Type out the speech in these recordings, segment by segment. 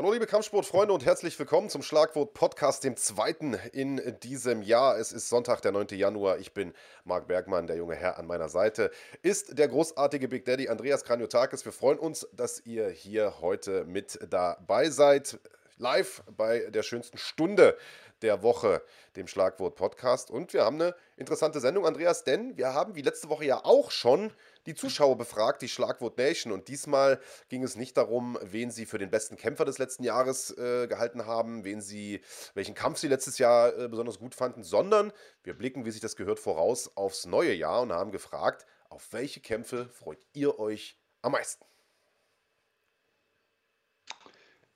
Hallo liebe Kampfsportfreunde und herzlich willkommen zum Schlagwort Podcast, dem zweiten in diesem Jahr. Es ist Sonntag, der 9. Januar. Ich bin Marc Bergmann, der junge Herr an meiner Seite. Ist der großartige Big Daddy Andreas Kranjotakis. Wir freuen uns, dass ihr hier heute mit dabei seid. Live bei der schönsten Stunde der Woche, dem Schlagwort Podcast. Und wir haben eine interessante Sendung, Andreas, denn wir haben wie letzte Woche ja auch schon die Zuschauer befragt, die Schlagwort Nation. Und diesmal ging es nicht darum, wen sie für den besten Kämpfer des letzten Jahres äh, gehalten haben, wen sie, welchen Kampf sie letztes Jahr äh, besonders gut fanden, sondern wir blicken, wie sich das gehört, voraus aufs neue Jahr und haben gefragt, auf welche Kämpfe freut ihr euch am meisten?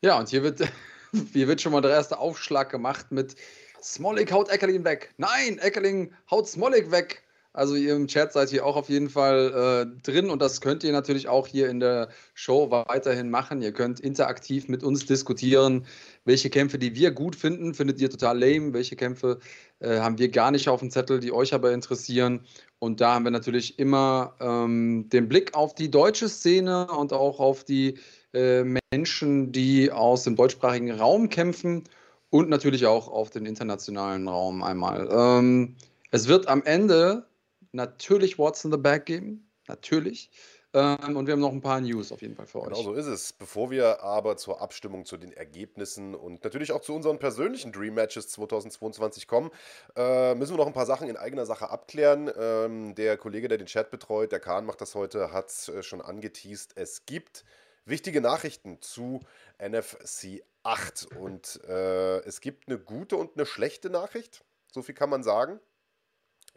Ja, und hier wird, hier wird schon mal der erste Aufschlag gemacht mit Smolik haut Eckerling weg. Nein, Eckerling haut Smolik weg. Also ihr im Chat seid ihr auch auf jeden Fall äh, drin und das könnt ihr natürlich auch hier in der Show weiterhin machen. Ihr könnt interaktiv mit uns diskutieren, welche Kämpfe, die wir gut finden, findet ihr total lame, welche Kämpfe äh, haben wir gar nicht auf dem Zettel, die euch aber interessieren. Und da haben wir natürlich immer ähm, den Blick auf die deutsche Szene und auch auf die äh, Menschen, die aus dem deutschsprachigen Raum kämpfen und natürlich auch auf den internationalen Raum einmal. Ähm, es wird am Ende natürlich What's in the Bag geben. Natürlich. Ähm, und wir haben noch ein paar News auf jeden Fall für euch. Genau so ist es. Bevor wir aber zur Abstimmung zu den Ergebnissen und natürlich auch zu unseren persönlichen Dream Matches 2022 kommen, äh, müssen wir noch ein paar Sachen in eigener Sache abklären. Ähm, der Kollege, der den Chat betreut, der Kahn macht das heute, hat es äh, schon angeteased. Es gibt wichtige Nachrichten zu NFC 8 und äh, es gibt eine gute und eine schlechte Nachricht. So viel kann man sagen.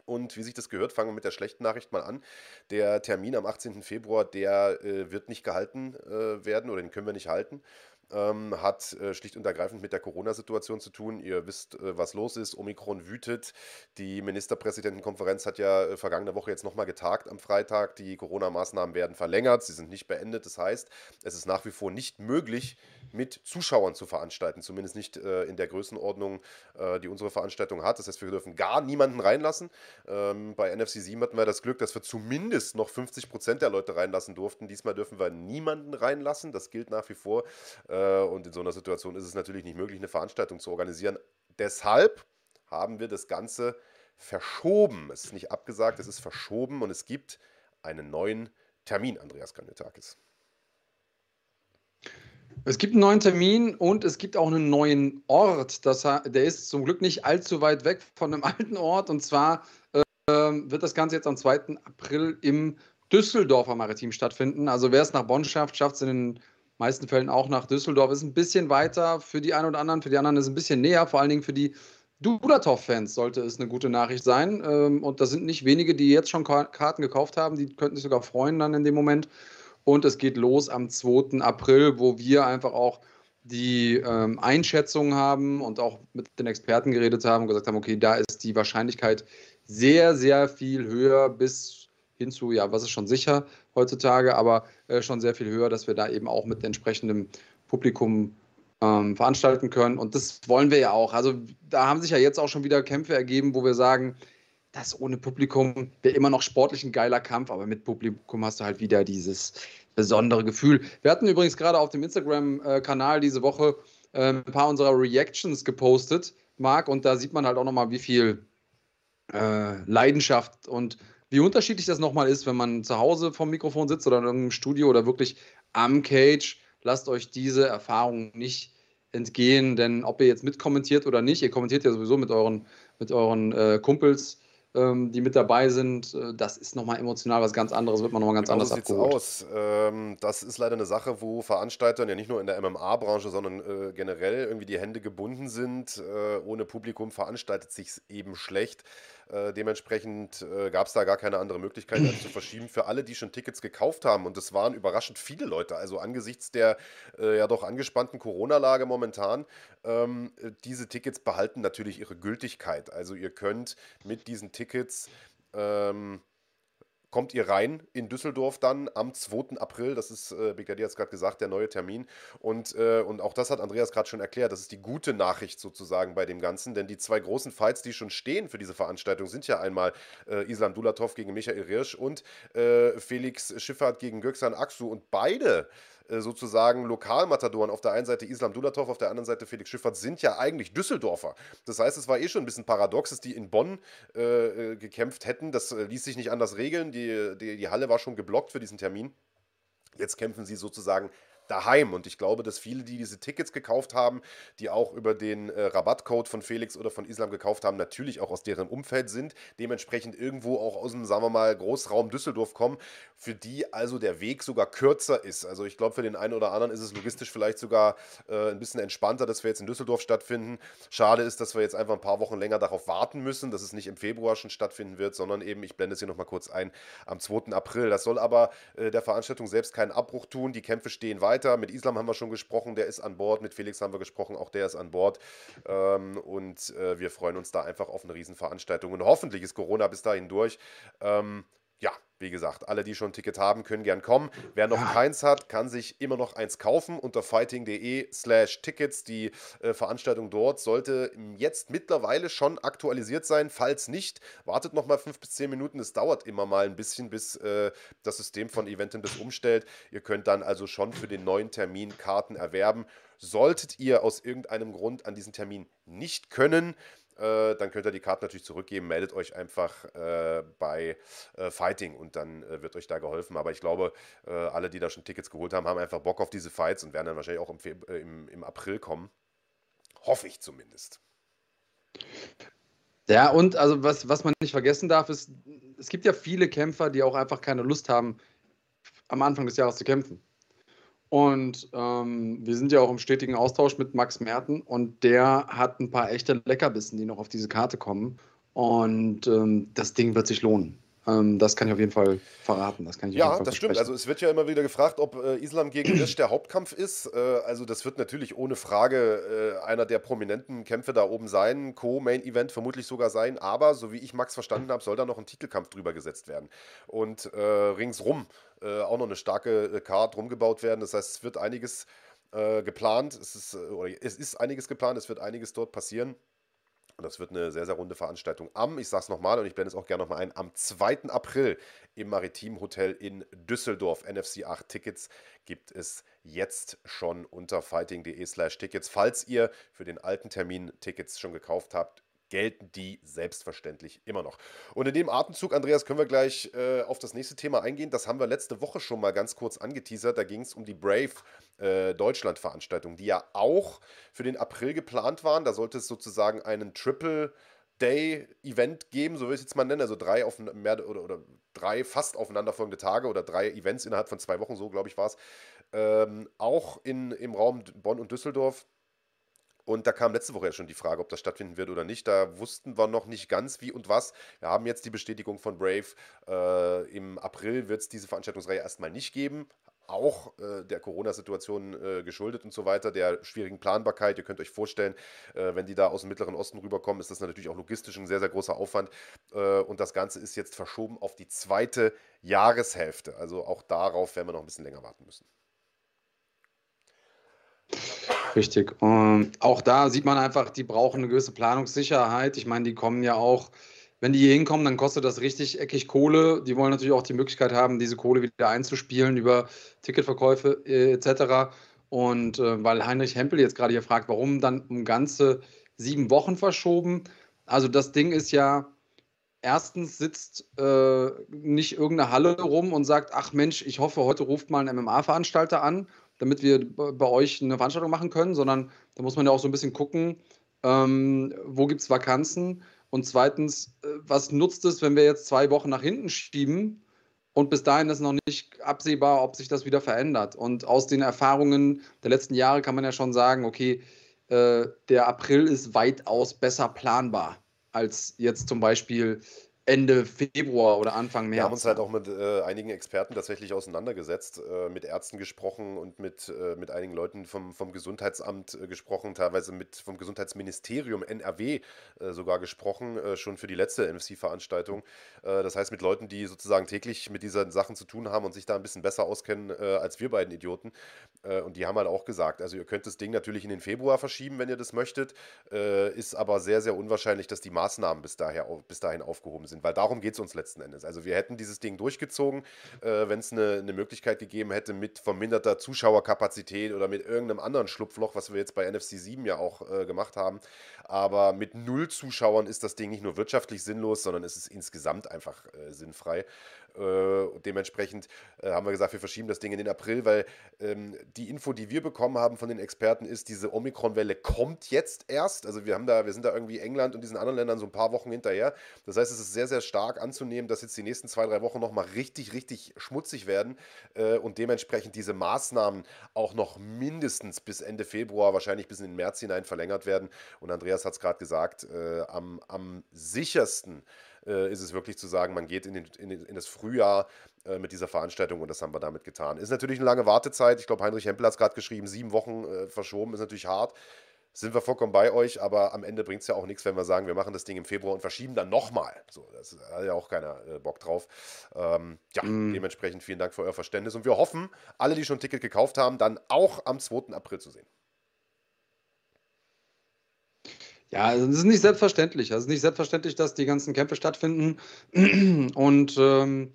Und wie sich das gehört, fangen wir mit der schlechten Nachricht mal an. Der Termin am 18. Februar, der äh, wird nicht gehalten äh, werden oder den können wir nicht halten. Ähm, hat äh, schlicht und ergreifend mit der Corona-Situation zu tun. Ihr wisst, äh, was los ist. Omikron wütet. Die Ministerpräsidentenkonferenz hat ja äh, vergangene Woche jetzt nochmal getagt am Freitag. Die Corona-Maßnahmen werden verlängert. Sie sind nicht beendet. Das heißt, es ist nach wie vor nicht möglich, mit Zuschauern zu veranstalten. Zumindest nicht äh, in der Größenordnung, äh, die unsere Veranstaltung hat. Das heißt, wir dürfen gar niemanden reinlassen. Ähm, bei NFC 7 hatten wir das Glück, dass wir zumindest noch 50 Prozent der Leute reinlassen durften. Diesmal dürfen wir niemanden reinlassen. Das gilt nach wie vor. Äh, und in so einer Situation ist es natürlich nicht möglich, eine Veranstaltung zu organisieren. Deshalb haben wir das Ganze verschoben. Es ist nicht abgesagt, es ist verschoben und es gibt einen neuen Termin, Andreas Kanyotakis. Es gibt einen neuen Termin und es gibt auch einen neuen Ort. Das, der ist zum Glück nicht allzu weit weg von einem alten Ort. Und zwar äh, wird das Ganze jetzt am 2. April im Düsseldorfer Maritim stattfinden. Also wer es nach Bonn schafft, schafft es in den meisten Fällen auch nach Düsseldorf. Ist ein bisschen weiter für die einen oder anderen, für die anderen ist es ein bisschen näher, vor allen Dingen für die Dudatov-Fans sollte es eine gute Nachricht sein. Ähm, und das sind nicht wenige, die jetzt schon Karten gekauft haben. Die könnten sich sogar freuen dann in dem Moment. Und es geht los am 2. April, wo wir einfach auch die ähm, Einschätzung haben und auch mit den Experten geredet haben und gesagt haben, okay, da ist die Wahrscheinlichkeit sehr, sehr viel höher bis hin zu, ja, was ist schon sicher heutzutage, aber äh, schon sehr viel höher, dass wir da eben auch mit entsprechendem Publikum ähm, veranstalten können. Und das wollen wir ja auch. Also da haben sich ja jetzt auch schon wieder Kämpfe ergeben, wo wir sagen, das ohne Publikum wäre immer noch sportlich ein geiler Kampf, aber mit Publikum hast du halt wieder dieses besondere Gefühl. Wir hatten übrigens gerade auf dem Instagram-Kanal diese Woche äh, ein paar unserer Reactions gepostet, Marc, und da sieht man halt auch nochmal, wie viel äh, Leidenschaft und wie unterschiedlich das nochmal ist, wenn man zu Hause vom Mikrofon sitzt oder in irgendeinem Studio oder wirklich am Cage. Lasst euch diese Erfahrung nicht entgehen, denn ob ihr jetzt mitkommentiert oder nicht, ihr kommentiert ja sowieso mit euren, mit euren äh, Kumpels ähm, die mit dabei sind. Äh, das ist nochmal emotional was ganz anderes, wird man nochmal ganz genau anders so abgeholt. aus. Ähm, das ist leider eine Sache, wo Veranstalter ja nicht nur in der MMA-Branche, sondern äh, generell irgendwie die Hände gebunden sind. Äh, ohne Publikum veranstaltet sich eben schlecht. Äh, dementsprechend äh, gab es da gar keine andere Möglichkeit, als zu verschieben für alle, die schon Tickets gekauft haben. Und es waren überraschend viele Leute. Also angesichts der äh, ja doch angespannten Corona-Lage momentan, ähm, diese Tickets behalten natürlich ihre Gültigkeit. Also ihr könnt mit diesen Tickets ähm, kommt ihr rein in Düsseldorf dann am 2. April. Das ist, äh, Brigadier hat es gerade gesagt, der neue Termin. Und, äh, und auch das hat Andreas gerade schon erklärt. Das ist die gute Nachricht sozusagen bei dem Ganzen. Denn die zwei großen Fights, die schon stehen für diese Veranstaltung, sind ja einmal äh, Islam Dulatov gegen Michael Rirsch und äh, Felix Schifffahrt gegen Göksan Aksu. Und beide sozusagen Lokalmatadoren. Auf der einen Seite Islam Dulatov, auf der anderen Seite Felix Schiffert sind ja eigentlich Düsseldorfer. Das heißt, es war eh schon ein bisschen paradox, dass die in Bonn äh, äh gekämpft hätten. Das äh, ließ sich nicht anders regeln. Die, die, die Halle war schon geblockt für diesen Termin. Jetzt kämpfen sie sozusagen daheim. Und ich glaube, dass viele, die diese Tickets gekauft haben, die auch über den äh, Rabattcode von Felix oder von Islam gekauft haben, natürlich auch aus deren Umfeld sind, dementsprechend irgendwo auch aus dem, sagen wir mal, Großraum Düsseldorf kommen, für die also der Weg sogar kürzer ist. Also ich glaube, für den einen oder anderen ist es logistisch vielleicht sogar äh, ein bisschen entspannter, dass wir jetzt in Düsseldorf stattfinden. Schade ist, dass wir jetzt einfach ein paar Wochen länger darauf warten müssen, dass es nicht im Februar schon stattfinden wird, sondern eben, ich blende es hier nochmal kurz ein, am 2. April. Das soll aber äh, der Veranstaltung selbst keinen Abbruch tun. Die Kämpfe stehen weiter weiter. Mit Islam haben wir schon gesprochen, der ist an Bord. Mit Felix haben wir gesprochen, auch der ist an Bord. Ähm, und äh, wir freuen uns da einfach auf eine Riesenveranstaltung. Und hoffentlich ist Corona bis dahin durch. Ähm, wie gesagt, alle, die schon ein Ticket haben, können gern kommen. Wer noch ja. keins hat, kann sich immer noch eins kaufen unter fighting.de slash Tickets. Die äh, Veranstaltung dort sollte jetzt mittlerweile schon aktualisiert sein. Falls nicht, wartet noch mal fünf bis zehn Minuten. Es dauert immer mal ein bisschen, bis äh, das System von Eventim das umstellt. Ihr könnt dann also schon für den neuen Termin Karten erwerben. Solltet ihr aus irgendeinem Grund an diesen Termin nicht können, äh, dann könnt ihr die Karte natürlich zurückgeben. Meldet euch einfach äh, bei äh, Fighting und dann äh, wird euch da geholfen. Aber ich glaube, äh, alle, die da schon Tickets geholt haben, haben einfach Bock auf diese Fights und werden dann wahrscheinlich auch im, Feb äh, im, im April kommen. Hoffe ich zumindest. Ja, und also was, was man nicht vergessen darf, ist, es gibt ja viele Kämpfer, die auch einfach keine Lust haben, am Anfang des Jahres zu kämpfen. Und ähm, wir sind ja auch im stetigen Austausch mit Max Merten und der hat ein paar echte Leckerbissen, die noch auf diese Karte kommen. Und ähm, das Ding wird sich lohnen. Ähm, das kann ich auf jeden Fall verraten. Das kann ich ja, das stimmt. Also es wird ja immer wieder gefragt, ob äh, Islam gegen Risch der Hauptkampf ist. Äh, also das wird natürlich ohne Frage äh, einer der prominenten Kämpfe da oben sein. Co-Main-Event vermutlich sogar sein. Aber so wie ich Max verstanden habe, soll da noch ein Titelkampf drüber gesetzt werden. Und äh, ringsrum äh, auch noch eine starke äh, Card rumgebaut werden. Das heißt, es wird einiges geplant. Es ist, oder es ist einiges geplant, es wird einiges dort passieren. Und das wird eine sehr, sehr runde Veranstaltung am, ich sage es nochmal und ich blende es auch gerne nochmal ein, am 2. April im Maritim Hotel in Düsseldorf. NFC 8 Tickets gibt es jetzt schon unter fighting.de slash Tickets. Falls ihr für den alten Termin Tickets schon gekauft habt, gelten die selbstverständlich immer noch. Und in dem Atemzug, Andreas, können wir gleich äh, auf das nächste Thema eingehen. Das haben wir letzte Woche schon mal ganz kurz angeteasert. Da ging es um die Brave äh, Deutschland-Veranstaltung, die ja auch für den April geplant waren. Da sollte es sozusagen einen Triple Day-Event geben, so will ich es jetzt mal nennen, also drei auf mehr oder, oder drei fast aufeinanderfolgende Tage oder drei Events innerhalb von zwei Wochen, so glaube ich war es. Ähm, auch in, im Raum Bonn und Düsseldorf und da kam letzte Woche ja schon die Frage, ob das stattfinden wird oder nicht. Da wussten wir noch nicht ganz wie und was. Wir haben jetzt die Bestätigung von Brave. Äh, Im April wird es diese Veranstaltungsreihe erstmal nicht geben. Auch äh, der Corona-Situation äh, geschuldet und so weiter, der schwierigen Planbarkeit. Ihr könnt euch vorstellen, äh, wenn die da aus dem Mittleren Osten rüberkommen, ist das natürlich auch logistisch ein sehr, sehr großer Aufwand. Äh, und das Ganze ist jetzt verschoben auf die zweite Jahreshälfte. Also auch darauf werden wir noch ein bisschen länger warten müssen. Richtig. Und auch da sieht man einfach, die brauchen eine gewisse Planungssicherheit. Ich meine, die kommen ja auch, wenn die hier hinkommen, dann kostet das richtig eckig Kohle. Die wollen natürlich auch die Möglichkeit haben, diese Kohle wieder einzuspielen über Ticketverkäufe äh, etc. Und äh, weil Heinrich Hempel jetzt gerade hier fragt, warum dann um ganze sieben Wochen verschoben? Also das Ding ist ja, erstens sitzt äh, nicht irgendeine Halle rum und sagt, ach Mensch, ich hoffe, heute ruft mal ein MMA-Veranstalter an damit wir bei euch eine Veranstaltung machen können, sondern da muss man ja auch so ein bisschen gucken, ähm, wo gibt es Vakanzen und zweitens, äh, was nutzt es, wenn wir jetzt zwei Wochen nach hinten schieben und bis dahin ist noch nicht absehbar, ob sich das wieder verändert. Und aus den Erfahrungen der letzten Jahre kann man ja schon sagen, okay, äh, der April ist weitaus besser planbar als jetzt zum Beispiel Ende Februar oder Anfang März. Wir haben uns halt auch mit äh, einigen Experten tatsächlich auseinandergesetzt, äh, mit Ärzten gesprochen und mit, äh, mit einigen Leuten vom, vom Gesundheitsamt äh, gesprochen, teilweise mit vom Gesundheitsministerium NRW äh, sogar gesprochen, äh, schon für die letzte NFC-Veranstaltung. das heißt, mit Leuten, die sozusagen täglich mit diesen Sachen zu tun haben und sich da ein bisschen besser auskennen als wir beiden Idioten. und die haben halt auch gesagt, also ihr könnt das Ding natürlich in den Februar verschieben, wenn ihr das möchtet, ist aber sehr, sehr unwahrscheinlich, dass die Maßnahmen bis, daher, bis dahin aufgehoben sind sind, weil darum geht es uns letzten Endes. Also wir hätten dieses Ding durchgezogen, äh, wenn es eine, eine Möglichkeit gegeben hätte mit verminderter Zuschauerkapazität oder mit irgendeinem anderen Schlupfloch, was wir jetzt bei NFC 7 ja auch äh, gemacht haben. Aber mit null Zuschauern ist das Ding nicht nur wirtschaftlich sinnlos, sondern es ist insgesamt einfach äh, sinnfrei. Äh, dementsprechend äh, haben wir gesagt, wir verschieben das Ding in den April, weil ähm, die Info, die wir bekommen haben von den Experten, ist, diese Omikron-Welle kommt jetzt erst. Also wir haben da, wir sind da irgendwie England und diesen anderen Ländern so ein paar Wochen hinterher. Das heißt, es ist sehr, sehr stark anzunehmen, dass jetzt die nächsten zwei, drei Wochen nochmal richtig, richtig schmutzig werden äh, und dementsprechend diese Maßnahmen auch noch mindestens bis Ende Februar, wahrscheinlich bis in den März hinein verlängert werden. Und Andreas hat es gerade gesagt, am, am sichersten äh, ist es wirklich zu sagen, man geht in, den, in, in das Frühjahr äh, mit dieser Veranstaltung und das haben wir damit getan. Ist natürlich eine lange Wartezeit. Ich glaube, Heinrich Hempel hat es gerade geschrieben, sieben Wochen äh, verschoben, ist natürlich hart. Sind wir vollkommen bei euch, aber am Ende bringt es ja auch nichts, wenn wir sagen, wir machen das Ding im Februar und verschieben dann nochmal. So, das hat ja auch keiner äh, Bock drauf. Ähm, ja, mm. dementsprechend vielen Dank für euer Verständnis und wir hoffen, alle, die schon ein Ticket gekauft haben, dann auch am 2. April zu sehen. Ja, also es ist nicht selbstverständlich. Also es ist nicht selbstverständlich, dass die ganzen Kämpfe stattfinden. Und ähm,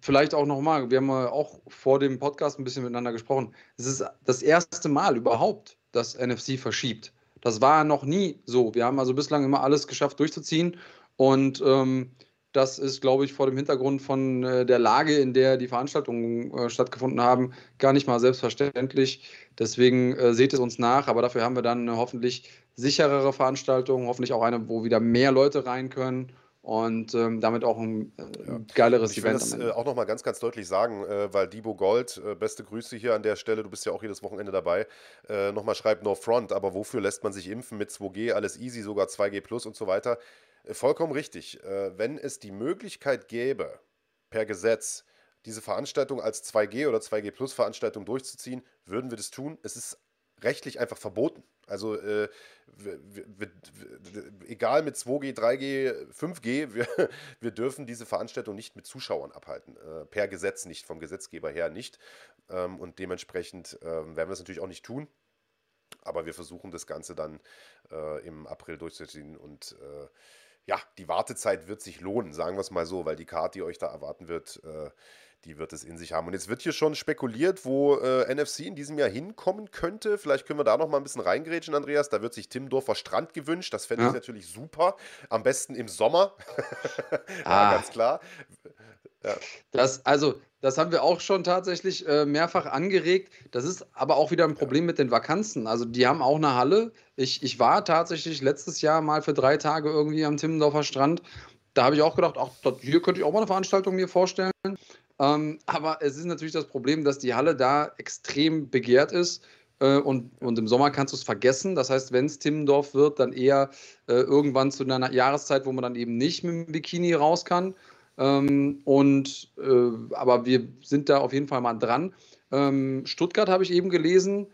vielleicht auch nochmal, wir haben auch vor dem Podcast ein bisschen miteinander gesprochen. Es ist das erste Mal überhaupt, dass NFC verschiebt. Das war noch nie so. Wir haben also bislang immer alles geschafft durchzuziehen. Und ähm, das ist, glaube ich, vor dem Hintergrund von äh, der Lage, in der die Veranstaltungen äh, stattgefunden haben, gar nicht mal selbstverständlich. Deswegen äh, seht es uns nach, aber dafür haben wir dann hoffentlich sicherere Veranstaltungen, hoffentlich auch eine, wo wieder mehr Leute rein können und ähm, damit auch ein, äh, ja. geileres ich Event. Ich will das äh, auch nochmal ganz, ganz deutlich sagen, äh, weil Dibo Gold, äh, beste Grüße hier an der Stelle, du bist ja auch jedes Wochenende dabei, äh, nochmal schreibt No Front, aber wofür lässt man sich impfen mit 2G, alles easy, sogar 2G Plus und so weiter. Äh, vollkommen richtig. Äh, wenn es die Möglichkeit gäbe, per Gesetz, diese Veranstaltung als 2G oder 2G Plus Veranstaltung durchzuziehen, würden wir das tun. Es ist rechtlich einfach verboten. Also äh, egal mit 2G, 3G, 5G, wir, wir dürfen diese Veranstaltung nicht mit Zuschauern abhalten. Äh, per Gesetz nicht, vom Gesetzgeber her nicht. Ähm, und dementsprechend äh, werden wir es natürlich auch nicht tun. Aber wir versuchen das Ganze dann äh, im April durchzuziehen und äh, ja, die Wartezeit wird sich lohnen, sagen wir es mal so, weil die Karte, die euch da erwarten wird, äh, die wird es in sich haben. Und jetzt wird hier schon spekuliert, wo äh, NFC in diesem Jahr hinkommen könnte. Vielleicht können wir da noch mal ein bisschen reingrätschen, Andreas. Da wird sich Timmendorfer Strand gewünscht. Das fände ja. ich natürlich super. Am besten im Sommer. ja, ah. ganz klar. Ja. Das, also, das haben wir auch schon tatsächlich äh, mehrfach angeregt. Das ist aber auch wieder ein Problem ja. mit den Vakanzen. Also, die haben auch eine Halle. Ich, ich war tatsächlich letztes Jahr mal für drei Tage irgendwie am Timmendorfer Strand. Da habe ich auch gedacht, ach, hier könnte ich auch mal eine Veranstaltung mir vorstellen. Ähm, aber es ist natürlich das Problem, dass die Halle da extrem begehrt ist. Äh, und, und im Sommer kannst du es vergessen. Das heißt, wenn es Timmendorf wird, dann eher äh, irgendwann zu einer Jahreszeit, wo man dann eben nicht mit dem Bikini raus kann. Ähm, und äh, aber wir sind da auf jeden Fall mal dran. Ähm, Stuttgart habe ich eben gelesen.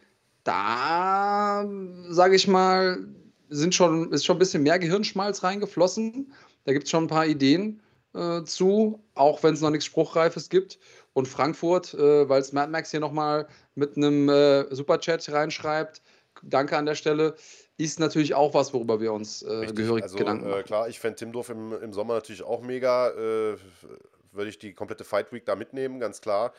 Da sage ich mal, sind schon, ist schon ein bisschen mehr Gehirnschmalz reingeflossen. Da gibt es schon ein paar Ideen äh, zu, auch wenn es noch nichts Spruchreifes gibt. Und Frankfurt, äh, weil es Mad Max hier nochmal mit einem äh, Superchat reinschreibt, danke an der Stelle, ist natürlich auch was, worüber wir uns äh, gehörig also, Gedanken äh, machen. klar, ich fände Timdorf im, im Sommer natürlich auch mega. Äh, würde ich die komplette Fight Week da mitnehmen, ganz klar.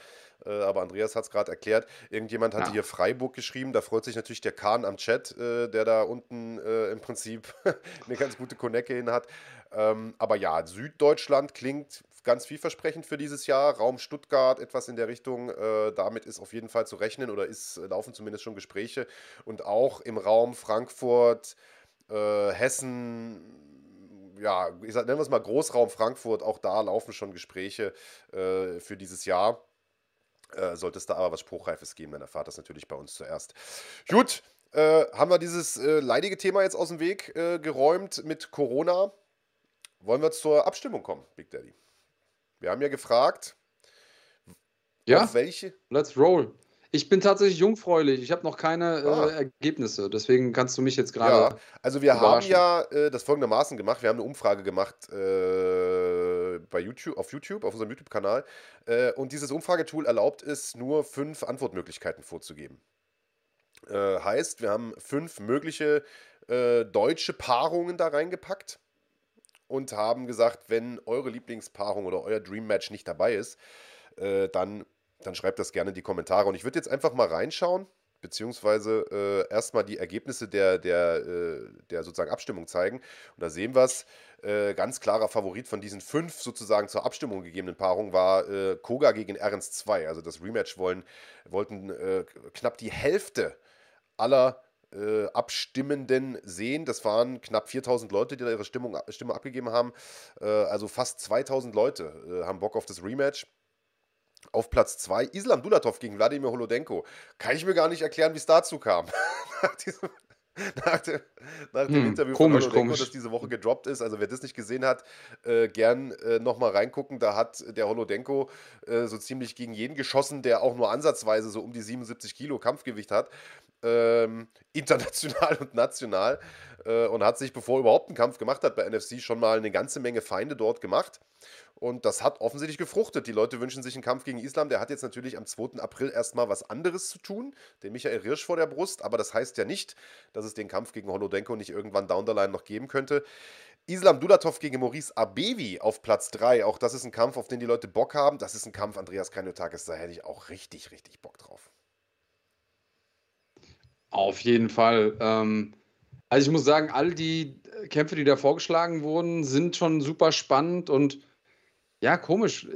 Äh, aber Andreas hat es gerade erklärt. Irgendjemand hatte ja. hier Freiburg geschrieben. Da freut sich natürlich der Kahn am Chat, äh, der da unten äh, im Prinzip eine ganz gute Konecke hin hat. Ähm, aber ja, Süddeutschland klingt ganz vielversprechend für dieses Jahr. Raum Stuttgart, etwas in der Richtung. Äh, damit ist auf jeden Fall zu rechnen oder ist, laufen zumindest schon Gespräche. Und auch im Raum Frankfurt, äh, Hessen, ja, ich sag, nennen wir es mal Großraum Frankfurt, auch da laufen schon Gespräche äh, für dieses Jahr. Äh, sollte es da aber was Spruchreifes geben, dann erfahrt das natürlich bei uns zuerst. Gut, äh, haben wir dieses äh, leidige Thema jetzt aus dem Weg äh, geräumt mit Corona. Wollen wir zur Abstimmung kommen, Big Daddy? Wir haben ja gefragt, ja, welche. Let's roll. Ich bin tatsächlich jungfräulich. Ich habe noch keine äh, ah. äh, Ergebnisse. Deswegen kannst du mich jetzt gerade. Ja, also wir haben ja äh, das folgendermaßen gemacht. Wir haben eine Umfrage gemacht äh, bei YouTube, auf YouTube, auf unserem YouTube-Kanal. Äh, und dieses Umfragetool erlaubt es, nur fünf Antwortmöglichkeiten vorzugeben. Äh, heißt, wir haben fünf mögliche deutsche Paarungen da reingepackt. und haben gesagt, wenn eure Lieblingspaarung oder euer Dream Match nicht dabei ist, äh, dann, dann schreibt das gerne in die Kommentare. Und ich würde jetzt einfach mal reinschauen, beziehungsweise äh, erstmal die Ergebnisse der, der, äh, der sozusagen Abstimmung zeigen. Und da sehen wir es. Äh, ganz klarer Favorit von diesen fünf sozusagen zur Abstimmung gegebenen Paarungen war äh, Koga gegen Ernst 2. Also das Rematch wollen, wollten äh, knapp die Hälfte aller äh, Abstimmenden sehen. Das waren knapp 4000 Leute, die da ihre Stimmung, Stimme abgegeben haben. Äh, also fast 2000 Leute äh, haben Bock auf das Rematch. Auf Platz 2 Islam Dulatov gegen Wladimir Holodenko. Kann ich mir gar nicht erklären, wie es dazu kam. nach diesem nach dem, nach dem hm, Interview komisch, von Holodenko, das diese Woche gedroppt ist. Also wer das nicht gesehen hat, äh, gern äh, nochmal reingucken. Da hat der Holodenko äh, so ziemlich gegen jeden geschossen, der auch nur ansatzweise so um die 77 Kilo Kampfgewicht hat. Ähm, international und national. Äh, und hat sich, bevor er überhaupt einen Kampf gemacht hat bei NFC, schon mal eine ganze Menge Feinde dort gemacht. Und das hat offensichtlich gefruchtet. Die Leute wünschen sich einen Kampf gegen Islam. Der hat jetzt natürlich am 2. April erstmal was anderes zu tun, den Michael Rirsch vor der Brust. Aber das heißt ja nicht, dass es den Kampf gegen Holodenko nicht irgendwann down the line noch geben könnte. Islam Dulatov gegen Maurice Abevi auf Platz 3. Auch das ist ein Kampf, auf den die Leute Bock haben. Das ist ein Kampf, Andreas Kanyotakis, da hätte ich auch richtig, richtig Bock drauf. Auf jeden Fall. Ähm, also ich muss sagen, all die Kämpfe, die da vorgeschlagen wurden, sind schon super spannend und ja, komisch.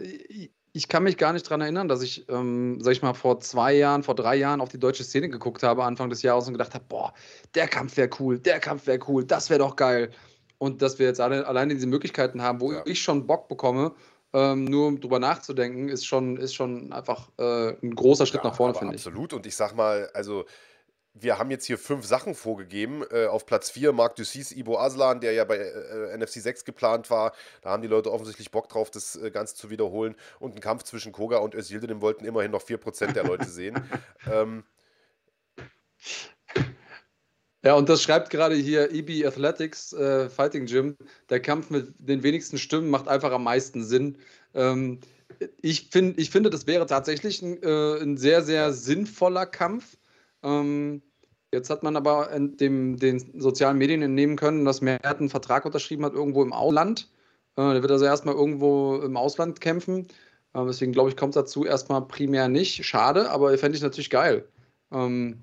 Ich kann mich gar nicht daran erinnern, dass ich, ähm, sag ich mal, vor zwei Jahren, vor drei Jahren auf die deutsche Szene geguckt habe, Anfang des Jahres und gedacht habe, boah, der Kampf wäre cool, der Kampf wäre cool, das wäre doch geil. Und dass wir jetzt alle, alleine diese Möglichkeiten haben, wo ja. ich schon Bock bekomme, ähm, nur um drüber nachzudenken, ist schon, ist schon einfach äh, ein großer Schritt ja, nach vorne, finde ich. Absolut. Und ich sag mal, also wir haben jetzt hier fünf Sachen vorgegeben. Äh, auf Platz 4 Marc Dussis, Ibo Aslan, der ja bei äh, NFC 6 geplant war. Da haben die Leute offensichtlich Bock drauf, das äh, Ganze zu wiederholen. Und ein Kampf zwischen Koga und Özildirim wollten immerhin noch 4% der Leute sehen. ähm, ja, und das schreibt gerade hier EB Athletics äh, Fighting Gym. Der Kampf mit den wenigsten Stimmen macht einfach am meisten Sinn. Ähm, ich, find, ich finde, das wäre tatsächlich ein, äh, ein sehr, sehr sinnvoller Kampf. Ähm, jetzt hat man aber dem, den sozialen Medien entnehmen können, dass Mert einen Vertrag unterschrieben hat irgendwo im Ausland. Äh, der wird also erstmal irgendwo im Ausland kämpfen. Äh, deswegen glaube ich, kommt dazu erstmal primär nicht. Schade, aber fände ich natürlich geil. Ähm,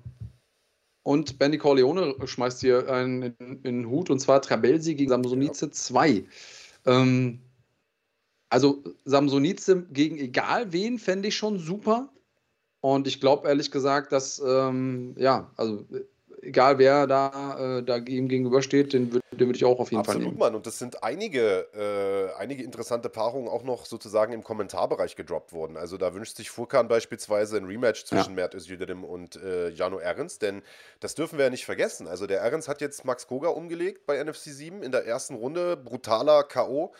und Benny Corleone schmeißt hier einen in, in den Hut und zwar Trabelsi gegen Samsonice ja. 2. Ähm, also Samsonice gegen egal wen fände ich schon super. Und ich glaube ehrlich gesagt, dass, ähm, ja, also egal wer da, äh, da ihm gegenübersteht, den, würd, den würde ich auch auf jeden Absolut, Fall nehmen. Mann. Und es sind einige, äh, einige interessante Paarungen auch noch sozusagen im Kommentarbereich gedroppt worden. Also da wünscht sich Furkan beispielsweise ein Rematch zwischen ja. Mert Özildirim und äh, Jano Ernst, denn das dürfen wir ja nicht vergessen. Also der Ernst hat jetzt Max Koga umgelegt bei NFC 7 in der ersten Runde, brutaler K.O.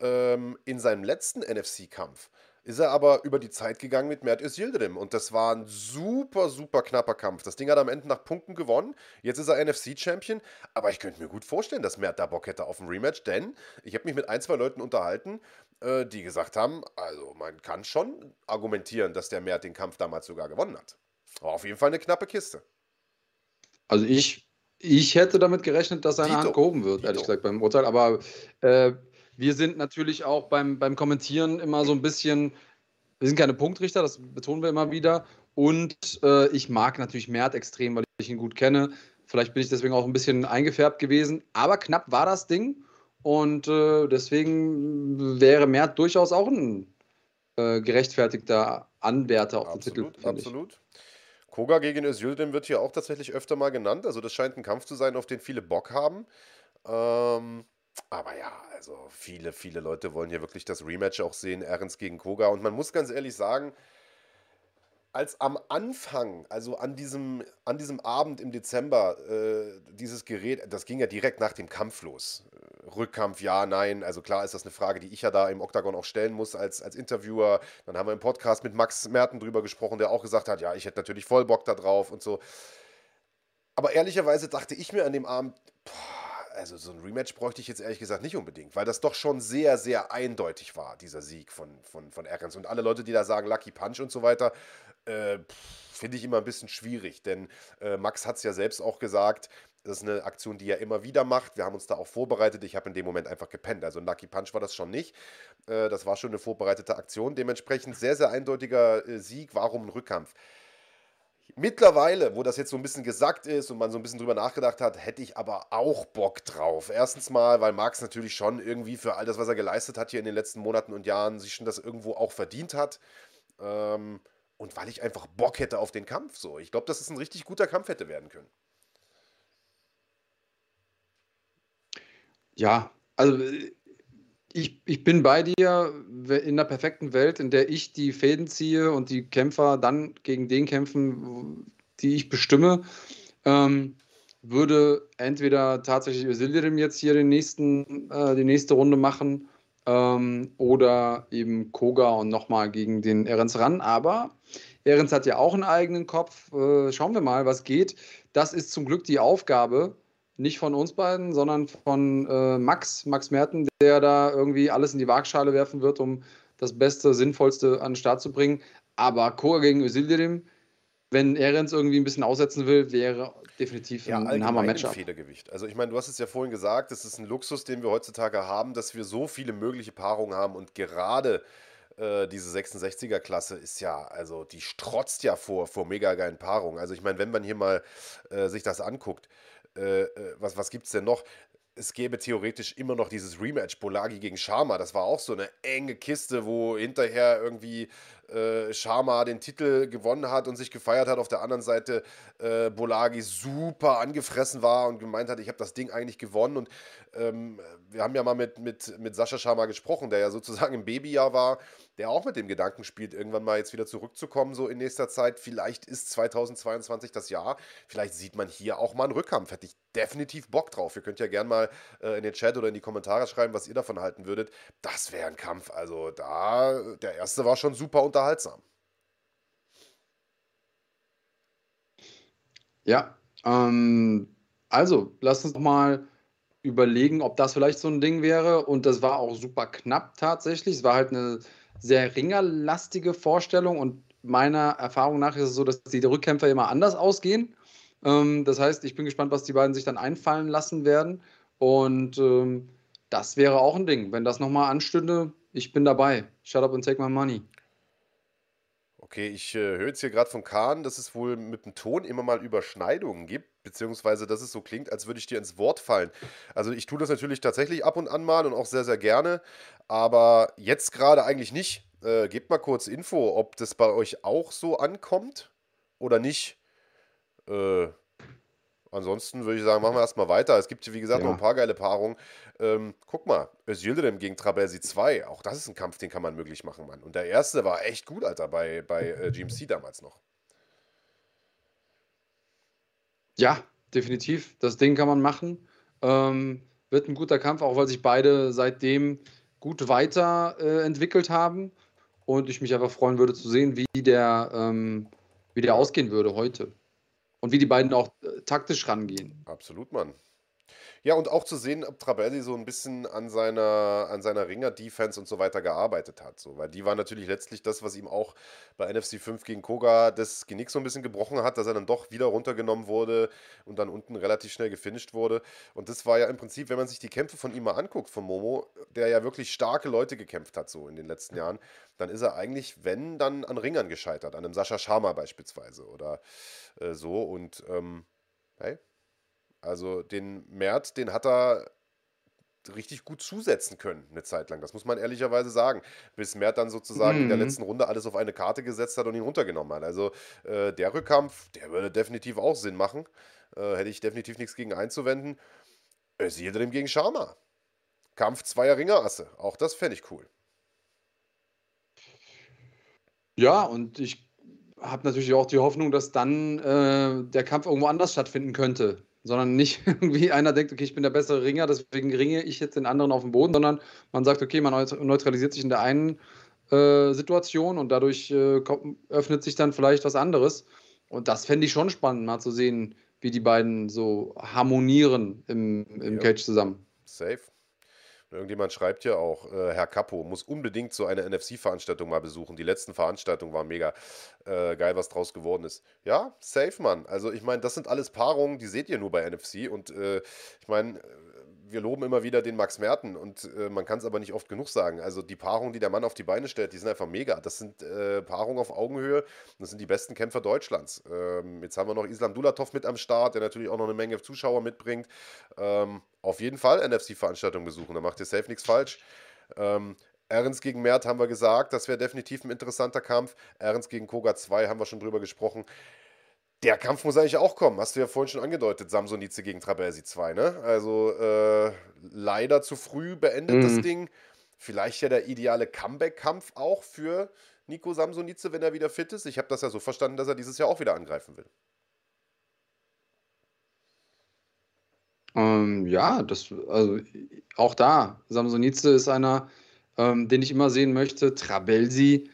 Ähm, in seinem letzten NFC-Kampf ist er aber über die Zeit gegangen mit Mert Yildirim. Und das war ein super, super knapper Kampf. Das Ding hat am Ende nach Punkten gewonnen. Jetzt ist er NFC-Champion. Aber ich könnte mir gut vorstellen, dass Mert da Bock hätte auf ein Rematch. Denn ich habe mich mit ein, zwei Leuten unterhalten, äh, die gesagt haben, also man kann schon argumentieren, dass der Mert den Kampf damals sogar gewonnen hat. War auf jeden Fall eine knappe Kiste. Also ich, ich hätte damit gerechnet, dass seine Dito. Hand gehoben wird, Dito. ehrlich gesagt, beim Urteil. Aber äh, wir sind natürlich auch beim, beim Kommentieren immer so ein bisschen, wir sind keine Punktrichter, das betonen wir immer wieder. Und äh, ich mag natürlich Mert extrem, weil ich ihn gut kenne. Vielleicht bin ich deswegen auch ein bisschen eingefärbt gewesen. Aber knapp war das Ding. Und äh, deswegen wäre Mert durchaus auch ein äh, gerechtfertigter Anwärter auf absolut, den Titel. Absolut. Koga gegen Özildim wird hier auch tatsächlich öfter mal genannt. Also das scheint ein Kampf zu sein, auf den viele Bock haben. Ähm, aber ja, also viele, viele Leute wollen hier wirklich das Rematch auch sehen, Ernst gegen Koga. Und man muss ganz ehrlich sagen, als am Anfang, also an diesem, an diesem Abend im Dezember, äh, dieses Gerät, das ging ja direkt nach dem Kampf los. Rückkampf, ja, nein. Also klar ist das eine Frage, die ich ja da im Oktagon auch stellen muss als, als Interviewer. Dann haben wir im Podcast mit Max Merten drüber gesprochen, der auch gesagt hat, ja, ich hätte natürlich voll Bock da drauf und so. Aber ehrlicherweise dachte ich mir an dem Abend, boah, also so ein Rematch bräuchte ich jetzt ehrlich gesagt nicht unbedingt, weil das doch schon sehr, sehr eindeutig war, dieser Sieg von, von, von Ahrens. Und alle Leute, die da sagen Lucky Punch und so weiter, äh, finde ich immer ein bisschen schwierig, denn äh, Max hat es ja selbst auch gesagt, Das ist eine Aktion, die er immer wieder macht. Wir haben uns da auch vorbereitet. Ich habe in dem Moment einfach gepennt. Also ein Lucky Punch war das schon nicht. Äh, das war schon eine vorbereitete Aktion. Dementsprechend sehr, sehr eindeutiger äh, Sieg. Warum ein Rückkampf? Mittlerweile, wo das jetzt so ein bisschen gesagt ist und man so ein bisschen drüber nachgedacht hat, hätte ich aber auch Bock drauf. Erstens mal, weil Max natürlich schon irgendwie für all das, was er geleistet hat hier in den letzten Monaten und Jahren, sich schon das irgendwo auch verdient hat. Ähm, und weil ich einfach Bock hätte auf den Kampf. So, ich glaube, dass es ein richtig guter Kampf hätte werden können. Ja, also ich, ich bin bei dir in der perfekten Welt, in der ich die Fäden ziehe und die Kämpfer dann gegen den kämpfen, die ich bestimme. Ähm, würde entweder tatsächlich Ösildirim jetzt hier den nächsten, äh, die nächste Runde machen ähm, oder eben Koga und nochmal gegen den Ehrens ran. Aber Ehrens hat ja auch einen eigenen Kopf. Äh, schauen wir mal, was geht. Das ist zum Glück die Aufgabe nicht von uns beiden, sondern von äh, Max, Max Merten, der da irgendwie alles in die Waagschale werfen wird, um das Beste, Sinnvollste an den Start zu bringen. Aber Koga gegen Ösildirim, wenn Ehrens irgendwie ein bisschen aussetzen will, wäre definitiv ja, ein, ein Hammer-Matchup. Federgewicht. Also ich meine, du hast es ja vorhin gesagt, es ist ein Luxus, den wir heutzutage haben, dass wir so viele mögliche Paarungen haben und gerade äh, diese 66er-Klasse ist ja, also die strotzt ja vor, vor mega geilen Paarungen. Also ich meine, wenn man hier mal äh, sich das anguckt, äh, äh, was, was gibt es denn noch? Es gäbe theoretisch immer noch dieses Rematch Bolagi gegen Sharma. Das war auch so eine enge Kiste, wo hinterher irgendwie äh, Sharma den Titel gewonnen hat und sich gefeiert hat. Auf der anderen Seite äh, Bolagi super angefressen war und gemeint hat, ich habe das Ding eigentlich gewonnen. Und ähm, wir haben ja mal mit, mit, mit Sascha Sharma gesprochen, der ja sozusagen im Babyjahr war, der auch mit dem Gedanken spielt, irgendwann mal jetzt wieder zurückzukommen, so in nächster Zeit. Vielleicht ist 2022 das Jahr. Vielleicht sieht man hier auch mal einen Rückkampf. Hätte ich definitiv Bock drauf. Ihr könnt ja gerne mal äh, in den Chat oder in die Kommentare schreiben, was ihr davon halten würdet. Das wäre ein Kampf. Also da, der erste war schon super unterhaltsam. Ja, ähm, also lasst uns mal überlegen, ob das vielleicht so ein Ding wäre. Und das war auch super knapp tatsächlich. Es war halt eine sehr ringerlastige Vorstellung und meiner Erfahrung nach ist es so, dass die Rückkämpfer immer anders ausgehen. Ähm, das heißt, ich bin gespannt, was die beiden sich dann einfallen lassen werden. Und ähm, das wäre auch ein Ding. Wenn das nochmal anstünde, ich bin dabei. Shut up and take my money. Okay, ich äh, höre jetzt hier gerade von Kahn, dass es wohl mit dem Ton immer mal Überschneidungen gibt, beziehungsweise dass es so klingt, als würde ich dir ins Wort fallen. Also ich tue das natürlich tatsächlich ab und an mal und auch sehr, sehr gerne, aber jetzt gerade eigentlich nicht. Äh, gebt mal kurz Info, ob das bei euch auch so ankommt oder nicht. Äh, Ansonsten würde ich sagen, machen wir erstmal weiter. Es gibt, wie gesagt, ja. noch ein paar geile Paarungen. Ähm, guck mal, Özildirim gegen Trabelsi 2. Auch das ist ein Kampf, den kann man möglich machen, Mann. Und der erste war echt gut, Alter, bei, bei äh, GMC damals noch. Ja, definitiv. Das Ding kann man machen. Ähm, wird ein guter Kampf, auch weil sich beide seitdem gut weiterentwickelt äh, haben. Und ich mich einfach freuen würde zu sehen, wie der, ähm, wie der ausgehen würde heute und wie die beiden auch äh, taktisch rangehen. Absolut, Mann. Ja, und auch zu sehen, ob Trabelsi so ein bisschen an seiner, an seiner Ringer-Defense und so weiter gearbeitet hat. So, weil die war natürlich letztlich das, was ihm auch bei NFC 5 gegen Koga das Genick so ein bisschen gebrochen hat, dass er dann doch wieder runtergenommen wurde und dann unten relativ schnell gefinisht wurde. Und das war ja im Prinzip, wenn man sich die Kämpfe von ihm mal anguckt, von Momo, der ja wirklich starke Leute gekämpft hat, so in den letzten Jahren, dann ist er eigentlich, wenn, dann an Ringern gescheitert, an einem Sascha Sharma beispielsweise oder äh, so. Und ähm, hey, also den Mert, den hat er richtig gut zusetzen können, eine Zeit lang. Das muss man ehrlicherweise sagen. Bis Mert dann sozusagen mhm. in der mhm. letzten Runde alles auf eine Karte gesetzt hat und ihn runtergenommen hat. Also äh, der Rückkampf, der würde definitiv auch Sinn machen. Äh, hätte ich definitiv nichts gegen einzuwenden. Özildim gegen Sharma. Kampf zweier Ringerasse. Auch das fände ich cool. Ja, und ich habe natürlich auch die Hoffnung, dass dann äh, der Kampf irgendwo anders stattfinden könnte sondern nicht irgendwie einer denkt, okay, ich bin der bessere Ringer, deswegen ringe ich jetzt den anderen auf den Boden, sondern man sagt, okay, man neutralisiert sich in der einen äh, Situation und dadurch äh, öffnet sich dann vielleicht was anderes. Und das fände ich schon spannend, mal zu sehen, wie die beiden so harmonieren im, im ja. Cage zusammen. Safe. Irgendjemand schreibt ja auch, äh, Herr Capo muss unbedingt so eine NFC-Veranstaltung mal besuchen. Die letzten Veranstaltungen waren mega äh, geil, was draus geworden ist. Ja, safe, Mann. Also ich meine, das sind alles Paarungen, die seht ihr nur bei NFC. Und äh, ich meine, wir loben immer wieder den Max Merten und äh, man kann es aber nicht oft genug sagen. Also die Paarungen, die der Mann auf die Beine stellt, die sind einfach mega. Das sind äh, Paarungen auf Augenhöhe. Das sind die besten Kämpfer Deutschlands. Ähm, jetzt haben wir noch Islam Dulatov mit am Start, der natürlich auch noch eine Menge Zuschauer mitbringt. Ähm, auf jeden Fall NFC-Veranstaltung besuchen, da macht ihr safe nichts falsch. Ähm, Ernst gegen Mert haben wir gesagt, das wäre definitiv ein interessanter Kampf. Ernst gegen Koga 2 haben wir schon drüber gesprochen. Der Kampf muss eigentlich auch kommen, hast du ja vorhin schon angedeutet, Samsonice gegen Trabelsi 2, ne? Also äh, leider zu früh beendet mhm. das Ding. Vielleicht ja der ideale Comeback-Kampf auch für Nico Samsonice, wenn er wieder fit ist. Ich habe das ja so verstanden, dass er dieses Jahr auch wieder angreifen will. Ähm, ja, das, also auch da, Samsonice ist einer, ähm, den ich immer sehen möchte. Trabelsi,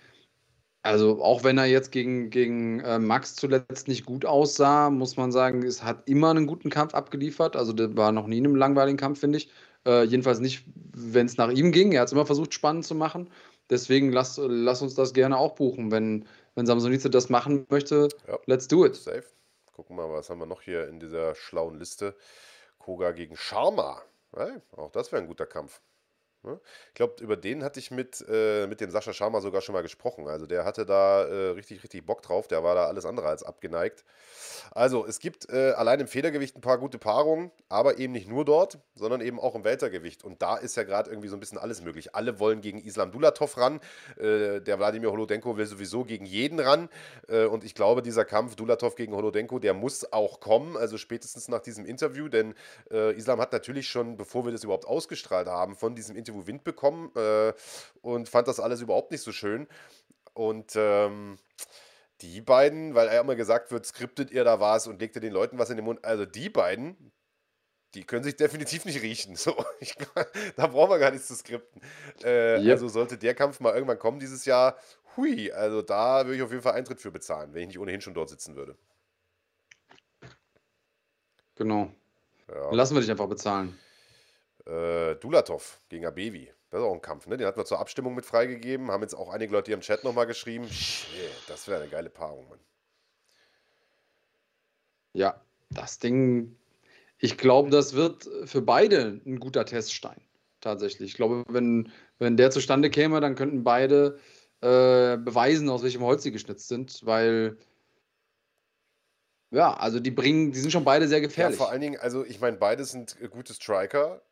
also auch wenn er jetzt gegen, gegen äh, Max zuletzt nicht gut aussah, muss man sagen, es hat immer einen guten Kampf abgeliefert. Also der war noch nie in einem langweiligen Kampf, finde ich. Äh, jedenfalls nicht, wenn es nach ihm ging. Er hat es immer versucht, spannend zu machen. Deswegen lass, lass uns das gerne auch buchen. Wenn, wenn Samsonice das machen möchte, ja. let's do it. Safe. Gucken wir mal, was haben wir noch hier in dieser schlauen Liste. Koga gegen Sharma. Hey, auch das wäre ein guter Kampf. Ne? Ich glaube, über den hatte ich mit, äh, mit dem Sascha Sharma sogar schon mal gesprochen. Also der hatte da äh, richtig, richtig Bock drauf. Der war da alles andere als abgeneigt. Also es gibt äh, allein im Federgewicht ein paar gute Paarungen, aber eben nicht nur dort, sondern eben auch im Weltergewicht. Und da ist ja gerade irgendwie so ein bisschen alles möglich. Alle wollen gegen Islam Dulatov ran. Äh, der Wladimir Holodenko will sowieso gegen jeden ran. Äh, und ich glaube, dieser Kampf Dulatov gegen Holodenko, der muss auch kommen. Also spätestens nach diesem Interview. Denn äh, Islam hat natürlich schon, bevor wir das überhaupt ausgestrahlt haben, von diesem Interview Interview Wind bekommen äh, und fand das alles überhaupt nicht so schön. Und ähm, die beiden, weil er immer gesagt wird, skriptet ihr da was und legt ihr den Leuten was in den Mund. Also die beiden, die können sich definitiv nicht riechen. So, ich, da brauchen wir gar nichts zu skripten. Äh, yep. Also sollte der Kampf mal irgendwann kommen dieses Jahr, hui, also da würde ich auf jeden Fall Eintritt für bezahlen, wenn ich nicht ohnehin schon dort sitzen würde. Genau. Ja. Lassen wir dich einfach bezahlen. Äh, Dulatov gegen Abevi. Das ist auch ein Kampf, ne? Den hatten wir zur Abstimmung mit freigegeben. Haben jetzt auch einige Leute hier im Chat nochmal geschrieben. Shit, das wäre eine geile Paarung, Mann. Ja, das Ding. Ich glaube, das wird für beide ein guter Teststein. Tatsächlich. Ich glaube, wenn, wenn der zustande käme, dann könnten beide äh, beweisen, aus welchem Holz sie geschnitzt sind, weil. Ja, also die bringen, die sind schon beide sehr gefährlich. Ja, vor allen Dingen, also ich meine, beide sind gute Striker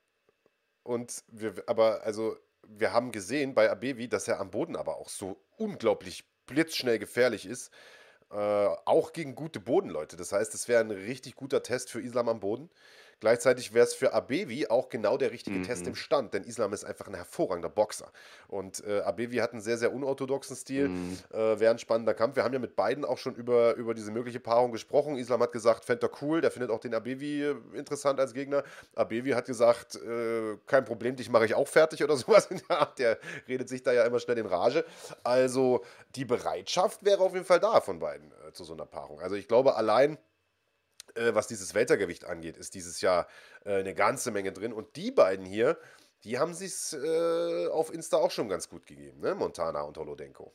und wir, aber also, wir haben gesehen bei Abevi, dass er am Boden aber auch so unglaublich blitzschnell gefährlich ist. Äh, auch gegen gute Bodenleute. Das heißt, es wäre ein richtig guter Test für Islam am Boden. Gleichzeitig wäre es für Abevi auch genau der richtige mhm. Test im Stand, denn Islam ist einfach ein hervorragender Boxer. Und äh, Abevi hat einen sehr, sehr unorthodoxen Stil. Mhm. Äh, wäre ein spannender Kampf. Wir haben ja mit beiden auch schon über, über diese mögliche Paarung gesprochen. Islam hat gesagt, fände er cool, der findet auch den Abevi äh, interessant als Gegner. Abevi hat gesagt, äh, kein Problem, dich mache ich auch fertig oder sowas in der Art. Der redet sich da ja immer schnell in Rage. Also die Bereitschaft wäre auf jeden Fall da von beiden äh, zu so einer Paarung. Also ich glaube, allein äh, was dieses Weltergewicht angeht, ist dieses Jahr äh, eine ganze Menge drin. Und die beiden hier, die haben sich äh, auf Insta auch schon ganz gut gegeben, ne? Montana und Holodenko.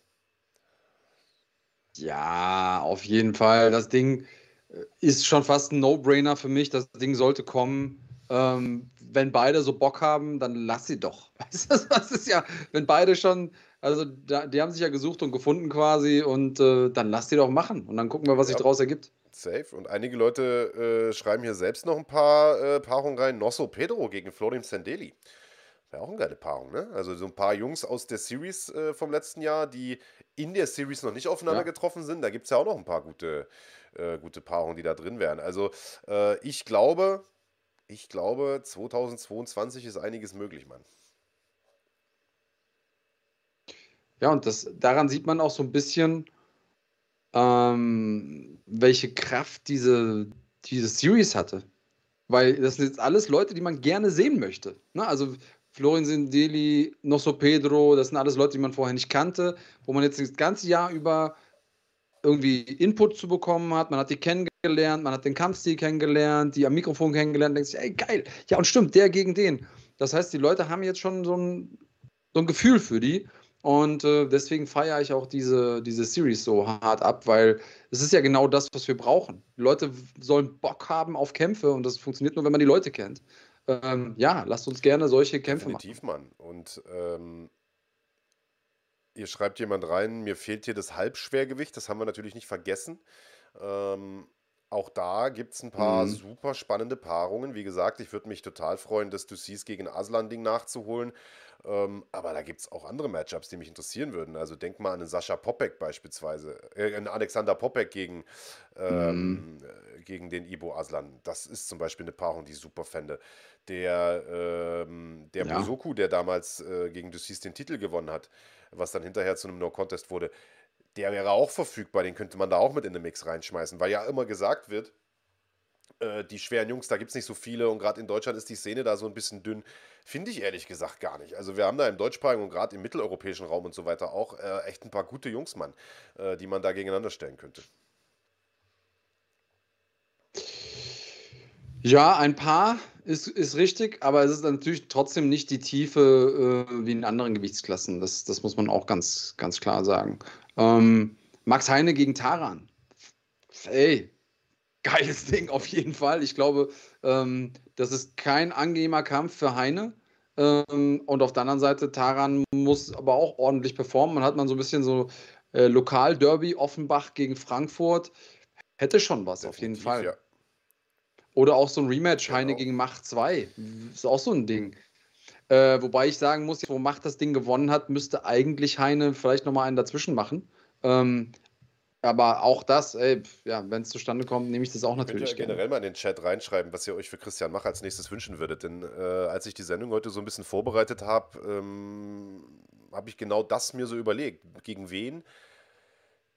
Ja, auf jeden Fall. Das Ding äh, ist schon fast ein No-Brainer für mich. Das Ding sollte kommen. Ähm, wenn beide so Bock haben, dann lass sie doch. Weißt du, das ist ja, wenn beide schon, also die haben sich ja gesucht und gefunden quasi und äh, dann lass die doch machen und dann gucken wir, was ja. sich daraus ergibt. Safe. Und einige Leute äh, schreiben hier selbst noch ein paar äh, Paarungen rein. Nosso Pedro gegen Florim Sandeli. Wäre auch eine geile Paarung, ne? Also so ein paar Jungs aus der Series äh, vom letzten Jahr, die in der Series noch nicht aufeinander ja. getroffen sind. Da gibt es ja auch noch ein paar gute, äh, gute Paarungen, die da drin wären. Also äh, ich glaube, ich glaube, 2022 ist einiges möglich, Mann. Ja, und das, daran sieht man auch so ein bisschen, ähm, welche Kraft diese, diese Series hatte. Weil das sind jetzt alles Leute, die man gerne sehen möchte. Ne? Also Florian Sindeli, Nosso Pedro, das sind alles Leute, die man vorher nicht kannte, wo man jetzt das ganze Jahr über irgendwie Input zu bekommen hat. Man hat die kennengelernt, man hat den Kampfstil kennengelernt, die am Mikrofon kennengelernt, denkt sich, ey, geil. Ja, und stimmt, der gegen den. Das heißt, die Leute haben jetzt schon so ein, so ein Gefühl für die. Und äh, deswegen feiere ich auch diese, diese Series so hart ab, weil es ist ja genau das, was wir brauchen. Die Leute sollen Bock haben auf Kämpfe und das funktioniert nur, wenn man die Leute kennt. Ähm, ja, lasst uns gerne solche Kämpfe Definitiv, machen. Mann. Und ähm, hier schreibt jemand rein, mir fehlt hier das Halbschwergewicht, das haben wir natürlich nicht vergessen. Ähm, auch da gibt es ein paar Mhm. super spannende Paarungen. Wie gesagt, ich würde mich total freuen, das siehst gegen Aslan-Ding nachzuholen. Ähm, aber da gibt es auch andere Matchups, die mich interessieren würden. Also denk mal an einen Sascha Popek beispielsweise, äh, einen Alexander Popek gegen, Mhm. ähm, äh, gegen den Ibo Aslan. Das ist zum Beispiel eine Paarung, die ich super fände. Der, ähm, der Ja. Musoku, der damals äh, gegen Ducis den Titel gewonnen hat, was dann hinterher zu einem No-Contest wurde, der wäre auch verfügbar, den könnte man da auch mit in den Mix reinschmeißen, weil ja immer gesagt wird, äh, die schweren Jungs, da gibt es nicht so viele und gerade in Deutschland ist die Szene da so ein bisschen dünn. Finde ich ehrlich gesagt gar nicht. Also wir haben da im deutschsprachigen und gerade im mitteleuropäischen Raum und so weiter auch äh, echt ein paar gute Jungs, Mann, äh, die man da gegeneinander stellen könnte. Ja, ein paar ist, ist richtig, aber es ist natürlich trotzdem nicht die Tiefe äh, wie in anderen Gewichtsklassen. Das, das muss man auch ganz, ganz klar sagen. Ähm, Max Heine gegen Taran. Ey, geiles Ding auf jeden Fall. Ich glaube, ähm, das ist kein angenehmer Kampf für Heine. Ähm, und auf der anderen Seite, Taran muss aber auch ordentlich performen. Man hat man so ein bisschen so äh, Lokal-Derby Offenbach gegen Frankfurt. Hätte schon was, Definitiv, auf jeden Fall. Ja. Oder auch so ein Rematch, genau. Heine gegen Macht 2. Ist auch so ein Ding. Äh, wobei ich sagen muss, wo Macht das Ding gewonnen hat, müsste eigentlich Heine vielleicht nochmal einen dazwischen machen. Ähm, aber auch das, ey, ja, wenn es zustande kommt, nehme ich das auch natürlich Könnt ihr gerne. generell mal in den Chat reinschreiben, was ihr euch für Christian Mach als nächstes wünschen würdet. Denn äh, als ich die Sendung heute so ein bisschen vorbereitet habe, ähm, habe ich genau das mir so überlegt. Gegen wen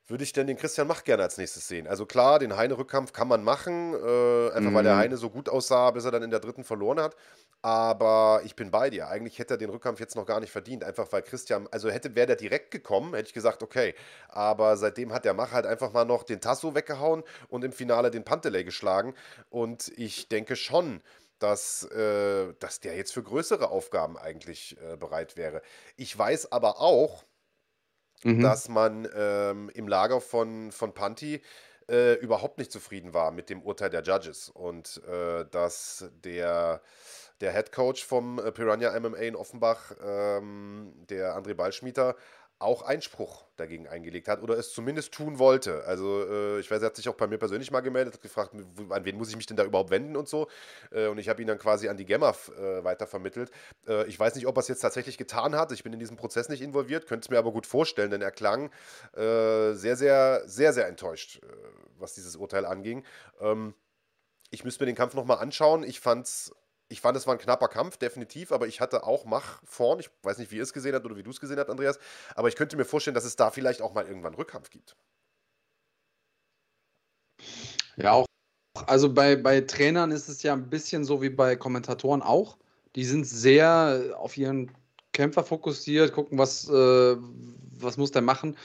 würde ich denn den Christian Mach gerne als nächstes sehen? Also klar, den Heine-Rückkampf kann man machen, äh, einfach weil der mhm. Heine so gut aussah, bis er dann in der dritten verloren hat. Aber ich bin bei dir. Eigentlich hätte er den Rückkampf jetzt noch gar nicht verdient, einfach weil Christian, also hätte, wäre der direkt gekommen, hätte ich gesagt, okay. Aber seitdem hat der Mach halt einfach mal noch den Tasso weggehauen und im Finale den Panteley geschlagen. Und ich denke schon, dass, äh, dass der jetzt für größere Aufgaben eigentlich äh, bereit wäre. Ich weiß aber auch, Mhm. dass man ähm, im Lager von, von Panti äh, überhaupt nicht zufrieden war mit dem Urteil der Judges und äh, dass der, der Head Coach vom äh, Piranha MMA in Offenbach, ähm, der André Ballschmieter, auch Einspruch dagegen eingelegt hat oder es zumindest tun wollte. Also äh, ich weiß, er hat sich auch bei mir persönlich mal gemeldet, hat gefragt, an wen muss ich mich denn da überhaupt wenden und so. Äh, und ich habe ihn dann quasi an die Gemma äh, weitervermittelt. Äh, ich weiß nicht, ob er es jetzt tatsächlich getan hat. Ich bin in diesem Prozess nicht involviert, könnte es mir aber gut vorstellen, denn er klang äh, sehr, sehr, sehr, sehr enttäuscht, äh, was dieses Urteil anging. Ähm, ich müsste mir den Kampf nochmal anschauen. Ich fand es ich fand, es war ein knapper Kampf, definitiv, aber ich hatte auch Mach vorn. Ich weiß nicht, wie ihr es gesehen habt oder wie du es gesehen hast, Andreas, aber ich könnte mir vorstellen, dass es da vielleicht auch mal irgendwann Rückkampf gibt. Ja, auch. Also bei, bei Trainern ist es ja ein bisschen so wie bei Kommentatoren auch. Die sind sehr auf ihren Kämpfer fokussiert, gucken, was, äh, was muss der machen.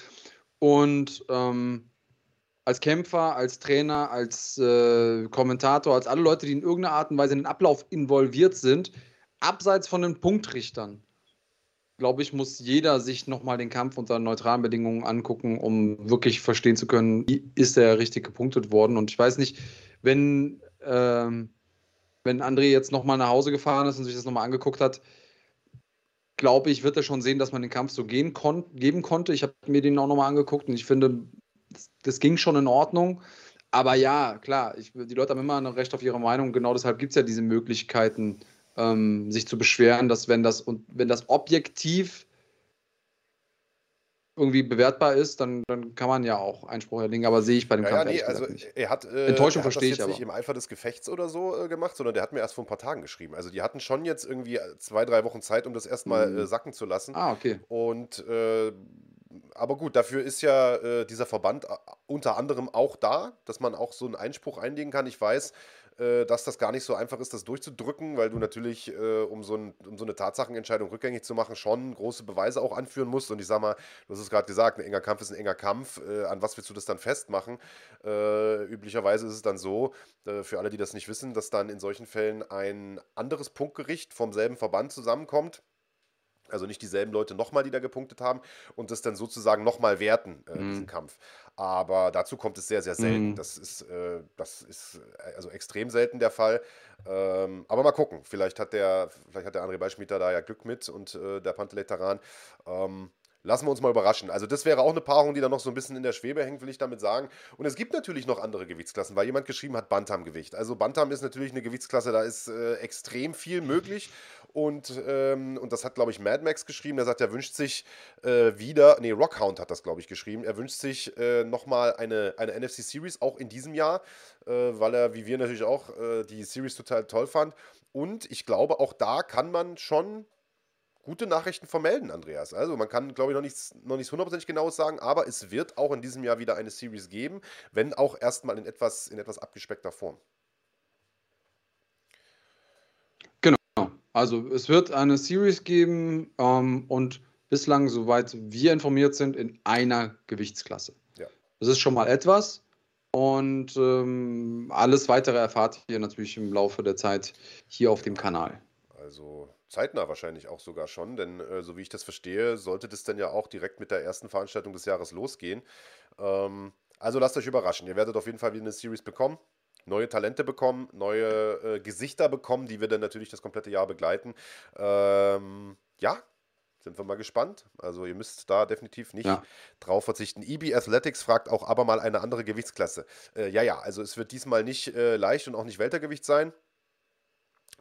Und ähm, als Kämpfer, als Trainer, als äh, Kommentator, als alle Leute, die in irgendeiner Art und Weise in den Ablauf involviert sind, abseits von den Punktrichtern, glaube ich, muss jeder sich nochmal den Kampf unter neutralen Bedingungen angucken, um wirklich verstehen zu können, wie ist er richtig gepunktet worden. Und ich weiß nicht, wenn, ähm, wenn André jetzt nochmal nach Hause gefahren ist und sich das nochmal angeguckt hat, glaube ich, wird er schon sehen, dass man den Kampf so gehen kon geben konnte. Ich habe mir den auch nochmal angeguckt und ich finde, das, das ging schon in Ordnung. Aber ja, klar, ich, die Leute haben immer ein Recht auf ihre Meinung. Genau deshalb gibt es ja diese Möglichkeiten, ähm, sich zu beschweren, dass wenn das und wenn das objektiv irgendwie bewertbar ist, dann, dann kann man ja auch Einspruch erlegen, aber sehe ich bei dem ja, Kampf ja, nee, also nicht. Er hat, äh, Enttäuschung er hat verstehe ich aber. nicht im Eifer des Gefechts oder so äh, gemacht, sondern der hat mir erst vor ein paar Tagen geschrieben. Also die hatten schon jetzt irgendwie zwei, drei Wochen Zeit, um das erstmal mhm. äh, sacken zu lassen. Ah, okay. Und äh, aber gut, dafür ist ja äh, dieser Verband äh, unter anderem auch da, dass man auch so einen Einspruch einlegen kann. Ich weiß, äh, dass das gar nicht so einfach ist, das durchzudrücken, weil du natürlich, äh, um, so ein, um so eine Tatsachenentscheidung rückgängig zu machen, schon große Beweise auch anführen musst. Und ich sag mal, du hast es gerade gesagt, ein enger Kampf ist ein enger Kampf. Äh, an was willst du das dann festmachen? Äh, üblicherweise ist es dann so, für alle, die das nicht wissen, dass dann in solchen Fällen ein anderes Punktgericht vom selben Verband zusammenkommt also nicht dieselben Leute nochmal, die da gepunktet haben und das dann sozusagen nochmal werten, äh, diesen Mhm. Kampf. Aber dazu kommt es sehr, sehr selten. Mhm. Das ist, äh, das ist äh, also extrem selten der Fall. Ähm, aber mal gucken. Vielleicht hat der, vielleicht hat der André Beischmieter da ja Glück mit und äh, der Panteletaran. Ähm, lassen wir uns mal überraschen. Also das wäre auch eine Paarung, die da noch so ein bisschen in der Schwebe hängt, will ich damit sagen. Und es gibt natürlich noch andere Gewichtsklassen, weil jemand geschrieben hat Bantamgewicht. Also Bantam ist natürlich eine Gewichtsklasse, da ist äh, extrem viel möglich. Und, ähm, und das hat, glaube ich, Mad Max geschrieben. Der sagt, er wünscht sich äh, wieder, nee, Rockhound hat das, glaube ich, geschrieben. Er wünscht sich äh, nochmal eine, eine NFC Series, auch in diesem Jahr, äh, weil er, wie wir natürlich auch, äh, die Series total toll fand. Und ich glaube, auch da kann man schon gute Nachrichten vermelden, Andreas. Also man kann, glaube ich, noch nichts, noch nichts hundertprozentig genaues sagen, aber es wird auch in diesem Jahr wieder eine Series geben, wenn auch erstmal in etwas, in etwas abgespeckter Form. Genau. Also es wird eine Series geben ähm, und bislang, soweit wir informiert sind, in einer Gewichtsklasse. Ja. Das ist schon mal etwas. Und ähm, alles weitere erfahrt ihr natürlich im Laufe der Zeit hier auf dem Kanal. Also zeitnah wahrscheinlich auch sogar schon, denn äh, so wie ich das verstehe, sollte das dann ja auch direkt mit der ersten Veranstaltung des Jahres losgehen. Ähm, also lasst euch überraschen. Ihr werdet auf jeden Fall wieder eine Series bekommen, neue Talente bekommen, neue äh, Gesichter bekommen, die wir dann natürlich das komplette Jahr begleiten. Ähm, ja, sind wir mal gespannt. Also ihr müsst da definitiv nicht Ja. drauf verzichten. EB Athletics fragt auch aber mal eine andere Gewichtsklasse. Äh, ja, ja, also es wird diesmal nicht äh, leicht und auch nicht Weltergewicht sein.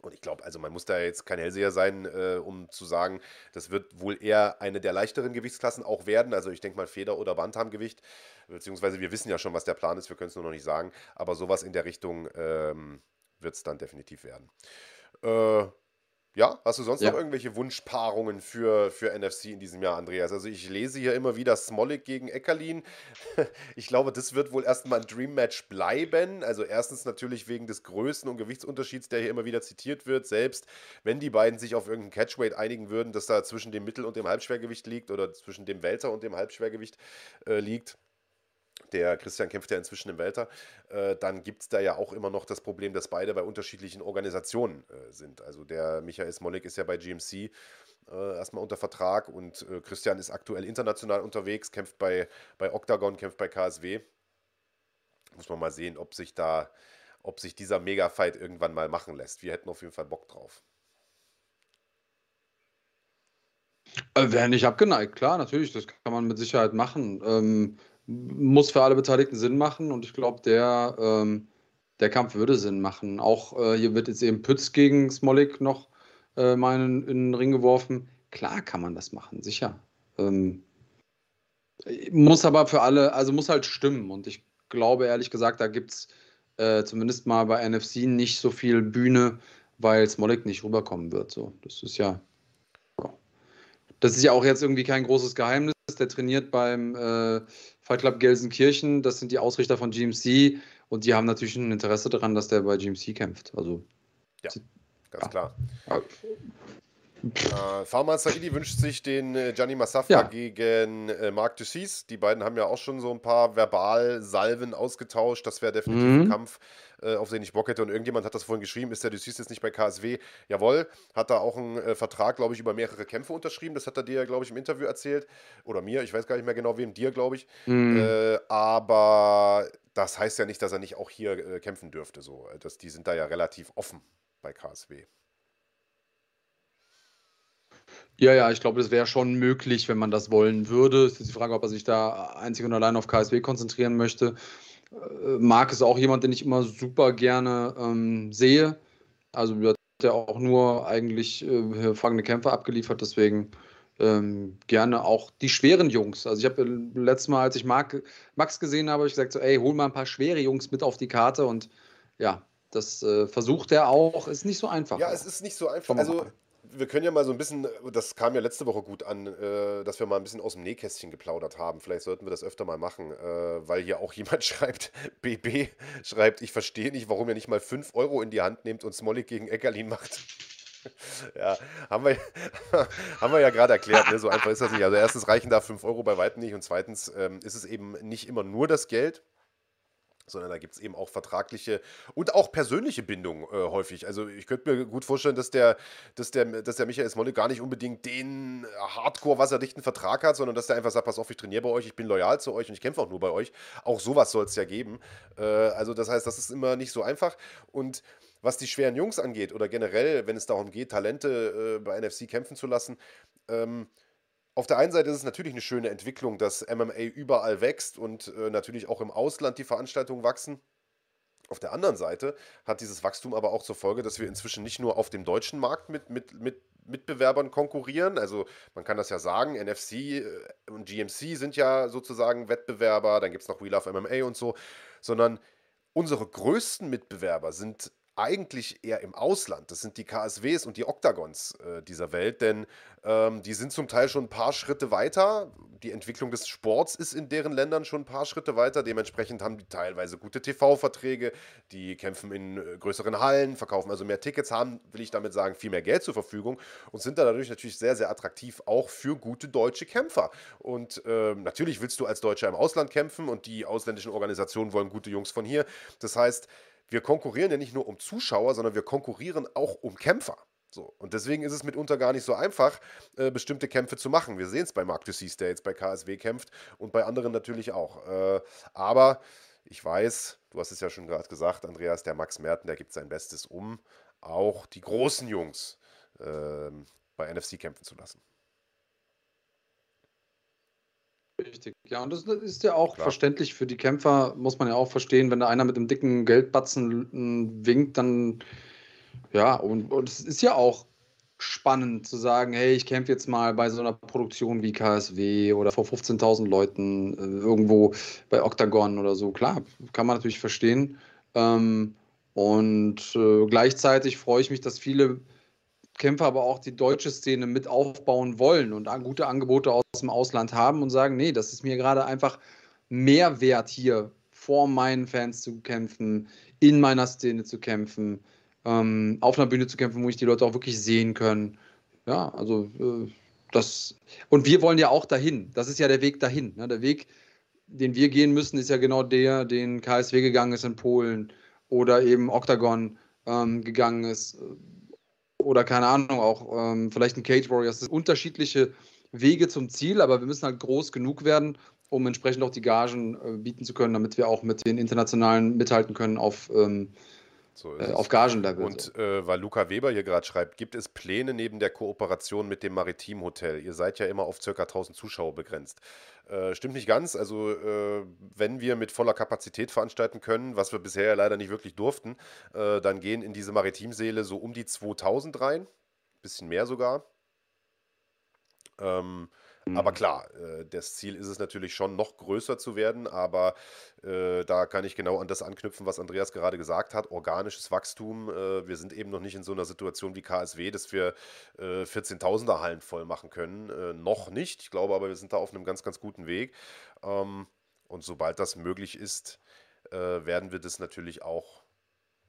Und ich glaube, also man muss da jetzt kein Hellseher sein, äh, um zu sagen, das wird wohl eher eine der leichteren Gewichtsklassen auch werden. Also ich denke mal Feder- oder Bantamgewicht. Beziehungsweise wir wissen ja schon, was der Plan ist, wir können es nur noch nicht sagen. Aber sowas in der Richtung ähm, wird es dann definitiv werden. Äh, ja, hast du sonst Ja. noch irgendwelche Wunschpaarungen für, für NFC in diesem Jahr, Andreas? Also ich lese hier immer wieder Smolik gegen Eckerlin. Ich glaube, das wird wohl erstmal ein Dream Match bleiben. Also erstens natürlich wegen des Größen- und Gewichtsunterschieds, der hier immer wieder zitiert wird. Selbst wenn die beiden sich auf irgendeinen Catchweight einigen würden, dass da zwischen dem Mittel- und dem Halbschwergewicht liegt oder zwischen dem Welter und dem Halbschwergewicht äh, liegt. Der Christian kämpft ja inzwischen im Welter. Äh, dann gibt es da ja auch immer noch das Problem, dass beide bei unterschiedlichen Organisationen äh, sind. Also der Michael Smolik ist ja bei GMC äh, erstmal unter Vertrag und äh, Christian ist aktuell international unterwegs, kämpft bei, bei Octagon, kämpft bei KSW. Muss man mal sehen, ob sich da, ob sich dieser Mega-Fight irgendwann mal machen lässt. Wir hätten auf jeden Fall Bock drauf. Äh, Wäre nicht abgeneigt, klar, natürlich, das kann man mit Sicherheit machen. Ähm, muss für alle Beteiligten Sinn machen und ich glaube, der, ähm, der Kampf würde Sinn machen. Auch äh, hier wird jetzt eben Pütz gegen Smolik noch äh, mal in, in den Ring geworfen. Klar kann man das machen, sicher. Ähm, muss aber für alle, also muss halt stimmen und ich glaube ehrlich gesagt, da gibt es äh, zumindest mal bei NFC nicht so viel Bühne, weil Smolik nicht rüberkommen wird. So, das ist ja. Das ist ja auch jetzt irgendwie kein großes Geheimnis. Der trainiert beim äh, Fight Club Gelsenkirchen. Das sind die Ausrichter von GMC und die haben natürlich ein Interesse daran, dass der bei GMC kämpft. Also Ganz Ja. klar. ja, Äh, Farman Saidi wünscht sich den äh, Gianni Massafra Ja. gegen äh, Marc Dussis. Die beiden haben ja auch schon so ein paar Verbalsalven ausgetauscht. Das wäre definitiv ein Mhm. Kampf, äh, auf den ich Bock hätte. Und irgendjemand hat das vorhin geschrieben, ist der Dussis jetzt nicht bei KSW? Jawohl, hat da auch einen äh, Vertrag, glaube ich, über mehrere Kämpfe unterschrieben. Das hat er dir, ja, glaube ich, im Interview erzählt. Oder mir, ich weiß gar nicht mehr genau wem, dir, glaube ich. mh, Äh, aber das heißt ja nicht, dass er nicht auch hier äh, kämpfen dürfte. So. Das, die sind da ja relativ offen bei KSW. ja, ja, ich glaube, das wäre schon möglich, wenn man das wollen würde. Es ist die Frage, ob er sich da einzig und allein auf KSW konzentrieren möchte. Äh, Marc ist auch jemand, den ich immer super gerne ähm, sehe. Also er hat ja auch nur eigentlich äh, hervorragende Kämpfe abgeliefert, deswegen ähm, gerne auch die schweren Jungs. Also ich habe äh, letztes Mal, als ich Marc, Max gesehen habe, habe ich gesagt, so, ey, hol mal ein paar schwere Jungs mit auf die Karte und ja, das äh, versucht er auch. Ist nicht so einfach. Ja, es ist nicht so einfach. Also. Wir können ja mal so ein bisschen, das kam ja letzte Woche gut an, äh, dass wir mal ein bisschen aus dem Nähkästchen geplaudert haben. Vielleicht sollten wir das öfter mal machen, äh, weil hier auch jemand schreibt, BB schreibt, ich verstehe nicht, warum ihr nicht mal 5 Euro in die Hand nehmt und Smolik gegen Eckerlin macht. Ja, haben wir, haben wir ja gerade erklärt, ne? so einfach ist das nicht. Also erstens reichen da 5 Euro bei weitem nicht und zweitens ähm, ist es eben nicht immer nur das Geld, sondern da gibt es eben auch vertragliche und auch persönliche Bindungen äh, häufig. Also ich könnte mir gut vorstellen, dass der, dass der, dass der Michael Smolik gar nicht unbedingt den Hardcore-wasserdichten Vertrag hat, sondern dass der einfach sagt, pass auf, ich trainiere bei euch, ich bin loyal zu euch und ich kämpfe auch nur bei euch. Auch sowas soll es ja geben. Äh, also das heißt, das ist immer nicht so einfach. Und was die schweren Jungs angeht oder generell, wenn es darum geht, Talente äh, bei NFC kämpfen zu lassen, ähm, auf der einen Seite ist es natürlich eine schöne Entwicklung, dass MMA überall wächst und äh, natürlich auch im Ausland die Veranstaltungen wachsen. Auf der anderen Seite hat dieses Wachstum aber auch zur Folge, dass wir inzwischen nicht nur auf dem deutschen Markt mit, mit, mit Mitbewerbern konkurrieren. Also man kann das ja sagen, NFC äh, und GMC sind ja sozusagen Wettbewerber, dann gibt es noch We Love MMA und so, sondern unsere größten Mitbewerber sind eigentlich eher im Ausland. Das sind die KSWs und die Octagons äh, dieser Welt, denn ähm, die sind zum Teil schon ein paar Schritte weiter. Die Entwicklung des Sports ist in deren Ländern schon ein paar Schritte weiter. Dementsprechend haben die teilweise gute TV-Verträge, die kämpfen in äh, größeren Hallen, verkaufen also mehr Tickets, haben, will ich damit sagen, viel mehr Geld zur Verfügung und sind da dadurch natürlich sehr, sehr attraktiv auch für gute deutsche Kämpfer. Und äh, natürlich willst du als Deutscher im Ausland kämpfen und die ausländischen Organisationen wollen gute Jungs von hier. Das heißt, wir konkurrieren ja nicht nur um Zuschauer, sondern wir konkurrieren auch um Kämpfer. So, und deswegen ist es mitunter gar nicht so einfach, äh, bestimmte Kämpfe zu machen. Wir sehen es bei Mark Ducey, der jetzt bei KSW kämpft und bei anderen natürlich auch. Äh, aber ich weiß, du hast es ja schon gerade gesagt, Andreas, der Max Merten, der gibt sein Bestes, um auch die großen Jungs äh, bei NFC kämpfen zu lassen. Richtig, ja, und das ist ja auch Klar. verständlich für die Kämpfer, muss man ja auch verstehen, wenn da einer mit einem dicken Geldbatzen winkt, dann ja, und, und es ist ja auch spannend zu sagen, hey, ich kämpfe jetzt mal bei so einer Produktion wie KSW oder vor 15.000 Leuten äh, irgendwo bei Octagon oder so. Klar, kann man natürlich verstehen. Ähm, und äh, gleichzeitig freue ich mich, dass viele Kämpfer aber auch die deutsche Szene mit aufbauen wollen und gute Angebote aus dem Ausland haben und sagen, nee, das ist mir gerade einfach mehr wert hier vor meinen Fans zu kämpfen, in meiner Szene zu kämpfen, ähm, auf einer Bühne zu kämpfen, wo ich die Leute auch wirklich sehen können. Ja, also äh, das und wir wollen ja auch dahin. Das ist ja der Weg dahin. Ne? Der Weg, den wir gehen müssen, ist ja genau der, den KSW gegangen ist in Polen oder eben Octagon ähm, gegangen ist oder keine Ahnung, auch ähm, vielleicht ein Cage Warriors. Das sind unterschiedliche Wege zum Ziel, aber wir müssen halt groß genug werden, um entsprechend auch die Gagen äh, bieten zu können, damit wir auch mit den internationalen mithalten können auf, ähm, so äh, auf Gagenlevel. Und so. äh, weil Luca Weber hier gerade schreibt, gibt es Pläne neben der Kooperation mit dem Maritim Hotel? Ihr seid ja immer auf ca. 1000 Zuschauer begrenzt. Äh, stimmt nicht ganz. Also, äh, wenn wir mit voller Kapazität veranstalten können, was wir bisher ja leider nicht wirklich durften, äh, dann gehen in diese Maritimseele so um die 2000 rein. Bisschen mehr sogar. Ähm. Aber klar, äh, das Ziel ist es natürlich schon, noch größer zu werden, aber äh, da kann ich genau an das anknüpfen, was Andreas gerade gesagt hat. Organisches Wachstum. Äh, wir sind eben noch nicht in so einer Situation wie KSW, dass wir äh, 14.000er Hallen voll machen können. Noch nicht. Ich glaube aber, wir sind da auf einem ganz, ganz guten Weg. Ähm, und sobald das möglich ist, werden wir das natürlich auch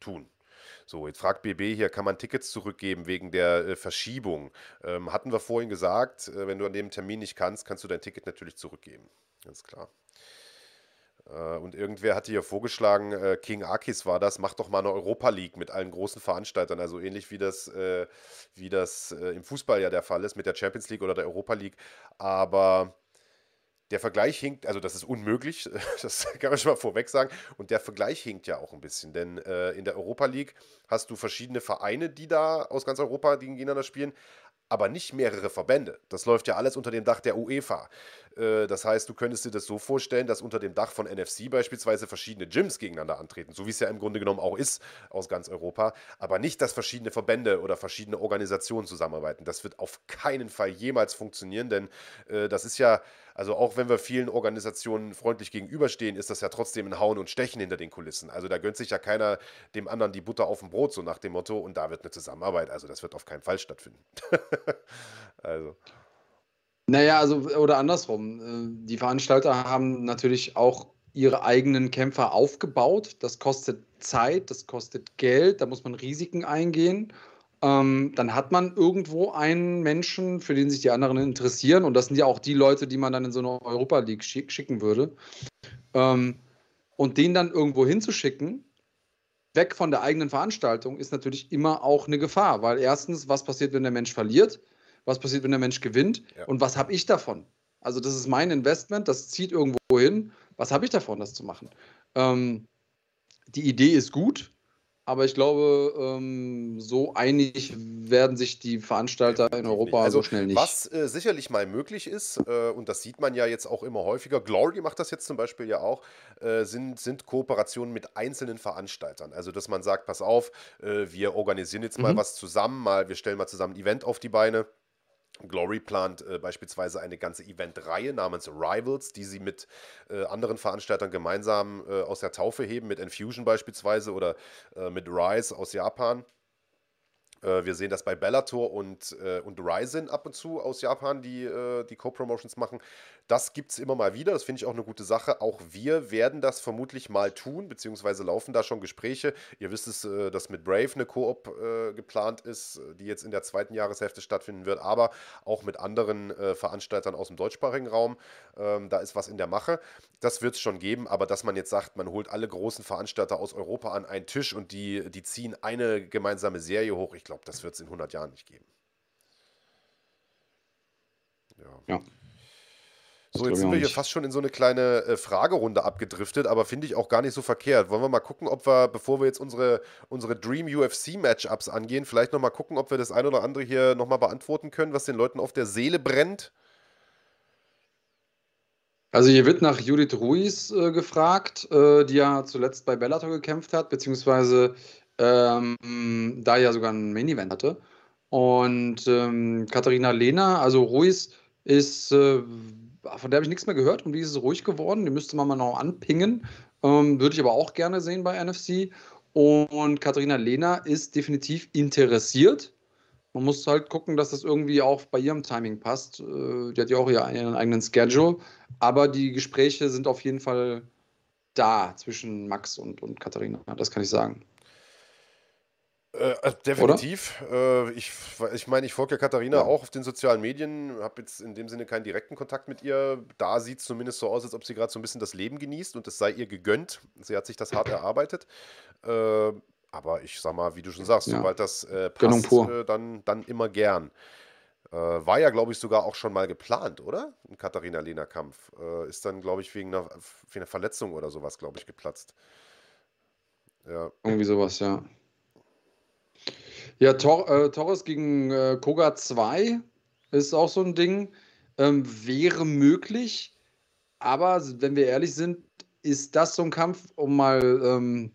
tun. So, jetzt fragt BB hier, kann man Tickets zurückgeben wegen der äh, Verschiebung? Ähm, hatten wir vorhin gesagt, äh, wenn du an dem Termin nicht kannst, kannst du dein Ticket natürlich zurückgeben. Ganz klar. Äh, und irgendwer hatte hier vorgeschlagen, äh, King Akis war das, macht doch mal eine Europa League mit allen großen Veranstaltern, also ähnlich wie das, äh, wie das im Fußball ja der Fall ist mit der Champions League oder der Europa League. Aber der Vergleich hinkt, also das ist unmöglich, das kann man schon mal vorweg sagen. Und der Vergleich hinkt ja auch ein bisschen, denn äh, in der Europa League hast du verschiedene Vereine, die da aus ganz Europa gegeneinander spielen, aber nicht mehrere Verbände. Das läuft ja alles unter dem Dach der UEFA. Äh, das heißt, du könntest dir das so vorstellen, dass unter dem Dach von NFC beispielsweise verschiedene Gyms gegeneinander antreten, so wie es ja im Grunde genommen auch ist aus ganz Europa, aber nicht, dass verschiedene Verbände oder verschiedene Organisationen zusammenarbeiten. Das wird auf keinen Fall jemals funktionieren, denn äh, das ist ja Also auch wenn wir vielen Organisationen freundlich gegenüberstehen, ist das ja trotzdem ein Hauen und Stechen hinter den Kulissen. Also da gönnt sich ja keiner dem anderen die Butter auf dem Brot, so nach dem Motto, und da wird eine Zusammenarbeit. Also das wird auf keinen Fall stattfinden. also. Naja, also, oder andersrum. Äh, die Veranstalter haben natürlich auch ihre eigenen Kämpfer aufgebaut. Das kostet Zeit, das kostet Geld, da muss man Risiken eingehen. Ähm, dann hat man irgendwo einen Menschen, für den sich die anderen interessieren. Und das sind ja auch die Leute, die man dann in so eine Europa League schick, schicken würde. Ähm, und den dann irgendwo hinzuschicken, weg von der eigenen Veranstaltung, ist natürlich immer auch eine Gefahr. Weil erstens, was passiert, wenn der Mensch verliert? Was passiert, wenn der Mensch gewinnt? Ja. Und was habe ich davon? Also, das ist mein Investment, das zieht irgendwo hin was habe ich davon, das zu machen? Ähm, die Idee ist gut, aber ich glaube, ähm, so einig werden sich die Veranstalter in Europa also, so schnell nicht. Was äh, sicherlich mal möglich ist, äh, und das sieht man ja jetzt auch immer häufiger, Glory macht das jetzt zum Beispiel ja auch, äh, sind, sind Kooperationen mit einzelnen Veranstaltern. Also, dass man sagt, pass auf, äh, wir organisieren jetzt mal mhm. was zusammen, mal, wir stellen mal zusammen ein Event auf die Beine Glory plant äh, beispielsweise eine ganze Eventreihe namens Rivals, die sie mit äh, anderen Veranstaltern gemeinsam äh, aus der Taufe heben, mit Infusion beispielsweise oder äh, mit Rise aus Japan. Äh, wir sehen das bei Bellator und, äh, und Ryzen ab und zu aus Japan, die äh, die Co-Promotions machen. Das gibt es immer mal wieder. Das finde ich auch eine gute Sache. Auch wir werden das vermutlich mal tun, beziehungsweise laufen da schon Gespräche. Ihr wisst es, äh, dass mit Brave eine Koop äh, geplant ist, die jetzt in der zweiten Jahreshälfte stattfinden wird, aber auch mit anderen Veranstaltern aus dem deutschsprachigen Raum. Ähm, da ist was in der Mache. Das wird es schon geben, aber dass man jetzt sagt, man holt alle großen Veranstalter aus Europa an einen Tisch und die, die ziehen eine gemeinsame Serie hoch, ich glaube, das wird es in 100 Jahren nicht geben. Ja. ja. So, jetzt sind wir hier fast schon in so eine kleine äh, Fragerunde abgedriftet, aber finde ich auch gar nicht so verkehrt. Wollen wir mal gucken, ob wir, bevor wir jetzt unsere, unsere Dream UFC Matchups angehen, vielleicht nochmal gucken, ob wir das ein oder andere hier nochmal beantworten können, was den Leuten auf der Seele brennt? Also hier wird nach Judith Ruiz äh, gefragt, äh, die ja zuletzt bei Bellator gekämpft hat, beziehungsweise ähm, da ja sogar ein Main-Event hatte. Und ähm, Katharina Lehner, also Ruiz ist äh, von der habe ich nichts mehr gehört und die ist ruhig geworden. Die müsste man mal noch anpingen. Ähm, würde ich aber auch gerne sehen bei NFC. Und Katharina Lehner ist definitiv interessiert. Man muss halt gucken, dass das irgendwie auch bei ihrem Timing passt. Äh, die hat ja auch ihren eigenen Schedule. Aber die Gespräche sind auf jeden Fall da zwischen Max und, und Katharina. Das kann ich sagen. Äh, also definitiv. Äh, ich ich meine, ich folge ja Katharina ja. auch auf den sozialen Medien, habe jetzt in dem Sinne keinen direkten Kontakt mit ihr. Da sieht es zumindest so aus, als ob sie gerade so ein bisschen das Leben genießt und es sei ihr gegönnt. Sie hat sich das hart erarbeitet. Äh, aber ich sag mal, wie du schon sagst, ja. sobald das äh, passt, äh, dann, dann immer gern. Äh, war ja, glaube ich, sogar auch schon mal geplant, oder? Ein Katharina-Lehner-Kampf. ist dann, glaube ich, wegen einer, wegen einer Verletzung oder sowas, glaube ich, geplatzt. Ja. Irgendwie sowas, ja. Ja, Tor äh, Torres gegen äh, Koga 2 ist auch so ein Ding. Ähm, wäre möglich, aber wenn wir ehrlich sind, ist das so ein Kampf, um mal ähm,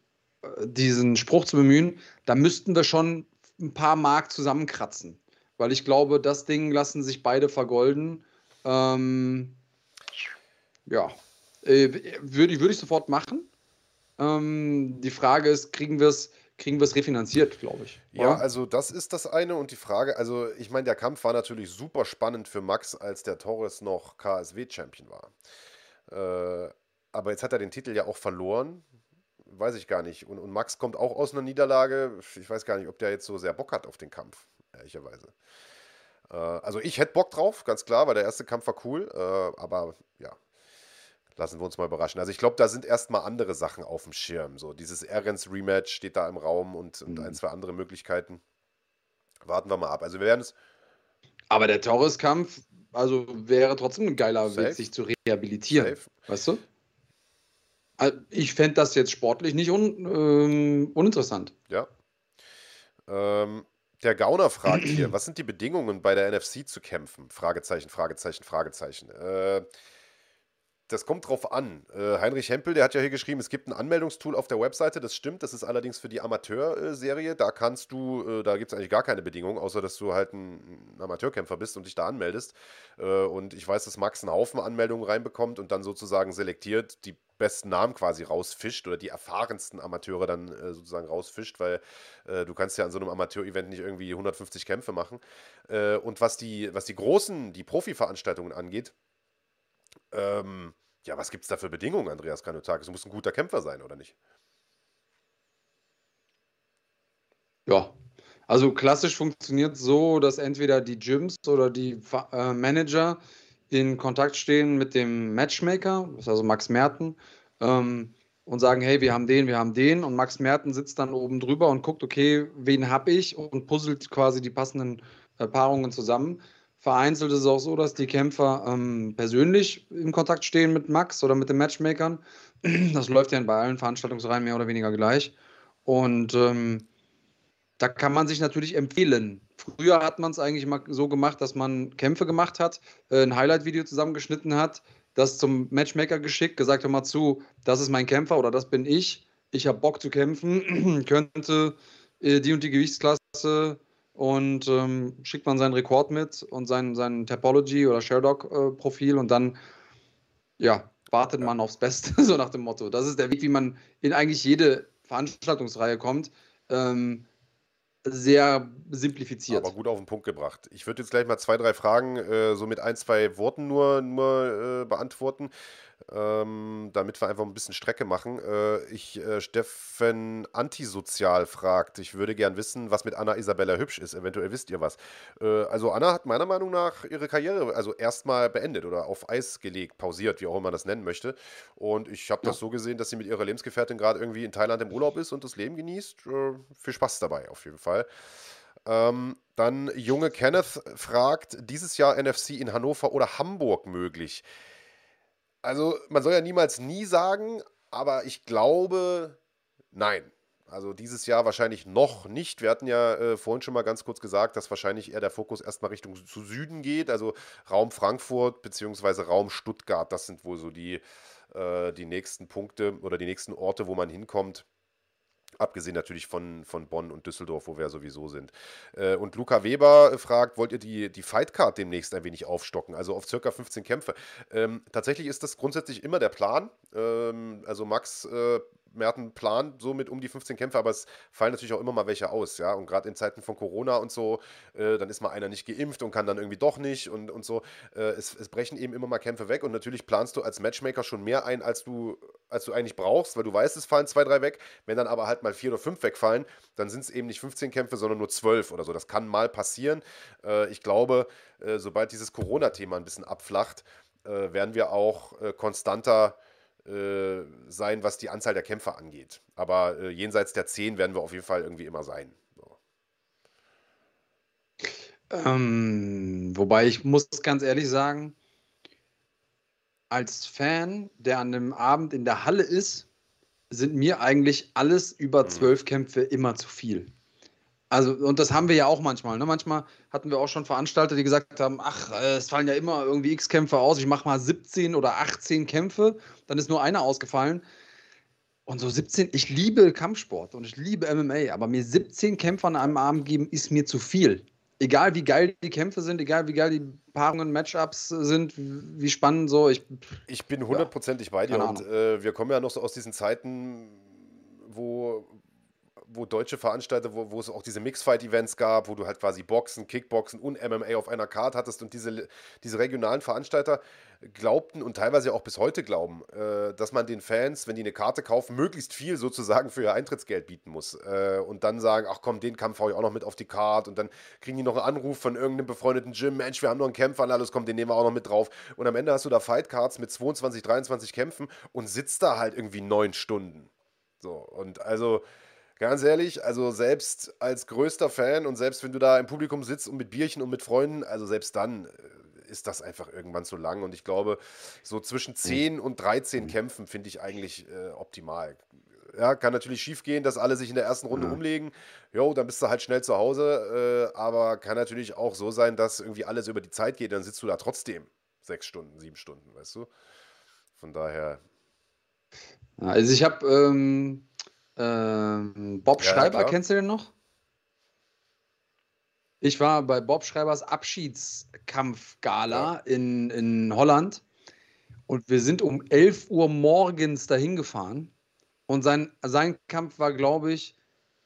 diesen Spruch zu bemühen, da müssten wir schon ein paar Mark zusammenkratzen. Weil ich glaube, das Ding lassen sich beide vergolden. Ähm, ja, äh, würde, würde ich sofort machen. Ähm, die Frage ist, kriegen wir es kriegen wir es refinanziert, glaube ich. Ja, oder? also das ist das eine und die Frage, also ich meine, der Kampf war natürlich super spannend für Max, als der Torres noch KSW-Champion war. Äh, aber jetzt hat er den Titel ja auch verloren. Weiß ich gar nicht. Und, und Max kommt auch aus einer Niederlage. Ich weiß gar nicht, ob der jetzt so sehr Bock hat auf den Kampf, ehrlicherweise. Äh, also ich hätte Bock drauf, ganz klar, weil der erste Kampf war cool. Äh, aber ja, Lassen wir uns mal überraschen. Also ich glaube, da sind erstmal andere Sachen auf dem Schirm. So dieses Ehrens Rematch steht da im Raum und, und mhm. ein, zwei andere Möglichkeiten. Warten wir mal ab. Also wir werden es. Aber der Torres-Kampf, also wäre trotzdem ein geiler Safe. Weg, sich zu rehabilitieren. Safe. Weißt du? Ich fände das jetzt sportlich nicht un, ähm, uninteressant. Ja. Ähm, der Gauner fragt hier, was sind die Bedingungen bei der NFC zu kämpfen? Fragezeichen, Fragezeichen, Fragezeichen. Äh, das kommt drauf an. Äh, Heinrich Hempel, der hat ja hier geschrieben, es gibt ein Anmeldungstool auf der Webseite, das stimmt, das ist allerdings für die Amateurserie. Da kannst du, äh, da gibt es eigentlich gar keine Bedingungen, außer dass du halt ein, Amateurkämpfer bist und dich da anmeldest. Äh, und ich weiß, dass Max einen Haufen Anmeldungen reinbekommt und dann sozusagen selektiert, die besten Namen quasi rausfischt oder die erfahrensten Amateure dann äh, sozusagen rausfischt, weil äh, du kannst ja an so einem Amateur-Event nicht irgendwie 150 Kämpfe machen. Äh, und was die, was die großen, die Profi-Veranstaltungen angeht, ähm, ja, was gibt es da für Bedingungen, Andreas Kanotakis? Du musst ein guter Kämpfer sein, oder nicht? Ja, also klassisch funktioniert so, dass entweder die Gyms oder die äh, Manager in Kontakt stehen mit dem Matchmaker, das ist also Max Merten, ähm, und sagen, hey, wir haben den, wir haben den. Und Max Merten sitzt dann oben drüber und guckt, okay, wen habe ich und puzzelt quasi die passenden äh, Paarungen zusammen. Vereinzelt ist es auch so, dass die Kämpfer ähm, persönlich in Kontakt stehen mit Max oder mit den Matchmakern. Das läuft ja bei allen Veranstaltungsreihen mehr oder weniger gleich. Und ähm, da kann man sich natürlich empfehlen. Früher hat man es eigentlich mal so gemacht, dass man Kämpfe gemacht hat, äh, ein Highlight-Video zusammengeschnitten hat, das zum Matchmaker geschickt, gesagt hör mal zu, das ist mein Kämpfer oder das bin ich. Ich habe Bock zu kämpfen, könnte äh, die und die Gewichtsklasse und ähm, schickt man seinen Rekord mit und sein, sein Topology oder ShareDoc-Profil äh, und dann, ja, wartet man aufs Beste, so nach dem Motto. Das ist der Weg, wie man in eigentlich jede Veranstaltungsreihe kommt. Ähm, sehr simplifiziert. Aber gut auf den Punkt gebracht. Ich würde jetzt gleich mal zwei, drei Fragen äh, so mit ein, zwei Worten nur, nur äh, beantworten ähm, damit wir einfach ein bisschen Strecke machen. Äh, ich, äh, Steffen Antisozial fragt, ich würde gern wissen, was mit Anna Isabella Hübsch ist. Eventuell wisst ihr was. Äh, also Anna hat meiner Meinung nach ihre Karriere also erstmal beendet oder auf Eis gelegt, pausiert, wie auch immer man das nennen möchte. Und ich habe ja. das so gesehen, dass sie mit ihrer Lebensgefährtin gerade irgendwie in Thailand im Urlaub ist und das Leben genießt. Äh, viel Spaß dabei, auf jeden Fall. Ähm, dann junge Kenneth fragt, dieses Jahr NFC in Hannover oder Hamburg möglich? Also, man soll ja niemals nie sagen, aber ich glaube, nein. Also dieses Jahr wahrscheinlich noch nicht. Wir hatten ja äh, vorhin schon mal ganz kurz gesagt, dass wahrscheinlich eher der Fokus erstmal Richtung zu Süden geht. Also Raum Frankfurt bzw. Raum Stuttgart. Das sind wohl so die, äh, die nächsten Punkte oder die nächsten Orte, wo man hinkommt. Abgesehen natürlich von, von Bonn und Düsseldorf, wo wir sowieso sind. Äh, und Luca Weber fragt, wollt ihr die, die Fightcard demnächst ein wenig aufstocken? Also auf circa 15 Kämpfe. Ähm, tatsächlich ist das grundsätzlich immer der Plan. Ähm, also Max äh, Merten plant so mit um die 15 Kämpfe, aber es fallen natürlich auch immer mal welche aus, ja. Und gerade in Zeiten von Corona und so, äh, dann ist mal einer nicht geimpft und kann dann irgendwie doch nicht und, und so. Äh, es, es, brechen eben immer mal Kämpfe weg und natürlich planst du als Matchmaker schon mehr ein, als du, als du eigentlich brauchst, weil du weißt, es fallen zwei, drei weg. Wenn dann aber halt mal vier oder fünf wegfallen, dann sind es eben nicht 15 Kämpfe, sondern nur zwölf oder so. Das kann mal passieren. Äh, ich glaube, äh, sobald dieses Corona-Thema ein bisschen abflacht, äh, werden wir auch konstanter sein, was die Anzahl der Kämpfer angeht. Aber jenseits der 10 werden wir auf jeden Fall irgendwie immer sein. Ähm, wobei ich muss ganz ehrlich sagen, als Fan, der an einem Abend in der Halle ist, sind mir eigentlich alles über mhm. zwölf Kämpfe immer zu viel. Also, und das haben wir ja auch manchmal. Ne? Manchmal hatten wir auch schon Veranstalter, die gesagt haben: Ach, äh, es fallen ja immer irgendwie x Kämpfe aus. Ich mache mal 17 oder 18 Kämpfe. Dann ist nur einer ausgefallen. Und so 17, ich liebe Kampfsport und ich liebe MMA, aber mir 17 Kämpfe an einem Abend geben, ist mir zu viel. Egal wie geil die Kämpfe sind, egal wie geil die Paarungen, Matchups sind, wie spannend so. Ich, ich bin hundertprozentig ja, bei dir und äh, wir kommen ja noch so aus diesen Zeiten, wo, wo deutsche Veranstalter, wo, wo es auch diese Mixfight-Events gab, wo du halt quasi Boxen, Kickboxen und MMA auf einer Karte hattest und diese, diese regionalen Veranstalter glaubten und teilweise auch bis heute glauben, äh, dass man den Fans, wenn die eine Karte kaufen, möglichst viel sozusagen für ihr Eintrittsgeld bieten muss. Äh, und dann sagen, ach komm, den Kampf hau ich auch noch mit auf die Karte. Und dann kriegen die noch einen Anruf von irgendeinem befreundeten Gym, Mensch, wir haben noch einen Kämpfer, und alles komm, den nehmen wir auch noch mit drauf. Und am Ende hast du da Fightcards mit 22, 23 Kämpfen und sitzt da halt irgendwie neun Stunden. So, und also Ganz ehrlich, also selbst als größter Fan und selbst wenn du da im Publikum sitzt und mit Bierchen und mit Freunden, also selbst dann äh, ist das einfach irgendwann zu lang. Und ich glaube, so zwischen 10 mhm. und 13 mhm. Kämpfen finde ich eigentlich äh, optimal. Ja, kann natürlich schief gehen, dass alle sich in der ersten Runde mhm. umlegen. Jo, dann bist du halt schnell zu Hause. Äh, aber kann natürlich auch so sein, dass irgendwie alles über die Zeit geht. Dann sitzt du da trotzdem sechs Stunden, sieben Stunden, weißt du? Von daher. Also ich habe ähm, ähm, Bob Ja, Schreiber, klar. kennst du den noch? Ich war bei Bob Schreibers Abschiedskampf-Gala in, in Holland und wir sind um 11 Uhr morgens dahin gefahren und sein, sein Kampf war, glaube ich,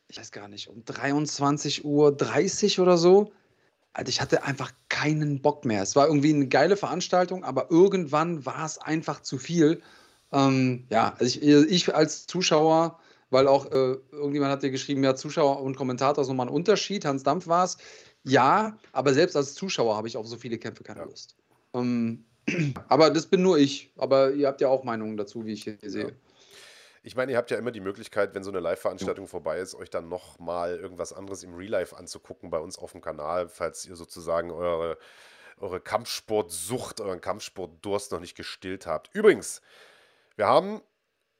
ich weiß gar nicht, um 23 Uhr 30 oder so. Also ich hatte einfach keinen Bock mehr. Es war irgendwie eine geile Veranstaltung, aber irgendwann war es einfach zu viel. Ähm, ja, also ich, ich als Zuschauer, weil auch äh, irgendjemand hat dir geschrieben, ja, Zuschauer und Kommentator ist nochmal ein Unterschied. Hans Dampf war es. Ja, aber selbst als Zuschauer habe ich auf so viele Kämpfe keine Ja. Lust. Ähm, aber das bin nur ich. Aber ihr habt ja auch Meinungen dazu, wie ich hier sehe. Ich meine, ihr habt ja immer die Möglichkeit, wenn so eine Live-Veranstaltung vorbei ist, euch dann nochmal irgendwas anderes im Real Life anzugucken bei uns auf dem Kanal, falls ihr sozusagen eure, eure Kampfsportsucht, euren Kampfsportdurst noch nicht gestillt habt. Übrigens, wir haben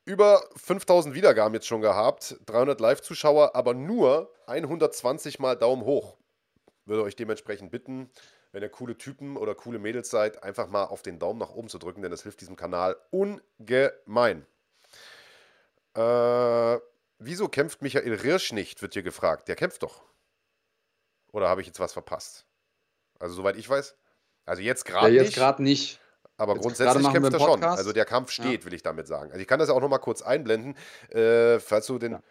über 5000 Wiedergaben jetzt schon gehabt, 300 Live-Zuschauer, aber nur 120 mal Daumen hoch. Würde euch dementsprechend bitten, wenn ihr coole Typen oder coole Mädels seid, einfach mal auf den Daumen nach oben zu drücken, denn das hilft diesem Kanal ungemein. Äh, wieso kämpft Michael Rirsch nicht, wird hier gefragt. Der kämpft doch. Oder habe ich jetzt was verpasst? Also, soweit ich weiß. Also, jetzt Ja, gerade jetzt nicht, gerade nicht. Aber jetzt grundsätzlich kämpft er schon. Also, der Kampf steht, will ich damit sagen. Also, ich kann das ja auch nochmal kurz einblenden, äh, falls du den. Ja.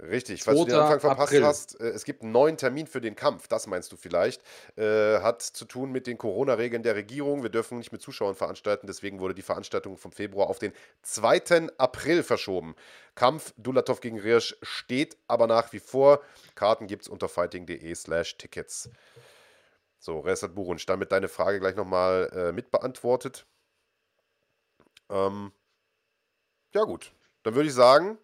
Richtig, falls du den 2. Anfang verpasst April. hast, äh, es gibt einen neuen Termin für den Kampf, das meinst du vielleicht. Äh, hat zu tun mit den Corona-Regeln der Regierung. Wir dürfen nicht mit Zuschauern veranstalten, deswegen wurde die Veranstaltung vom Februar auf den 2. April verschoben. Kampf Dulatov gegen Rirsch steht aber nach wie vor. Karten gibt es unter fighting.de slash Tickets. So, Resat Burunsch, damit deine Frage gleich nochmal äh, mitbeantwortet. Ähm, ja gut, dann würde ich sagen,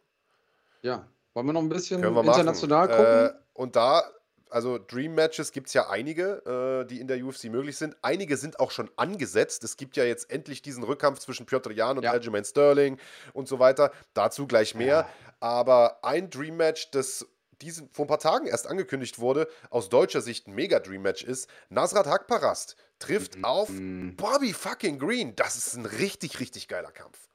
Ja. Wollen wir noch ein bisschen international machen. gucken? Äh, und da, also Dream Matches gibt es ja einige, äh, die in der UFC möglich sind. Einige sind auch schon angesetzt. Es gibt ja jetzt endlich diesen Rückkampf zwischen Piotr Jan und Ja. Aljamain Sterling und so weiter. Dazu gleich mehr. Ja. Aber ein Dream Match, das diesen, vor ein paar Tagen erst angekündigt wurde, aus deutscher Sicht ein Mega-Dream-Match ist, Nasrat Hakparast trifft auf Mhm. Bobby fucking Green. Das ist ein richtig, richtig geiler Kampf.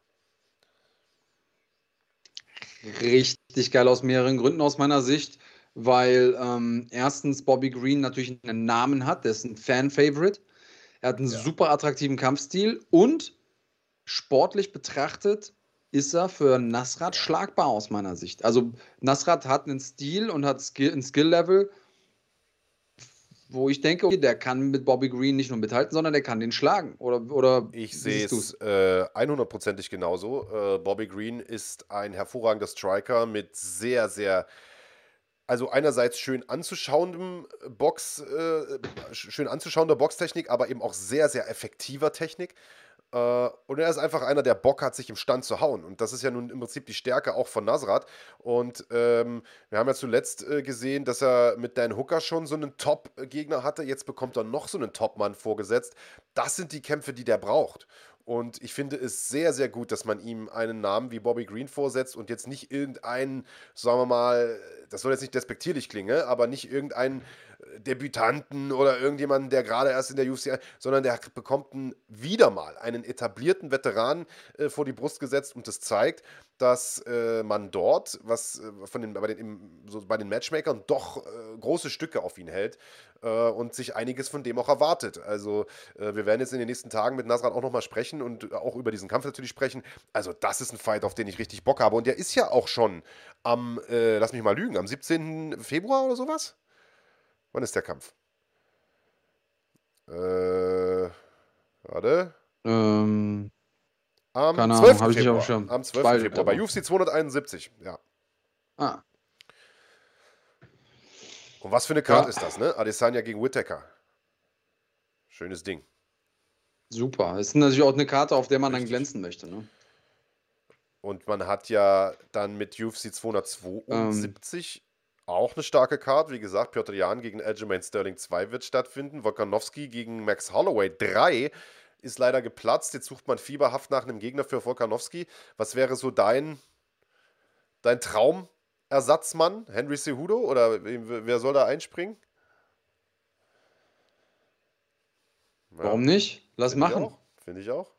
Richtig geil aus mehreren Gründen aus meiner Sicht, weil ähm, erstens Bobby Green natürlich einen Namen hat, der ist ein Fan-Favorite. Er hat einen Ja. super attraktiven Kampfstil und sportlich betrachtet ist er für Nasrat schlagbar aus meiner Sicht. Also Nasrat hat einen Stil und hat Skill, ein Skill-Level, wo ich denke, okay, der kann mit Bobby Green nicht nur mithalten, sondern der kann den schlagen. Oder, oder Ich sehe es äh, 100%ig genauso. Äh, Bobby Green ist ein hervorragender Striker mit sehr, sehr, also einerseits schön anzuschauendem Box, äh, sch- schön anzuschauender Boxtechnik, aber eben auch sehr, sehr effektiver Technik. Äh, und er ist einfach einer, der Bock hat, sich im Stand zu hauen. Und das ist ja nun im Prinzip die Stärke auch von Nasrat. Und ähm, wir haben ja zuletzt äh, gesehen, dass er mit Dan Hooker schon so einen Top-Gegner hatte. Jetzt bekommt er noch so einen Top-Mann vorgesetzt. Das sind die Kämpfe, die der braucht. Und ich finde es sehr, sehr gut, dass man ihm einen Namen wie Bobby Green vorsetzt und jetzt nicht irgendeinen, sagen wir mal, das soll jetzt nicht despektierlich klingen, aber nicht irgendeinen Debütanten oder irgendjemanden, der gerade erst in der UFC, sondern der bekommt einen, wieder mal einen etablierten Veteran äh, vor die Brust gesetzt und das zeigt, dass äh, man dort, was äh, von den, bei, den, im, so bei den Matchmakern doch äh, große Stücke auf ihn hält äh, und sich einiges von dem auch erwartet. Also äh, wir werden jetzt in den nächsten Tagen mit Nasrat auch nochmal sprechen und auch über diesen Kampf natürlich sprechen. Also das ist ein Fight, auf den ich richtig Bock habe und der ist ja auch schon am, lass mich mal lügen, am 17. Februar oder sowas? Wann ist der Kampf? Äh, warte. Ähm, Am Keine Ahnung, 12. hab ich nicht auf dem Februar. Schirm. Am 12. Bald, Februar. Bei. UFC 271, ja. ah, Und was für eine Karte Ja. ist das, ne? Adesanya gegen Whittaker. Schönes Ding. super. Ist natürlich auch eine Karte, auf der man dann Richtig. glänzen möchte. Ne? Und man hat ja dann mit UFC 272 auch eine starke Karte. Wie gesagt, Piotr Jan gegen Aljamain Sterling 2 wird stattfinden. Volkanowski gegen Max Holloway 3 ist leider geplatzt. Jetzt sucht man fieberhaft nach einem Gegner für Volkanowski. Was wäre so dein, dein Traumersatzmann? Henry Cejudo? Oder wer soll da einspringen? Warum nicht? Lass finde ich machen. Finde ich auch.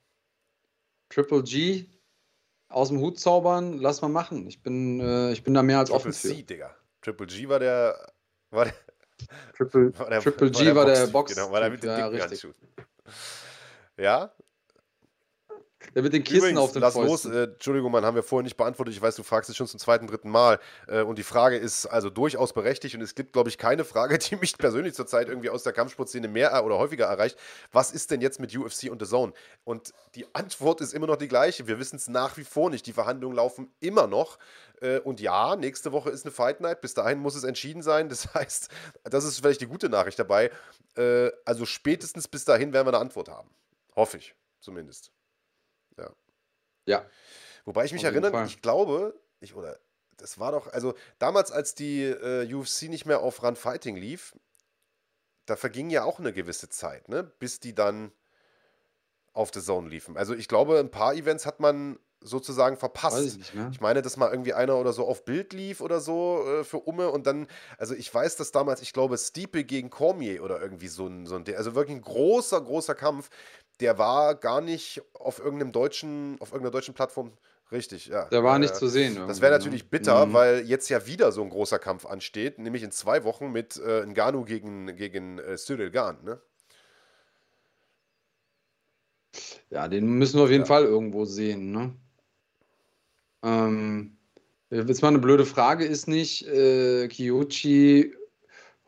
Triple G aus dem Hut zaubern, lass mal machen. Ich bin, äh, ich bin da mehr als Triple offen für. C, Digga. Triple G war der. War der, Triple, war der Triple G war der Box. Genau, war der mit den ja, dicken richtig. Handschuhen. Ja, Der mit den Kissen Übrigens, auf den lass los. Äh, Entschuldigung, Mann, haben wir vorhin nicht beantwortet. Ich weiß, du fragst es schon zum zweiten, dritten Mal. Äh, und die Frage ist also durchaus berechtigt. Und es gibt, glaube ich, keine Frage, die mich persönlich zurzeit irgendwie aus der Kampfsportszene mehr oder häufiger erreicht. Was ist denn jetzt mit UFC und The Zone? Und die Antwort ist immer noch die gleiche. Wir wissen es nach wie vor nicht. Die Verhandlungen laufen immer noch. Äh, und ja, nächste Woche ist eine Fight Night. Bis dahin muss es entschieden sein. Das heißt, das ist vielleicht die gute Nachricht dabei. Äh, also spätestens bis dahin werden wir eine Antwort haben. Hoffe ich, zumindest. Ja. Wobei ich mich erinnere, Fall. ich glaube, ich, oder das war doch, also damals, als die äh, UFC nicht mehr auf Run Fighting lief, da verging ja auch eine gewisse Zeit, ne? Bis die dann auf The Zone liefen. Also ich glaube, ein paar Events hat man sozusagen verpasst. Weiß ich nicht mehr. Ich meine, dass mal irgendwie einer oder so auf Bild lief oder so äh, für Umme und dann, also ich weiß, dass damals, ich glaube, Stipe gegen Cormier oder irgendwie so ein, so ein, also wirklich ein großer, großer Kampf, der war gar nicht auf irgendeinem deutschen, auf irgendeiner deutschen Plattform richtig, ja. Der war Äh, nicht zu sehen. Das wäre irgendwie, natürlich ne? bitter, Mhm. weil jetzt ja wieder so ein großer Kampf ansteht, nämlich in zwei Wochen mit äh, Ngannou gegen, gegen äh, Cyril Gahn, ne? Ja, den müssen wir auf jeden Ja. Fall irgendwo sehen. Ne? Ähm, jetzt mal eine blöde Frage: Ist nicht äh, Kiyuchi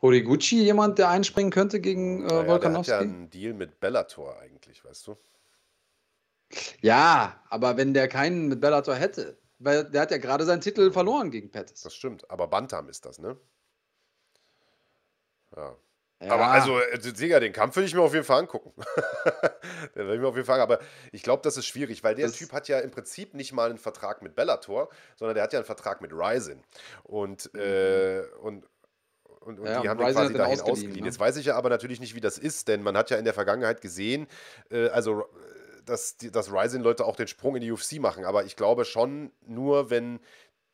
Horiguchi jemand, der einspringen könnte gegen äh, Naja, der hat ja Ja, einen Deal mit Bellator eigentlich, weißt du? aber wenn der keinen mit Bellator hätte, weil der hat ja gerade seinen Titel verloren gegen Pettis. Das stimmt. Aber Bantam ist das, ne? Ja. Ja, Aber also, äh, Digga, den Kampf will ich mir auf jeden Fall angucken. den will ich mir auf jeden Fall, aber ich glaube, das ist schwierig, weil der Das- Typ hat ja im Prinzip nicht mal einen Vertrag mit Bellator, sondern der hat ja einen Vertrag mit Ryzen. Und, äh, und, und, und Ja, die haben den quasi dahin ausgeliehen, ausgeliehen. ne? Jetzt weiß ich ja aber natürlich nicht, wie das ist, denn man hat ja in der Vergangenheit gesehen, äh, also, äh, dass, die, dass Ryzen-Leute auch den Sprung in die UFC machen, aber ich glaube schon nur, wenn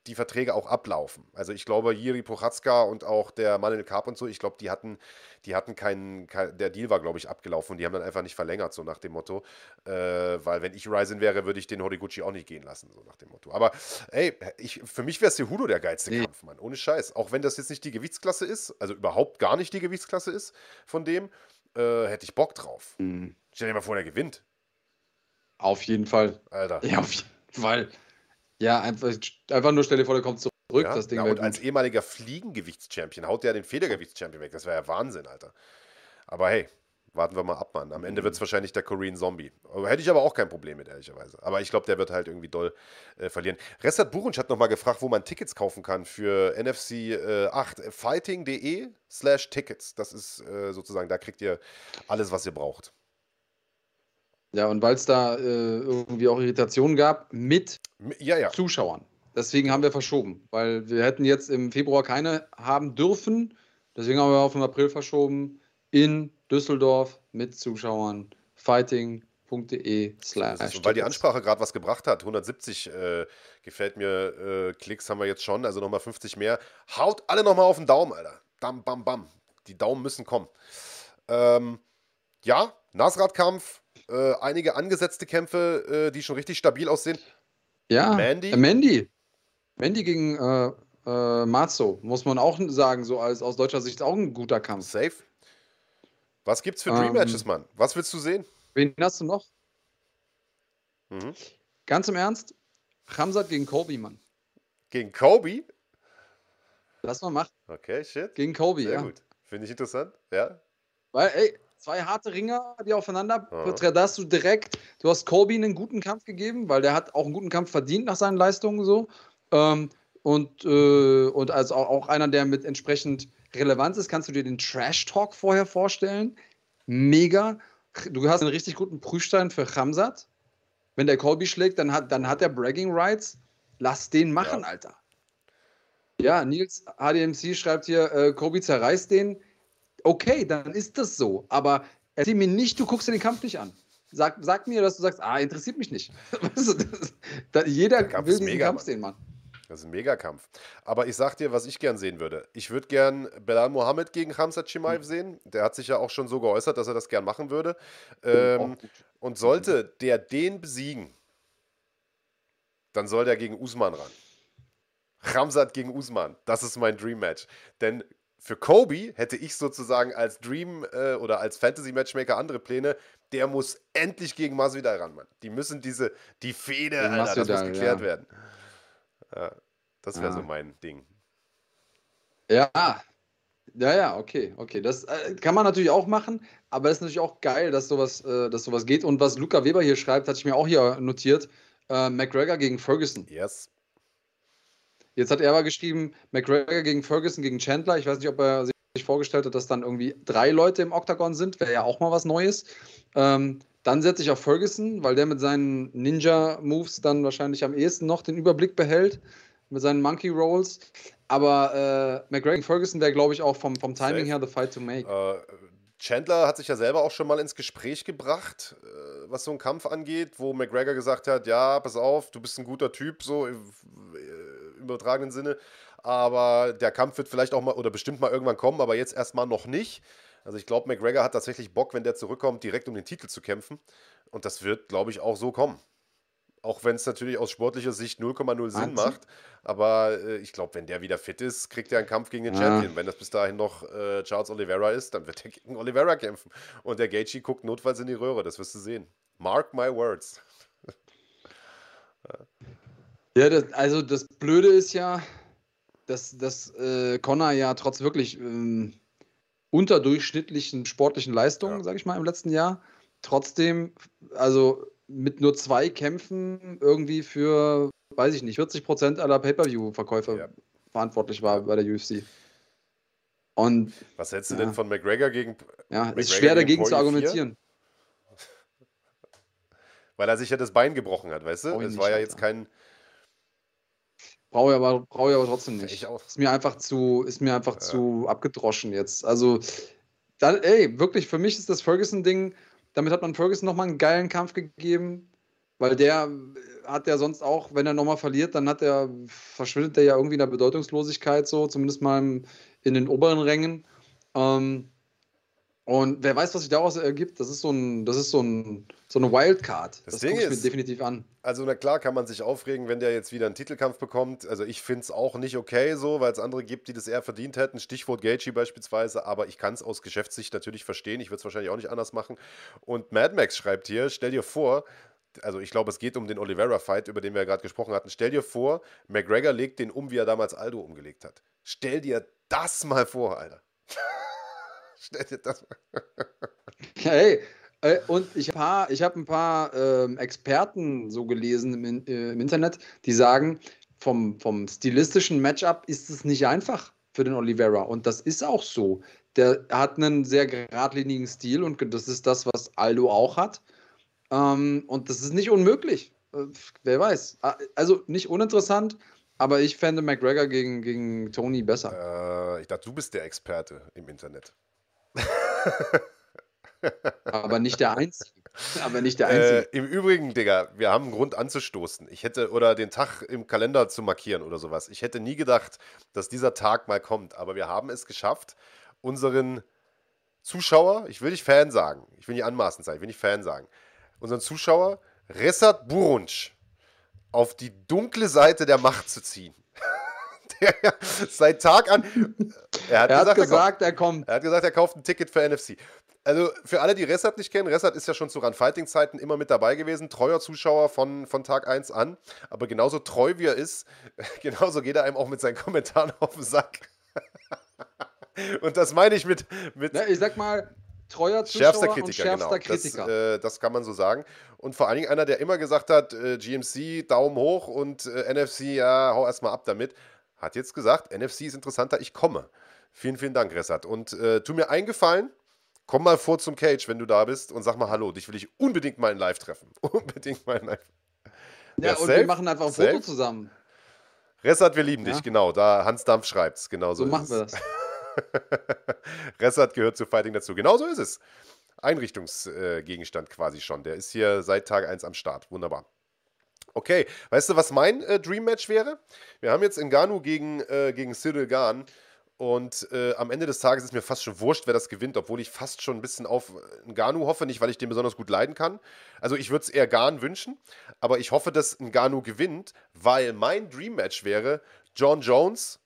die Verträge auch ablaufen. Also ich glaube, Jiri Prochatzka und auch der Manuel Karp und so, ich glaube, die hatten, die hatten keinen, kein, der Deal war, glaube ich, abgelaufen und die haben dann einfach nicht verlängert, so nach dem Motto. Äh, weil wenn ich Ryzen wäre, würde ich den Horiguchi auch nicht gehen lassen, so nach dem Motto. Aber ey, ich, für mich wäre Cejudo der geilste Nee. Kampf, Mann. Ohne Scheiß. Auch wenn das jetzt nicht die Gewichtsklasse ist, also überhaupt gar nicht die Gewichtsklasse ist von dem, äh, hätte ich Bock drauf. Mhm. Stell dir mal vor, der gewinnt. Auf jeden Fall. Alter. Ja, auf jeden Fall. Ja, einfach, einfach nur stell dir vor, der kommt zurück. Ja, das Ding ja, und als ehemaliger Fliegengewichtschampion haut der den Federgewichtschampion weg. Das wäre ja Wahnsinn, Alter. Aber hey, warten wir mal ab, Mann. Am Ende Mhm. wird es wahrscheinlich der Korean Zombie. Hätte ich aber auch kein Problem mit, ehrlicherweise. Aber ich glaube, der wird halt irgendwie doll äh, verlieren. Restat Burunc hat nochmal gefragt, wo man Tickets kaufen kann für NFC äh, 8. Fighting.de slash Tickets. Das ist äh, sozusagen, da kriegt ihr alles, was ihr braucht. Ja, und weil es da äh, irgendwie auch Irritationen gab mit Ja, ja. Zuschauern. Deswegen haben wir verschoben, weil wir hätten jetzt im Februar keine haben dürfen. Deswegen haben wir auf den April verschoben in Düsseldorf mit Zuschauern. Fighting.de slash. Und weil die. Ansprache gerade was gebracht hat, 170 äh, gefällt mir, äh, Klicks haben wir jetzt schon, also nochmal 50 mehr. Haut alle nochmal auf den Daumen, Alter. Bam, bam, bam. Die Daumen müssen kommen. Ähm, ja, Nasrat-Kampf, äh, einige angesetzte Kämpfe, äh, die schon richtig stabil aussehen. Ja, Mandy? Äh, Mandy. Mandy gegen äh, äh, Mazzo, muss man auch sagen, so als aus deutscher Sicht auch ein guter Kampf. Safe. Was gibt's für Ähm, Dream Matches, Mann? Was willst du sehen? Wen hast du noch? Mhm. Ganz im Ernst, Hamzat gegen Kobe, Mann. Gegen Kobe? Lass mal machen. Okay, shit. Gegen Kobe, Sehr ja. gut. Finde ich interessant. Ja. Weil, ey, zwei harte Ringer, die aufeinander, Ja. da hast du direkt, du hast Kobe einen guten Kampf gegeben, weil der hat auch einen guten Kampf verdient nach seinen Leistungen so. Ähm, und, äh, und als auch, auch einer, der mit entsprechend Relevanz ist, kannst du dir den Trash-Talk vorher vorstellen. Mega. Du hast einen richtig guten Prüfstein für Hamzat. Wenn der Kobe schlägt, dann hat, dann hat er Bragging Rights. Lass den machen, Ja. Alter. Ja, Nils HDMC schreibt hier, äh, Kobe zerreißt den. Okay, dann ist das so. Aber erzähl mir nicht, du guckst dir den Kampf nicht an. Sag, sag mir, dass du sagst, ah, interessiert mich nicht. Weißt du, das, da, jeder Der Kampf will mega, Kampf Mann. sehen, Mann. Das ist ein Megakampf. Aber ich sag dir, was ich gern sehen würde. Ich würde gern Belal Mohammed gegen Hamzat Chimaev Mhm. sehen. Der hat sich ja auch schon so geäußert, dass er das gern machen würde. Ähm, gut. und sollte der den besiegen, dann soll der gegen Usman ran. Ramsat gegen Usman, das ist mein Dream Match. Denn für Kobe hätte ich sozusagen als Dream äh, oder als Fantasy-Matchmaker andere Pläne. Der muss endlich gegen Masvidal ran, Mann. Die müssen diese, die Fehde, Alter, das muss geklärt ja. werden. Ja, das wäre ah. so mein Ding. Ja, ja, ja, okay, okay. Das äh, kann man natürlich auch machen, aber es ist natürlich auch geil, dass sowas, äh, dass sowas geht. Und was Luca Weber hier schreibt, hatte ich mir auch hier notiert. Äh, McGregor gegen Ferguson. Yes. Jetzt hat er aber geschrieben, McGregor gegen Ferguson gegen Chandler. Ich weiß nicht, ob er sich vorgestellt hat, dass dann irgendwie drei Leute im Octagon sind. Wäre ja auch mal was Neues. Ähm, dann setze ich auf Ferguson, weil der mit seinen Ninja-Moves dann wahrscheinlich am ehesten noch den Überblick behält. Mit seinen Monkey Rolls. Aber äh, McGregor gegen Ferguson wäre, glaube ich, auch vom, vom Timing her the fight to make. Äh, Chandler hat sich ja selber auch schon mal ins Gespräch gebracht, äh, was so einen Kampf angeht, wo McGregor gesagt hat, ja, pass auf, du bist ein guter Typ, so im übertragenen Sinne, aber der Kampf wird vielleicht auch mal oder bestimmt mal irgendwann kommen, aber jetzt erstmal noch nicht. Also ich glaube, McGregor hat tatsächlich Bock, wenn der zurückkommt, direkt um den Titel zu kämpfen. Und das wird, glaube ich, auch so kommen. Auch wenn es natürlich aus sportlicher Sicht 0,0 Sinn macht. Aber äh, ich glaube, wenn der wieder fit ist, kriegt er einen Kampf gegen den ja. Champion. Wenn das bis dahin noch äh, Charles Oliveira ist, dann wird er gegen Oliveira kämpfen. Und der Gaethje guckt notfalls in die Röhre. Das wirst du sehen. Mark my words. ja, das, also das Blöde ist ja, dass, dass äh, Connor ja trotz wirklich ähm, unterdurchschnittlichen sportlichen Leistungen, ja. sage ich mal, im letzten Jahr, trotzdem, also mit nur zwei Kämpfen irgendwie für, weiß ich nicht, 40 Prozent aller Pay-Per-View-Verkäufe ja. verantwortlich war bei der UFC. Und, Was hältst du ja. denn von McGregor gegen. Ja, McGregor ist schwer dagegen zu argumentieren. Weil er sich ja das Bein gebrochen hat, weißt du? Es war ja jetzt kein. Brauche ich aber, brauche ich aber trotzdem nicht. Ich auch. Ist mir einfach zu, ist mir einfach ja. zu abgedroschen jetzt. Also, dann, ey, wirklich, für mich ist das Ferguson-Ding damit hat man Ferguson nochmal einen geilen Kampf gegeben, weil der hat ja sonst auch, wenn er nochmal verliert, dann hat er, verschwindet er ja irgendwie in der Bedeutungslosigkeit so, zumindest mal in den oberen Rängen. Ähm, und wer weiß, was sich daraus ergibt, das ist so, ein, das ist so, ein, so eine Wildcard. Das, das Ding ich mir definitiv an. Also, na klar, kann man sich aufregen, wenn der jetzt wieder einen Titelkampf bekommt. Also, ich finde es auch nicht okay so, weil es andere gibt, die das eher verdient hätten. Stichwort Gaethje beispielsweise. Aber ich kann es aus Geschäftssicht natürlich verstehen. Ich würde es wahrscheinlich auch nicht anders machen. Und Mad Max schreibt hier: Stell dir vor, also ich glaube, es geht um den Oliveira-Fight, über den wir ja gerade gesprochen hatten. Stell dir vor, McGregor legt den um, wie er damals Aldo umgelegt hat. Stell dir das mal vor, Alter. Stell dir das mal. Hey, äh, und ich habe hab ein paar äh, Experten so gelesen im, äh, im, Internet, die sagen, vom, vom stilistischen Matchup ist es nicht einfach für den Oliveira. Und das ist auch so. Der hat einen sehr geradlinigen Stil und das ist das, was Aldo auch hat. Ähm, und das ist nicht unmöglich. Äh, wer weiß. Also nicht uninteressant, aber ich fände McGregor gegen, gegen Tony besser. Äh, ich dachte, du bist der Experte im Internet. Aber nicht der Einzige. Aber nicht der Einzige. Äh, Im Übrigen, Digga, wir haben einen Grund anzustoßen. Ich hätte, oder den Tag im Kalender zu markieren oder sowas. Ich hätte nie gedacht, dass dieser Tag mal kommt. Aber wir haben es geschafft, unseren Zuschauer, ich will nicht Fan sagen, ich will nicht anmaßend sein, ich will nicht Fan sagen, unseren Zuschauer Ressat Burunc auf die dunkle Seite der Macht zu ziehen. der seit Tag an. Er hat, er gesagt, hat gesagt, er, kommt. er, hat gesagt, er kauft ein Ticket für NFC. Also für alle, die Ressart nicht kennen, Ressart ist ja schon zu Run-Fighting-Zeiten immer mit dabei gewesen, treuer Zuschauer von, von Tag 1 an. Aber genauso treu wie er ist, genauso geht er einem auch mit seinen Kommentaren auf den Sack. Und das meine ich mit. mit Na, ich sag mal, treuer Zuschauer schärfster Kritiker, und schärfster genau. Kritiker. Das, äh, das, kann man so sagen. Und vor allen Dingen einer, der immer gesagt hat, äh, GMC, Daumen hoch und äh, NFC, ja, hau erstmal ab damit hat jetzt gesagt, NFC ist interessanter, ich komme. Vielen, vielen Dank, Ressat. Und äh, tu mir einen Gefallen, komm mal vor zum Cage, wenn du da bist und sag mal Hallo. Dich will ich unbedingt mal in Live treffen. unbedingt mal in Live. Ja, ja und safe, wir machen einfach ein safe. Foto zusammen. Ressat, wir lieben ja. dich, genau. Da Hans Dampf schreibt es. Genau so, so machen wir das. Ressat gehört zu Fighting dazu. Genau so ist es. Einrichtungsgegenstand äh, quasi schon. Der ist hier seit Tag 1 am Start. Wunderbar. Okay, weißt du, was mein äh, Dream Match wäre? Wir haben jetzt Ngannou gegen, äh, gegen Cyril Gahn Und äh, am Ende des Tages ist mir fast schon wurscht, wer das gewinnt, obwohl ich fast schon ein bisschen auf Ngannou hoffe, nicht weil ich den besonders gut leiden kann. Also ich würde es eher Garn wünschen, aber ich hoffe, dass Ngannou gewinnt, weil mein Dream Match wäre John Jones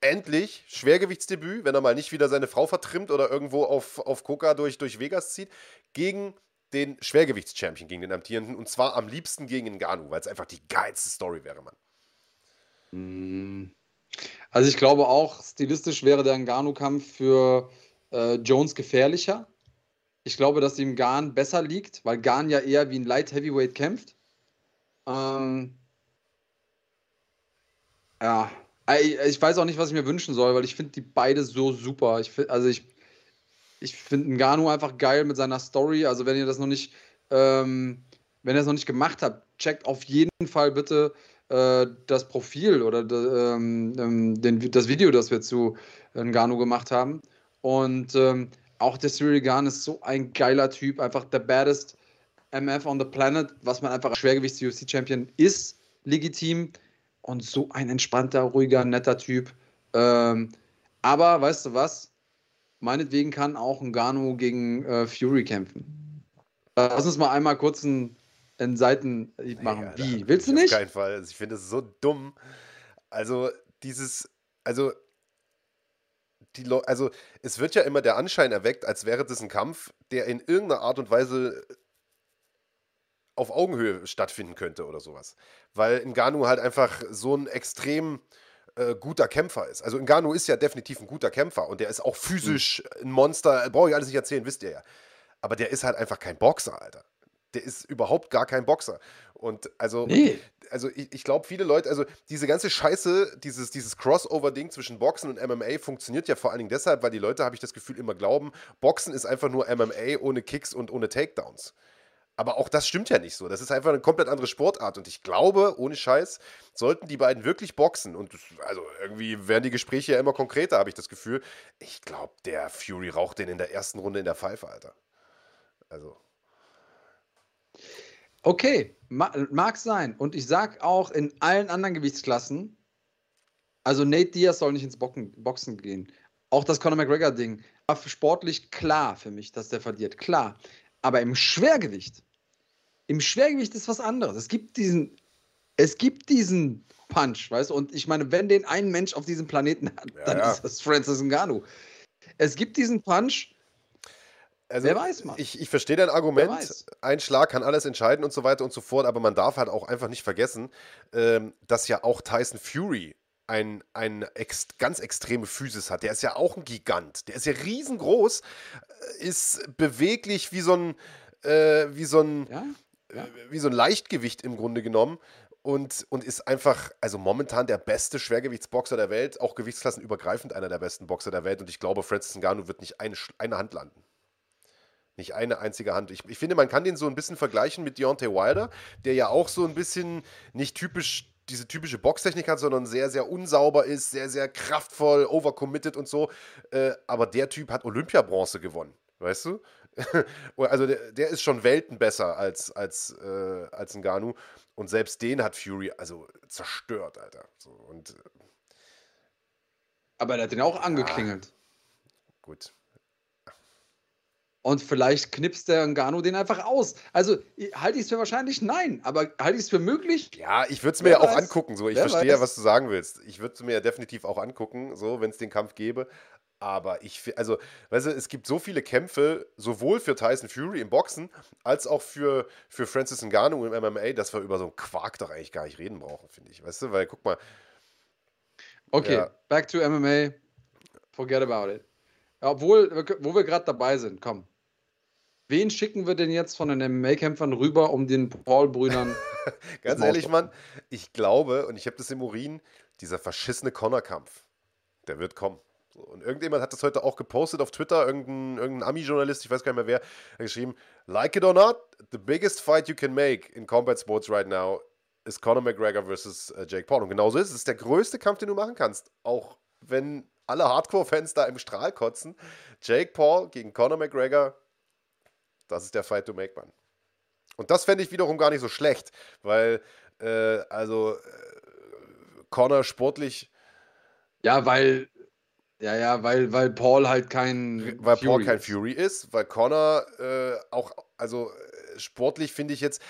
endlich Schwergewichtsdebüt, wenn er mal nicht wieder seine Frau vertrimmt oder irgendwo auf, auf Coca durch, durch Vegas zieht, gegen den Schwergewichtschampion, gegen den amtierenden und zwar am liebsten gegen Ngannou, weil es einfach die geilste Story wäre, Mann. Mm. Also ich glaube auch, stilistisch wäre der Ngannou-Kampf für äh, Jones gefährlicher. Ich glaube, dass ihm Garn besser liegt, weil Garn ja eher wie ein Light Heavyweight kämpft. Ähm, ja, ich weiß auch nicht, was ich mir wünschen soll, weil ich finde die beide so super. Ich find, also ich, ich finde Ngannou einfach geil mit seiner Story. Also wenn ihr das noch nicht, ähm, wenn ihr das noch nicht gemacht habt, checkt auf jeden Fall bitte äh, das Profil oder ähm, ähm, den, das Video, das wir zu Ngannou gemacht haben. Und ähm, auch der Cyril Gahn ist so ein geiler Typ, einfach der baddest MF on the planet, was man einfach als Schwergewichts-UFC-Champion ist, legitim und so ein entspannter, ruhiger, netter Typ. Ähm, aber weißt du was? Meinetwegen kann auch Gano gegen äh, Fury kämpfen. Lass uns mal einmal kurz einen, einen Seiten machen. Nee, Wie? Willst du nicht? Auf keinen Fall. Also ich finde es so dumm. Also dieses, also die also es wird ja immer der Anschein erweckt, als wäre das ein Kampf, der in irgendeiner Art und Weise auf Augenhöhe stattfinden könnte oder sowas. Weil Ngannou halt einfach so ein extrem äh, guter Kämpfer ist. Also Ngannou ist ja definitiv ein guter Kämpfer und der ist auch physisch ein Monster. Brauche ich alles nicht erzählen, wisst ihr ja. Aber der ist halt einfach kein Boxer, Alter. Der ist überhaupt gar kein Boxer. Und also, nee. also ich, ich glaube, viele Leute, also diese ganze Scheiße, dieses, dieses Crossover-Ding zwischen Boxen und MMA funktioniert ja vor allen Dingen deshalb, weil die Leute, habe ich das Gefühl, immer glauben, Boxen ist einfach nur MMA ohne Kicks und ohne Takedowns. Aber auch das stimmt ja nicht so. Das ist einfach eine komplett andere Sportart. Und ich glaube, ohne Scheiß, sollten die beiden wirklich boxen. Und das, also irgendwie werden die Gespräche ja immer konkreter, habe ich das Gefühl. Ich glaube, der Fury raucht den in der ersten Runde in der Pfeife, Alter. Also. Okay, mag sein. Und ich sag auch in allen anderen Gewichtsklassen, also Nate Diaz soll nicht ins Boxen gehen. Auch das Conor McGregor-Ding war sportlich klar für mich, dass der verliert. Klar. Aber im Schwergewicht, im Schwergewicht ist was anderes. Es gibt diesen, es gibt diesen Punch, weißt du? Und ich meine, wenn den ein Mensch auf diesem Planeten hat, ja, dann ja. ist das Francis Ngannou. Es gibt diesen Punch. Also, Wer weiß mal. Ich, ich verstehe dein Argument. Ein Schlag kann alles entscheiden und so weiter und so fort, aber man darf halt auch einfach nicht vergessen, ähm, dass ja auch Tyson Fury ein, ein ex, ganz extreme Physis hat. Der ist ja auch ein Gigant. Der ist ja riesengroß, äh, ist beweglich wie so ein, äh, wie so ein, ja? Ja. Äh, wie so ein Leichtgewicht im Grunde genommen. Und, und ist einfach, also momentan der beste Schwergewichtsboxer der Welt, auch gewichtsklassenübergreifend einer der besten Boxer der Welt. Und ich glaube, Francis Ngannou wird nicht eine, eine Hand landen. Nicht eine einzige Hand. Ich, ich finde, man kann den so ein bisschen vergleichen mit Deontay Wilder, der ja auch so ein bisschen nicht typisch diese typische Boxtechnik hat, sondern sehr, sehr unsauber ist, sehr, sehr kraftvoll, overcommitted und so. Äh, aber der Typ hat Olympiabronze gewonnen, weißt du? also der, der, ist schon Welten besser als, als, äh, als ein Ganu. Und selbst den hat Fury also zerstört, Alter. So, und, äh, aber er hat den auch angeklingelt. Ja, gut. Und vielleicht knipst der Ngannou den einfach aus. Also halte ich es für wahrscheinlich? Nein. Aber halte ich es für möglich? Ja, ich würde es mir ja auch angucken. So. Ich verstehe ja, was du sagen willst. Ich würde es mir ja definitiv auch angucken, so, wenn es den Kampf gäbe. Aber ich, also, weißt du, es gibt so viele Kämpfe, sowohl für Tyson Fury im Boxen, als auch für, für Francis Ngannou im MMA, dass wir über so einen Quark doch eigentlich gar nicht reden brauchen, finde ich. Weißt du, weil guck mal. Okay, ja. back to MMA. Forget about it. Obwohl, wo wir gerade dabei sind, komm. Wen schicken wir denn jetzt von den MMA-Kämpfern rüber, um den Paul-Brüdern? Ganz ehrlich, Mann, ich glaube, und ich habe das im Urin, dieser verschissene Connor-Kampf, der wird kommen. Und irgendjemand hat das heute auch gepostet auf Twitter, irgendein, irgendein Ami-Journalist, ich weiß gar nicht mehr wer, hat geschrieben, like it or not, the biggest fight you can make in combat sports right now is Conor McGregor versus uh, Jake Paul. Und genauso ist es. Es ist der größte Kampf, den du machen kannst. Auch wenn alle Hardcore-Fans da im Strahl kotzen. Jake Paul gegen Conor McGregor, das ist der Fight to make, man. Und das fände ich wiederum gar nicht so schlecht, weil, äh, also, äh, Connor sportlich. Ja, weil Ja, ja, weil, weil Paul halt kein Weil Fury Paul kein ist. Fury ist, weil Connor äh, auch, also äh, sportlich finde ich jetzt,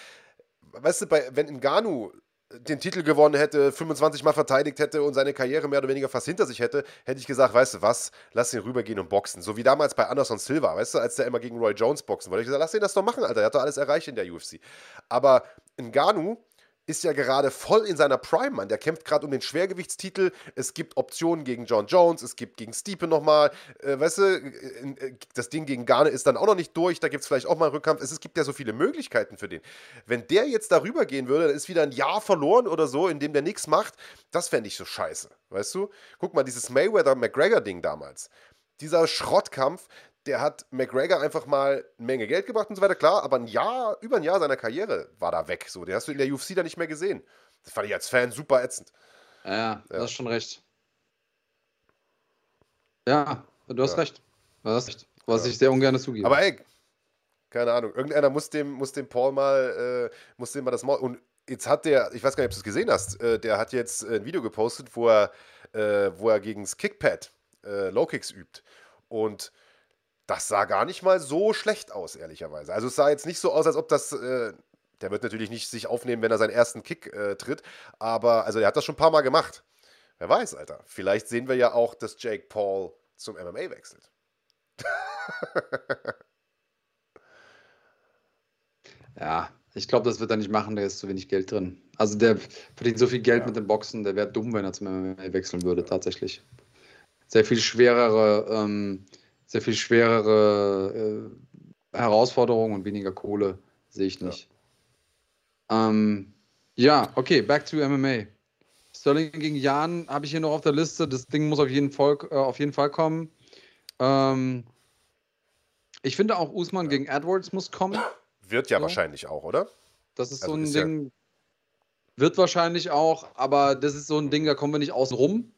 weißt du, bei, wenn Ngannou den Titel gewonnen hätte, 25 Mal verteidigt hätte und seine Karriere mehr oder weniger fast hinter sich hätte, hätte ich gesagt, weißt du was, lass ihn rübergehen und boxen. So wie damals bei Anderson Silva, weißt du, als der immer gegen Roy Jones boxen wollte. Ich gesagt, lass ihn das doch machen, Alter, er hat doch alles erreicht in der UFC. Aber Ngannou ist ja gerade voll in seiner Prime, Mann. Der kämpft gerade um den Schwergewichtstitel. Es gibt Optionen gegen John Jones, es gibt gegen Stiepe nochmal. Äh, weißt du, äh, das Ding gegen Garne ist dann auch noch nicht durch. Da gibt es vielleicht auch mal einen Rückkampf. Es, es, gibt ja so viele Möglichkeiten für den. Wenn der jetzt darüber gehen würde, dann ist wieder ein Jahr verloren oder so, in dem der nichts macht. Das fände ich so scheiße. Weißt du? Guck mal, dieses Mayweather-McGregor-Ding damals. Dieser Schrottkampf, der hat McGregor einfach mal eine Menge Geld gebracht und so weiter, klar, aber ein Jahr, über ein Jahr seiner Karriere war da weg. So, den hast du in der UFC da nicht mehr gesehen. Das fand ich als Fan super ätzend. Ja, ja. du hast schon recht. Ja, du hast ja. recht. Du hast recht. Was ja. ich sehr ungern zugebe. Aber ey, keine Ahnung, irgendeiner muss dem, muss dem Paul mal, äh, muss dem mal das Maul. Und jetzt hat der, ich weiß gar nicht, ob du es gesehen hast, äh, der hat jetzt ein Video gepostet, wo er, äh, wo er gegen das Kickpad äh, Low Kicks übt. Und das sah gar nicht mal so schlecht aus, ehrlicherweise. Also es sah jetzt nicht so aus, als ob das. Äh, der wird natürlich nicht sich aufnehmen, wenn er seinen ersten Kick äh, tritt. Aber also er hat das schon ein paar Mal gemacht. Wer weiß, Alter. Vielleicht sehen wir ja auch, dass Jake Paul zum MMA wechselt. ja, ich glaube, das wird er nicht machen, da ist zu wenig Geld drin. Also der verdient so viel Geld ja. mit dem Boxen, der wäre dumm, wenn er zum MMA wechseln würde, tatsächlich. Sehr viel schwerere ähm, sehr viel schwerere äh, Herausforderungen und weniger Kohle sehe ich nicht. Ja. Ähm, ja, okay, back to MMA. Sterling gegen Jan habe ich hier noch auf der Liste. Das Ding muss auf jeden Fall, äh, auf jeden Fall kommen. Ähm, ich finde auch Usman ja. gegen Edwards muss kommen. Wird ja so. wahrscheinlich auch, oder? Das ist also so ein ist Ding. Ja wird wahrscheinlich auch, aber das ist so ein Ding, da kommen wir nicht außen rum.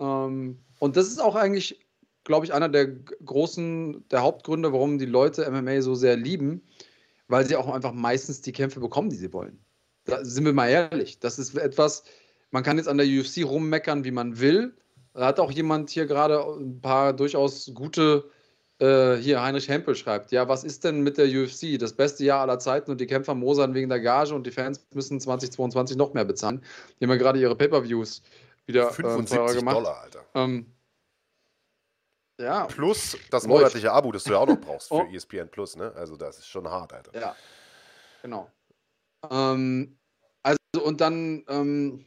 Ähm, und das ist auch eigentlich glaube ich, einer der großen, der Hauptgründe, warum die Leute MMA so sehr lieben, weil sie auch einfach meistens die Kämpfe bekommen, die sie wollen. Da sind wir mal ehrlich. Das ist etwas, man kann jetzt an der UFC rummeckern, wie man will. Da hat auch jemand hier gerade ein paar durchaus gute, äh, hier Heinrich Hempel schreibt, ja, was ist denn mit der UFC? Das beste Jahr aller Zeiten und die Kämpfer mosern wegen der Gage und die Fans müssen 2022 noch mehr bezahlen. Die haben ja gerade ihre Pay-Per-Views wieder 75 äh, gemacht. Dollar, Alter. Ähm, ja. Plus das monatliche Abo, das du ja auch noch brauchst für oh. ESPN Plus, ne? Also das ist schon hart, Alter. Ja. Genau. Ähm, also und dann ähm,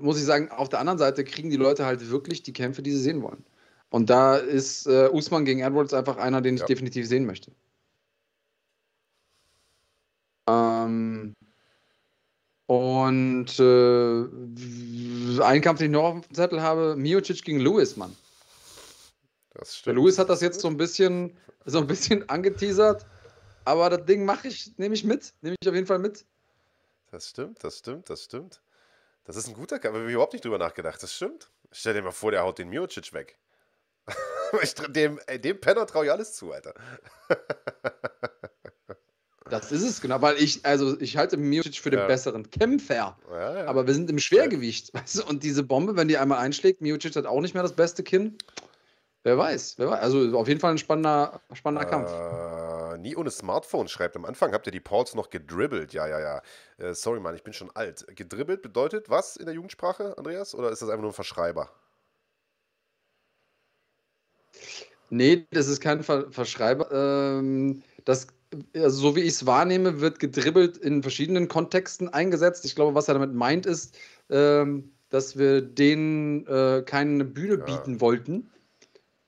muss ich sagen, auf der anderen Seite kriegen die Leute halt wirklich die Kämpfe, die sie sehen wollen. Und da ist äh, Usman gegen Edwards einfach einer, den ich ja. definitiv sehen möchte. Ähm, und äh, ein Kampf, den ich noch auf dem Zettel habe, Miocic gegen Lewis, Mann. Das stimmt. Der Louis hat das jetzt so ein bisschen, so ein bisschen angeteasert, aber das Ding mache ich, nehme ich mit, nehme ich auf jeden Fall mit. Das stimmt, das stimmt, das stimmt. Das ist ein guter Kampf, habe ich überhaupt nicht drüber nachgedacht, das stimmt. Stell dir mal vor, der haut den Miocic weg. dem, dem Penner traue ich alles zu, Alter. Das ist es, genau, weil ich, also ich halte Miocic für den ja. besseren Kämpfer. Ja, ja. Aber wir sind im Schwergewicht. Weißt du? Und diese Bombe, wenn die einmal einschlägt, Miocic hat auch nicht mehr das beste Kinn. Wer weiß, wer weiß. Also auf jeden Fall ein spannender, spannender Kampf. Äh, nie ohne Smartphone schreibt. Am Anfang habt ihr die Pauls noch gedribbelt. Ja, ja, ja. Äh, sorry, Mann, ich bin schon alt. Gedribbelt bedeutet was in der Jugendsprache, Andreas? Oder ist das einfach nur ein Verschreiber? Nee, das ist kein Ver Verschreiber. Ähm, das, also so wie ich es wahrnehme, wird gedribbelt in verschiedenen Kontexten eingesetzt. Ich glaube, was er damit meint, ist, ähm, dass wir denen äh, keine Bühne ja. bieten wollten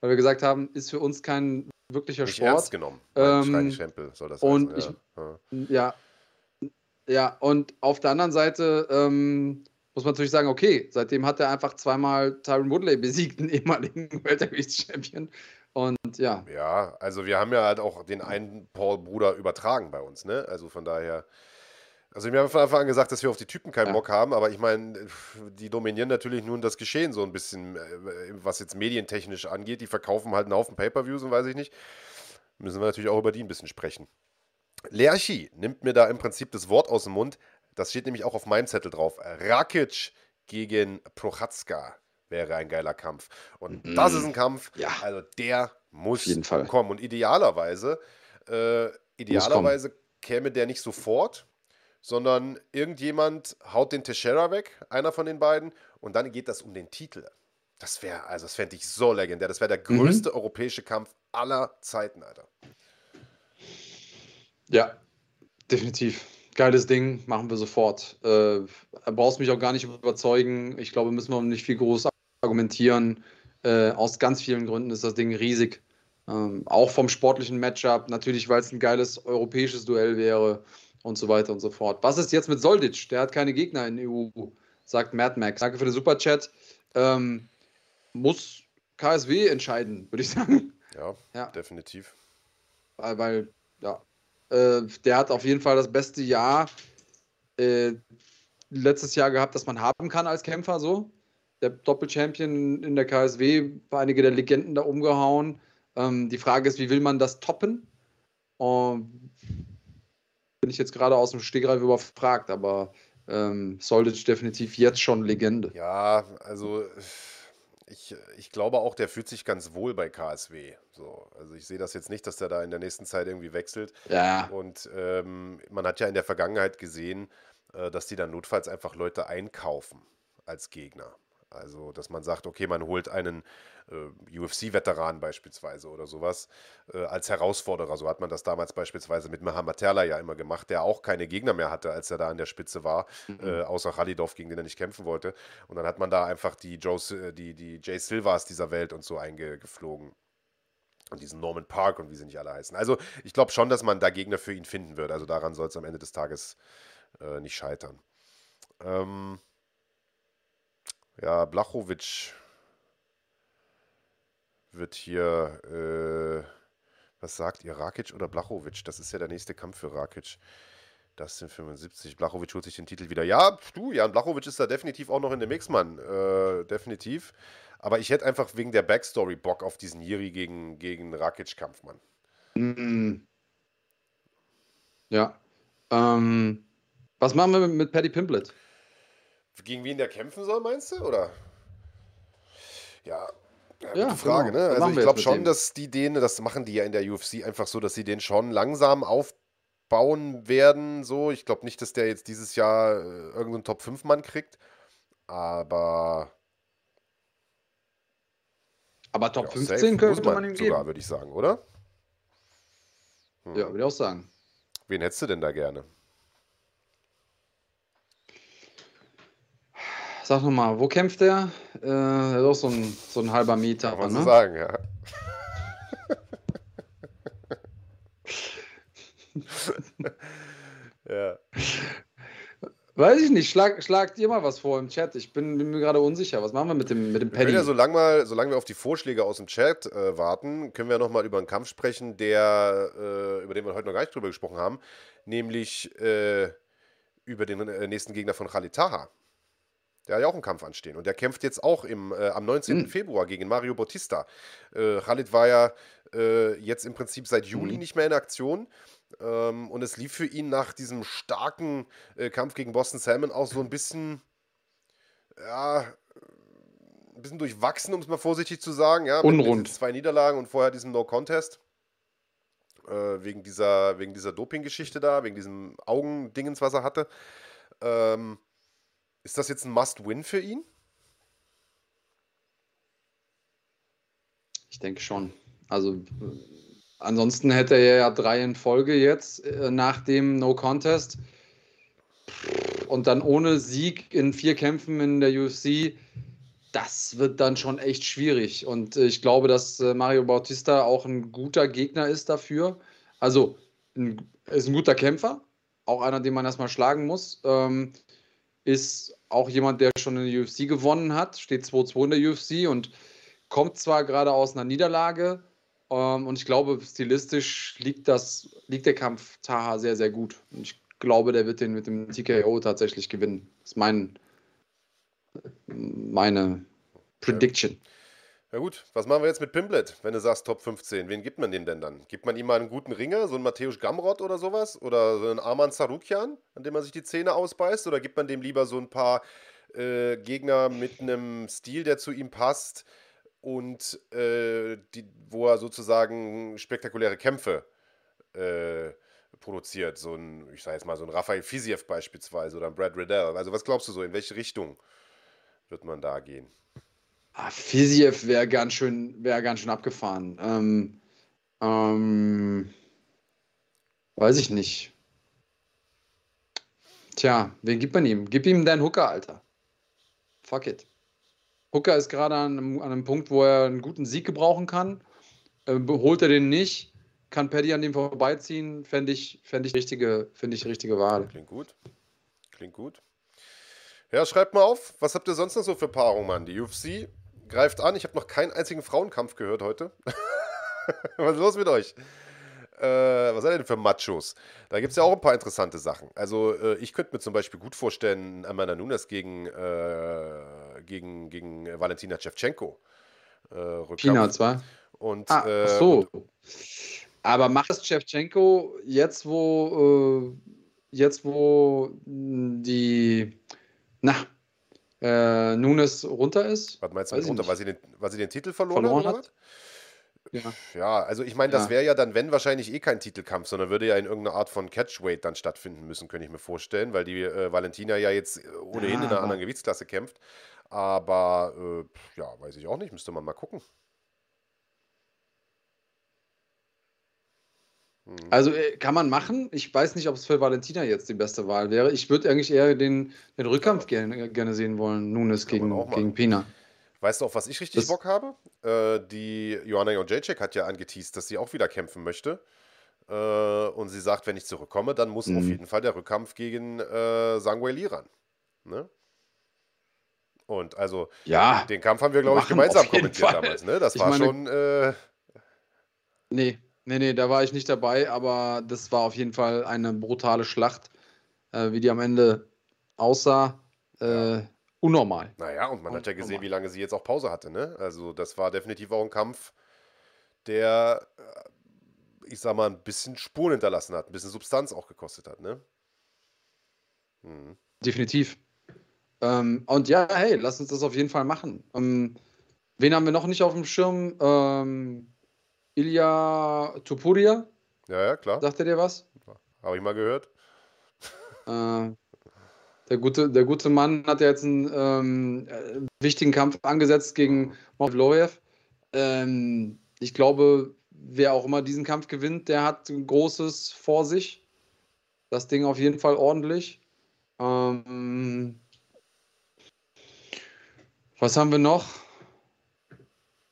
weil wir gesagt haben, ist für uns kein wirklicher Nicht Sport. ernst genommen. Ähm, Stempel soll das und heißen. Ich, ja. ja. ja, und auf der anderen Seite ähm, muss man natürlich sagen, okay, seitdem hat er einfach zweimal Tyron Woodley besiegt, einen ehemaligen Weltergewichts-Champion. Und ja. Ja, also wir haben ja halt auch den einen Paul-Bruder übertragen bei uns, ne? Also von daher. Also wir haben von Anfang an gesagt, dass wir auf die Typen keinen ja. Bock haben, aber ich meine, die dominieren natürlich nun das Geschehen so ein bisschen, äh, was jetzt medientechnisch angeht. Die verkaufen halt einen Haufen Pay-Per-Views und weiß ich nicht. Müssen wir natürlich auch über die ein bisschen sprechen. Lerchi nimmt mir da im Prinzip das Wort aus dem Mund. Das steht nämlich auch auf meinem Zettel drauf. Rakic gegen Prochatzka. wäre ein geiler Kampf. Und mm. das ist ein Kampf, ja. also der muss kommen. Und idealerweise, äh, idealerweise käme der nicht sofort, sondern irgendjemand haut den Teixeira weg, einer von den beiden, und dann geht das um den Titel. Das wäre, also das fände ich so legendär. Das wäre der mhm. größte mhm. europäische Kampf aller Zeiten, Alter. Ja, definitiv. Geiles Ding, machen wir sofort. Äh, brauchst mich auch gar nicht überzeugen. Ich glaube, müssen wir nicht viel groß argumentieren. Äh, aus ganz vielen Gründen ist das Ding riesig. Ähm, auch vom sportlichen Matchup, natürlich, weil es ein geiles europäisches Duell wäre und so weiter und so fort. Was ist jetzt mit Soldic? Der hat keine Gegner in EU, sagt Mad Max. Danke für den Superchat. Ähm, muss KSW entscheiden, würde ich sagen. Ja, ja. definitiv. Weil, weil ja, äh, der hat auf jeden Fall das beste Jahr äh, letztes Jahr gehabt, das man haben kann als Kämpfer so. Der Doppelchampion in der KSW einige der Legenden da umgehauen. Ähm, die Frage ist, wie will man das toppen? Ähm, bin ich jetzt gerade aus dem Stegreif überfragt, aber ähm, Soldic definitiv jetzt schon Legende. Ja, also ich, ich glaube auch, der fühlt sich ganz wohl bei KSW. So, also ich sehe das jetzt nicht, dass der da in der nächsten Zeit irgendwie wechselt. Ja. Und ähm, man hat ja in der Vergangenheit gesehen, äh, dass die dann notfalls einfach Leute einkaufen als Gegner. Also, dass man sagt, okay, man holt einen äh, UFC-Veteran beispielsweise oder sowas äh, als Herausforderer. So hat man das damals beispielsweise mit Mohamed Terla ja immer gemacht, der auch keine Gegner mehr hatte, als er da an der Spitze war, mhm. äh, außer Khalidov, gegen den er nicht kämpfen wollte. Und dann hat man da einfach die, Joe, äh, die, die Jay Silvas dieser Welt und so eingeflogen. Und diesen Norman Park und wie sie nicht alle heißen. Also ich glaube schon, dass man da Gegner für ihn finden wird. Also daran soll es am Ende des Tages äh, nicht scheitern. Ähm, ja, Blachowitsch wird hier, äh, was sagt ihr, Rakic oder Blachowitsch? Das ist ja der nächste Kampf für Rakic. Das sind 75. Blachowitsch holt sich den Titel wieder. Ja, du, Jan Blachowitsch ist da definitiv auch noch in dem Mix, Mann. Äh, definitiv. Aber ich hätte einfach wegen der Backstory Bock auf diesen Jiri gegen, gegen Rakic-Kampf, Mann. Mm. Ja. Ähm, was machen wir mit, Paddy Pimplet? Gegen wen der kämpfen soll, meinst du? Oder? Ja, ja, ja Frage, genau. ne? Also ich glaube schon, dass die den, das machen die ja in der UFC einfach so, dass sie den schon langsam aufbauen werden. So, ich glaube nicht, dass der jetzt dieses Jahr äh, irgendeinen Top 5 Mann kriegt, aber aber Top ja, 15 könnte man, man ihm sogar, geben. würde ich sagen, oder? Hm. Ja, würde ich auch sagen. Wen hättest du denn da gerne? Sag nochmal, wo kämpft der? Äh, ist auch so ein, so ein halber Meter. Kann man ne? so sagen, ja. ja. Weiß ich nicht, schlag, schlag dir mal was vor im Chat. Ich bin, bin mir gerade unsicher. Was machen wir mit dem, mit dem Paddy? Wir ja, solange, mal, solange wir auf die Vorschläge aus dem Chat äh, warten, können wir nochmal über einen Kampf sprechen, der, äh, über den wir heute noch gar nicht drüber gesprochen haben, nämlich äh, über den äh, nächsten Gegner von Khalid Taha. Der hat ja auch einen Kampf anstehen. Und der kämpft jetzt auch im, äh, am 19. Mhm. Februar gegen Mario Bautista. Äh, Khalid war ja äh, jetzt im Prinzip seit Juli mhm. nicht mehr in Aktion. Ähm, und es lief für ihn nach diesem starken äh, Kampf gegen Boston Salmon auch so ein bisschen, ja, ein bisschen durchwachsen, um es mal vorsichtig zu sagen. Ja, Unrund. Mit zwei Niederlagen und vorher diesem No-Contest. Äh, wegen dieser, wegen dieser Doping-Geschichte da, wegen diesem Augendingens, was er hatte. Ähm, ist das jetzt ein Must-Win für ihn? Ich denke schon. Also ansonsten hätte er ja drei in Folge jetzt äh, nach dem No Contest und dann ohne Sieg in vier Kämpfen in der UFC. Das wird dann schon echt schwierig. Und äh, ich glaube, dass äh, Mario Bautista auch ein guter Gegner ist dafür. Also ein, ist ein guter Kämpfer, auch einer, den man erstmal schlagen muss. Ähm, ist auch jemand, der schon in der UFC gewonnen hat, steht 2-2 in der UFC und kommt zwar gerade aus einer Niederlage ähm, und ich glaube, stilistisch liegt, das, liegt der Kampf Taha sehr, sehr gut. Und ich glaube, der wird den mit dem TKO tatsächlich gewinnen. Das ist mein, meine Prediction. Ja. Ja gut, was machen wir jetzt mit Pimblet, wenn du sagst Top 15? Wen gibt man den denn dann? Gibt man ihm mal einen guten Ringer, so einen Matthäus Gamrot oder sowas? Oder so einen Arman Sarukian, an dem man sich die Zähne ausbeißt? Oder gibt man dem lieber so ein paar äh, Gegner mit einem Stil, der zu ihm passt und äh, die, wo er sozusagen spektakuläre Kämpfe äh, produziert. So ein, ich sage jetzt mal, so ein Rafael Fiziev beispielsweise oder ein Brad Riddell. Also was glaubst du so, in welche Richtung wird man da gehen? Ah, Fiziev wäre ganz schön, wäre ganz schön abgefahren. Ähm, ähm, weiß ich nicht. Tja, wen gibt man ihm? Gib ihm deinen Hooker, Alter. Fuck it. Hooker ist gerade an, an, einem Punkt, wo er einen guten Sieg gebrauchen kann. Äh, holt er den nicht, kann Paddy an dem vorbeiziehen, fände ich, fänd ich, richtige, ich richtige Wahl. Klingt gut. Klingt gut. Ja, schreibt mal auf, was habt ihr sonst noch so für Paarungen, Mann? Die UFC greift an. Ich habe noch keinen einzigen Frauenkampf gehört heute. was ist los mit euch? Äh, was seid ihr denn für Machos? Da gibt es ja auch ein paar interessante Sachen. Also, äh, ich könnte mir zum Beispiel gut vorstellen, Amanda Nunes gegen, äh, gegen, gegen Valentina Shevchenko. Äh, China zwar. Und, ah, äh, ach so. Und, aber macht es Shevchenko jetzt, wo, äh, jetzt, wo die, na, äh, Nunes runter ist? Was meinst du mit runter? Weil sie, den, weil sie den Titel verloren, verloren hat? Ja. ja, also ich meine, das wäre ja dann, wenn, wahrscheinlich eh kein Titelkampf, sondern würde ja in irgendeiner Art von Catchweight dann stattfinden müssen, könnte ich mir vorstellen, weil die äh, Valentina ja jetzt ohnehin ja, in einer anderen Gewichtsklasse kämpft. Aber äh, ja, weiß ich auch nicht, müsste man mal gucken. Also äh, kann man machen. Ich weiß nicht, ob es für Valentina jetzt die beste Wahl wäre. Ich würde eigentlich eher den, den Rückkampf gerne, gerne sehen wollen, Nunes gegen, gegen Pina. Weißt du, auf was ich richtig das Bock habe? Äh, die Joanna Jędrzejczyk hat ja angeteased, dass sie auch wieder kämpfen möchte. Äh, und sie sagt, wenn ich zurückkomme, dann muss mhm. auf jeden Fall der Rückkampf gegen äh, Sangwei ran. Ne? Und also, ja, den Kampf haben wir, glaube ich, gemeinsam kommentiert Fall. damals. Ne? Das ich war meine, schon. Äh, nee, Nee, nee, da war ich nicht dabei, aber das war auf jeden Fall eine brutale Schlacht, äh, wie die am Ende aussah. Äh, unnormal. Naja, und man Un hat ja gesehen, wie lange sie jetzt auch Pause hatte. Ne? Also, das war definitiv auch ein Kampf, der, äh, ich sag mal, ein bisschen Spuren hinterlassen hat, ein bisschen Substanz auch gekostet hat. Ne? Hm. Definitiv. Ähm, und ja, hey, lass uns das auf jeden Fall machen. Ähm, wen haben wir noch nicht auf dem Schirm? Ähm, Ilya Tupuria. Ja, ja, klar. Sagt er dir was? Habe ich mal gehört. Äh, der, gute, der gute Mann hat ja jetzt einen ähm, äh, wichtigen Kampf angesetzt gegen Mavloyev. Ähm, ich glaube, wer auch immer diesen Kampf gewinnt, der hat ein Großes vor sich. Das Ding auf jeden Fall ordentlich. Ähm, was haben wir noch?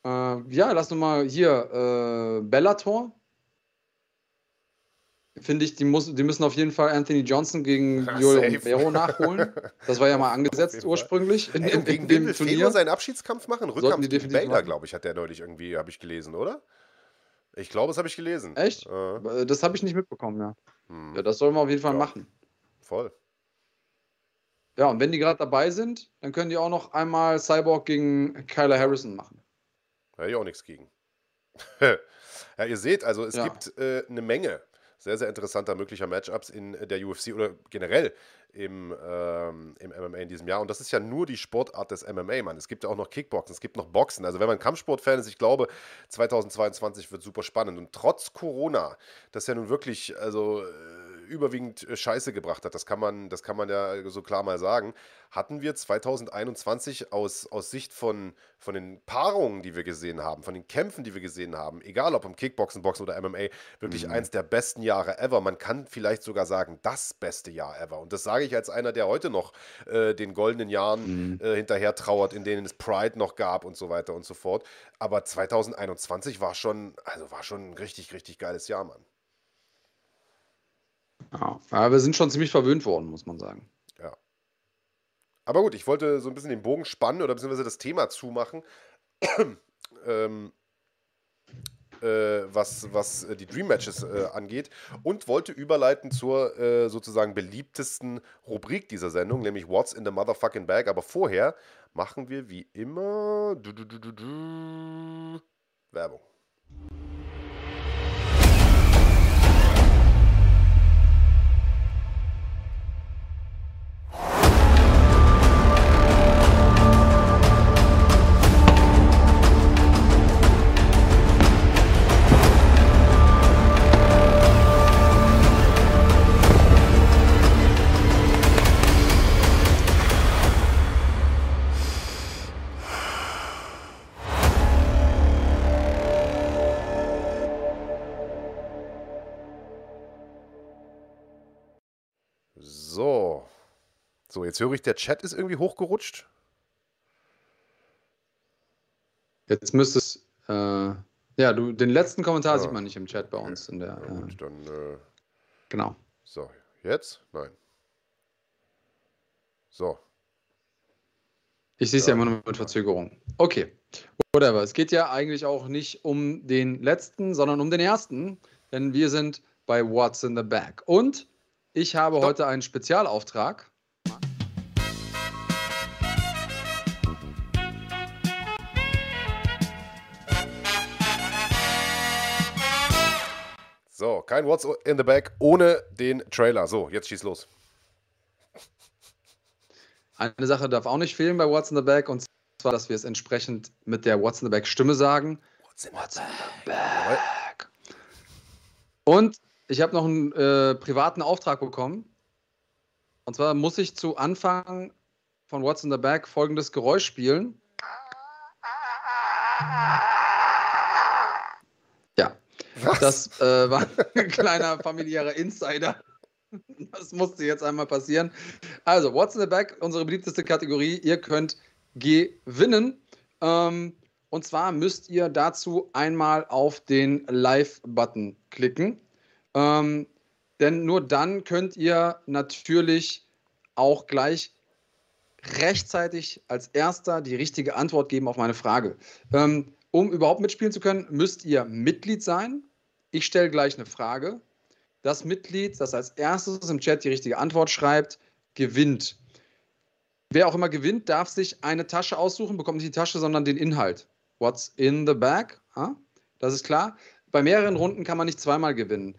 Äh, ja, lass uns mal hier äh, Bellator. Finde ich, die, muss, die müssen auf jeden Fall Anthony Johnson gegen Joel Romero nachholen. Das war ja mal angesetzt ursprünglich in, Ey, in, gegen in dem Turnier. seinen Abschiedskampf machen? Rückkampf gegen Bader, glaube ich, hat der neulich irgendwie, habe ich gelesen, oder? Ich glaube, das habe ich gelesen. Echt? Äh. Das habe ich nicht mitbekommen, ja. Hm. Ja, das sollen wir auf jeden Fall ja. machen. Voll. Ja, und wenn die gerade dabei sind, dann können die auch noch einmal Cyborg gegen Kyler Harrison machen. Da hätte ich auch nichts gegen. ja, ihr seht, also es ja. gibt äh, eine Menge sehr, sehr interessanter möglicher Matchups in der UFC oder generell im, ähm, im MMA in diesem Jahr. Und das ist ja nur die Sportart des MMA, Mann. Es gibt ja auch noch Kickboxen, es gibt noch Boxen. Also wenn man Kampfsportfan ist, ich glaube, 2022 wird super spannend. Und trotz Corona, das ja nun wirklich, also äh, überwiegend äh, Scheiße gebracht hat, das kann man, das kann man ja so klar mal sagen, hatten wir 2021 aus, aus Sicht von, von den Paarungen, die wir gesehen haben, von den Kämpfen, die wir gesehen haben, egal ob im Kickboxen, Boxen oder MMA, wirklich mhm. eins der besten Jahre ever. Man kann vielleicht sogar sagen, das beste Jahr ever. Und das sage ich als einer, der heute noch äh, den goldenen Jahren mhm. äh, hinterher trauert, in denen es Pride noch gab und so weiter und so fort. Aber 2021 war schon, also war schon ein richtig, richtig geiles Jahr, Mann. Ja, aber wir sind schon ziemlich verwöhnt worden, muss man sagen. Ja. Aber gut, ich wollte so ein bisschen den Bogen spannen oder beziehungsweise das Thema zumachen. ähm, äh, was, was die Dream Matches äh, angeht und wollte überleiten zur äh, sozusagen beliebtesten Rubrik dieser Sendung, nämlich What's in the Motherfucking Bag. Aber vorher machen wir wie immer du, du, du, Werbung. So, jetzt höre ich, der Chat ist irgendwie hochgerutscht. Jetzt müsste es. Äh, ja, du, den letzten Kommentar ja. sieht man nicht im Chat bei uns. In der, ja, gut, äh, dann. Äh, genau. So, jetzt? Nein. So. Ich sehe es ja immer nur mit Verzögerung. Okay. Whatever. Es geht ja eigentlich auch nicht um den letzten, sondern um den ersten, denn wir sind bei What's in the Bag. Und ich habe Stop. heute einen Spezialauftrag. So, kein What's in the Bag ohne den Trailer. So, jetzt schieß los. Eine Sache darf auch nicht fehlen bei What's in the Bag und zwar, dass wir es entsprechend mit der What's in the Bag Stimme sagen. What's in, What's in the Bag? Und ich habe noch einen äh, privaten Auftrag bekommen. Und zwar muss ich zu Anfang von What's in the Bag folgendes Geräusch spielen. Was? Das äh, war ein kleiner familiärer Insider. Das musste jetzt einmal passieren. Also, What's in the Back, unsere beliebteste Kategorie. Ihr könnt gewinnen. Ähm, und zwar müsst ihr dazu einmal auf den Live-Button klicken. Ähm, denn nur dann könnt ihr natürlich auch gleich rechtzeitig als erster die richtige Antwort geben auf meine Frage. Ähm, um überhaupt mitspielen zu können, müsst ihr Mitglied sein. Ich stelle gleich eine Frage. Das Mitglied, das als erstes im Chat die richtige Antwort schreibt, gewinnt. Wer auch immer gewinnt, darf sich eine Tasche aussuchen, bekommt nicht die Tasche, sondern den Inhalt. What's in the bag? Das ist klar. Bei mehreren Runden kann man nicht zweimal gewinnen.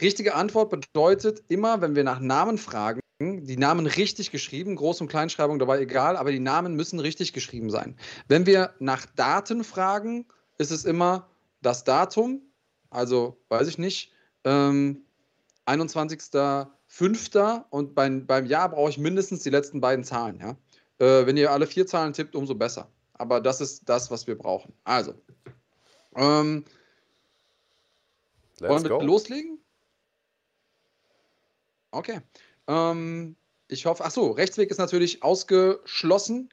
Richtige Antwort bedeutet immer, wenn wir nach Namen fragen, die Namen richtig geschrieben, Groß- und Kleinschreibung dabei egal, aber die Namen müssen richtig geschrieben sein. Wenn wir nach Daten fragen, ist es immer das Datum, also weiß ich nicht, ähm, 21.05. und beim, beim Jahr brauche ich mindestens die letzten beiden Zahlen. Ja? Äh, wenn ihr alle vier Zahlen tippt, umso besser. Aber das ist das, was wir brauchen. Also, ähm, wollen wir go. loslegen? Okay. Ähm, ich hoffe, ach so, Rechtsweg ist natürlich ausgeschlossen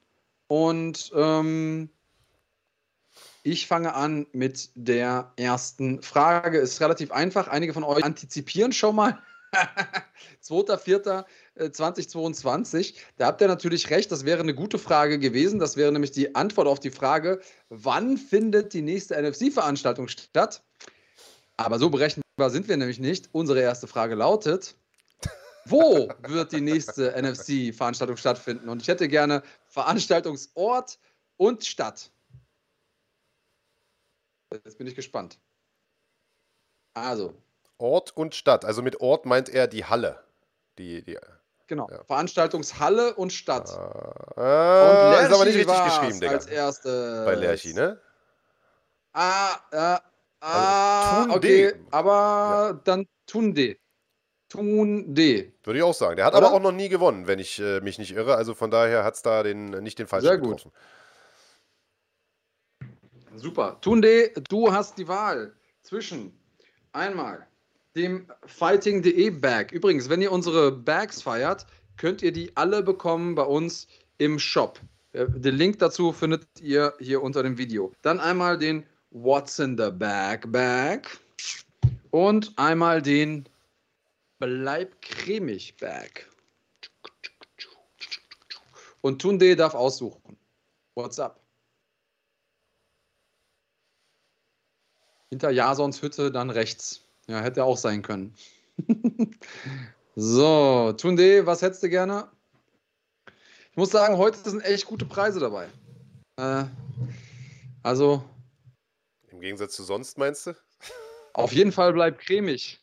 und ähm, ich fange an mit der ersten Frage. Ist relativ einfach. Einige von euch antizipieren schon mal. 2.4.2022. Äh, da habt ihr natürlich recht, das wäre eine gute Frage gewesen. Das wäre nämlich die Antwort auf die Frage, wann findet die nächste NFC-Veranstaltung statt? Aber so berechenbar sind wir nämlich nicht. Unsere erste Frage lautet, wo wird die nächste NFC-Veranstaltung stattfinden? Und ich hätte gerne Veranstaltungsort und Stadt. Jetzt bin ich gespannt. Also. Ort und Stadt. Also mit Ort meint er die Halle. Die, die, genau. Ja. Veranstaltungshalle und Stadt. Ah, und ist aber nicht richtig geschrieben, Digga. Als erstes. Bei Lerchi, ne? Ah, ja. Ah, also, okay. Aber ja. dann Tunde. Tunde. Würde ich auch sagen. Der hat Oder? aber auch noch nie gewonnen, wenn ich äh, mich nicht irre. Also von daher hat es da den, nicht den falschen Sehr gut. getroffen. Super. Tunde, du hast die Wahl zwischen einmal dem Fighting.de Bag. Übrigens, wenn ihr unsere Bags feiert, könnt ihr die alle bekommen bei uns im Shop. Äh, den Link dazu findet ihr hier unter dem Video. Dann einmal den What's in the Bag Bag und einmal den Bleib cremig Bag. Und Tunde darf aussuchen. What's up? Hinter Jasons Hütte dann rechts. Ja, hätte auch sein können. so, Tunde, was hättest du gerne? Ich muss sagen, heute sind echt gute Preise dabei. Äh, also. Im Gegensatz zu sonst, meinst du? Auf jeden Fall bleibt cremig.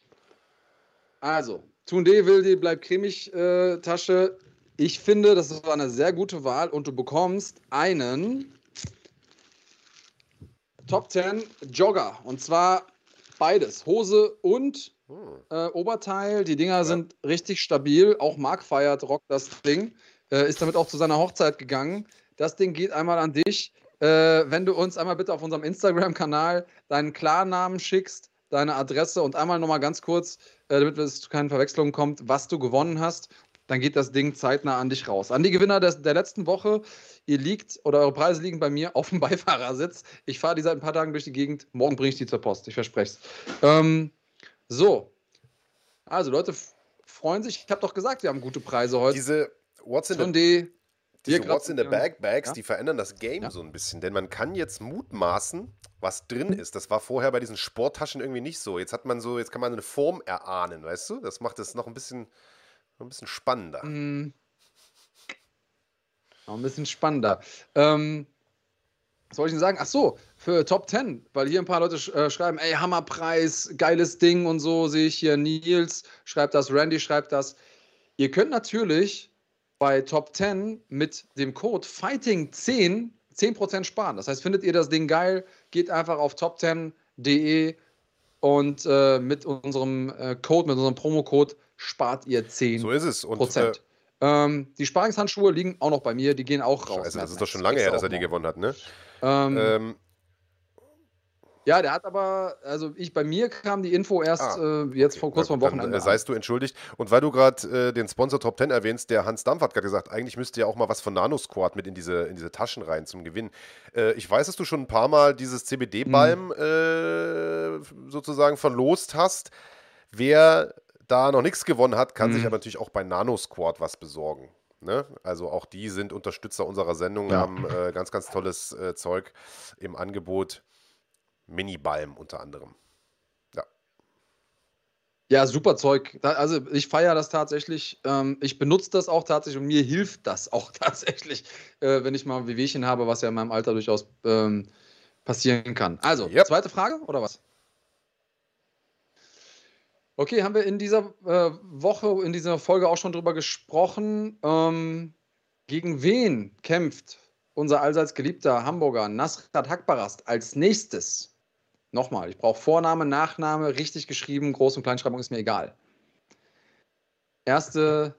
Also, Tunde will die bleibt cremig äh, Tasche. Ich finde, das war eine sehr gute Wahl und du bekommst einen Top 10 Jogger. Und zwar beides. Hose und hm. äh, Oberteil. Die Dinger ja. sind richtig stabil. Auch Mark feiert, rockt das Ding. Äh, ist damit auch zu seiner Hochzeit gegangen. Das Ding geht einmal an dich. Äh, wenn du uns einmal bitte auf unserem Instagram-Kanal deinen Klarnamen schickst, deine Adresse und einmal nochmal ganz kurz, äh, damit es zu keinen Verwechslungen kommt, was du gewonnen hast. dann geht das Ding zeitnah an dich raus. An die Gewinner des, der letzten Woche, ihr liegt oder eure Preise liegen bei mir auf dem Beifahrersitz. Ich fahre die seit ein paar Tagen durch die Gegend. Morgen bringe ich die zur Post, ich verspreche es. Ähm, so, also Leute freuen sich. Ich habe doch gesagt, wir haben gute Preise heute. Diese What's in the, diese What's in the Bag Bags, ja? die verändern das Game ja? so ein bisschen, denn man kann jetzt mutmaßen, was drin ist. Das war vorher bei diesen Sporttaschen irgendwie nicht so. Jetzt hat man so, jetzt kann man eine Form erahnen, weißt du? Das macht es noch ein bisschen, ein bisschen spannender. Mm. Noch ein bisschen spannender. Ähm, was soll ich denn sagen? Ach so, für Top 10, weil hier ein paar Leute sch äh, schreiben, ey, Hammerpreis, geiles Ding und so, sehe ich hier. Nils schreibt das, Randy schreibt das. Ihr könnt natürlich bei Top 10 mit dem Code Fighting10 10% sparen. Das heißt, findet ihr das Ding geil, geht einfach auf top10.de und äh, mit unserem äh, Code, mit unserem Promocode spart ihr 10%. So ist es. Und, äh, ähm, die Sparingshandschuhe liegen auch noch bei mir, die gehen auch raus. Also das ist doch schon lange her, dass er die gewonnen hat, ne? Ähm, ähm, ja, der hat aber, also ich bei mir kam die Info erst ah, äh, jetzt vor kurz vor Wochenende. Dann, äh, seist du entschuldigt. Und weil du gerade äh, den Sponsor Top 10 erwähnst, der Hans Dampf hat gerade gesagt, eigentlich müsste ja auch mal was von Nanosquad mit in diese, in diese Taschen rein zum Gewinn. Äh, ich weiß, dass du schon ein paar Mal dieses CBD-Balm mhm. sozusagen verlost hast. Wer da noch nichts gewonnen hat, kann mhm. sich aber natürlich auch bei Nanosquad was besorgen. Ne? Also auch die sind Unterstützer unserer Sendung, ja. haben äh, ganz, ganz tolles äh, Zeug im Angebot. Mini-Balm unter anderem. Ja. Ja, super Zeug. Also ich feiere das tatsächlich. Ähm, ich benutze das auch tatsächlich und mir hilft das auch tatsächlich, äh, wenn ich mal Wehwehchen habe, was ja in meinem Alter durchaus ähm, passieren kann. Also, yep. zweite Frage oder was? Okay, haben wir in dieser äh, Woche, in dieser Folge auch schon drüber gesprochen. Ähm, gegen wen kämpft unser allseits geliebter Hamburger Nasrat Hakbarast als nächstes? Nochmal, ich brauche Vorname, Nachname, richtig geschrieben, Groß- und Kleinschreibung ist mir egal. Erste,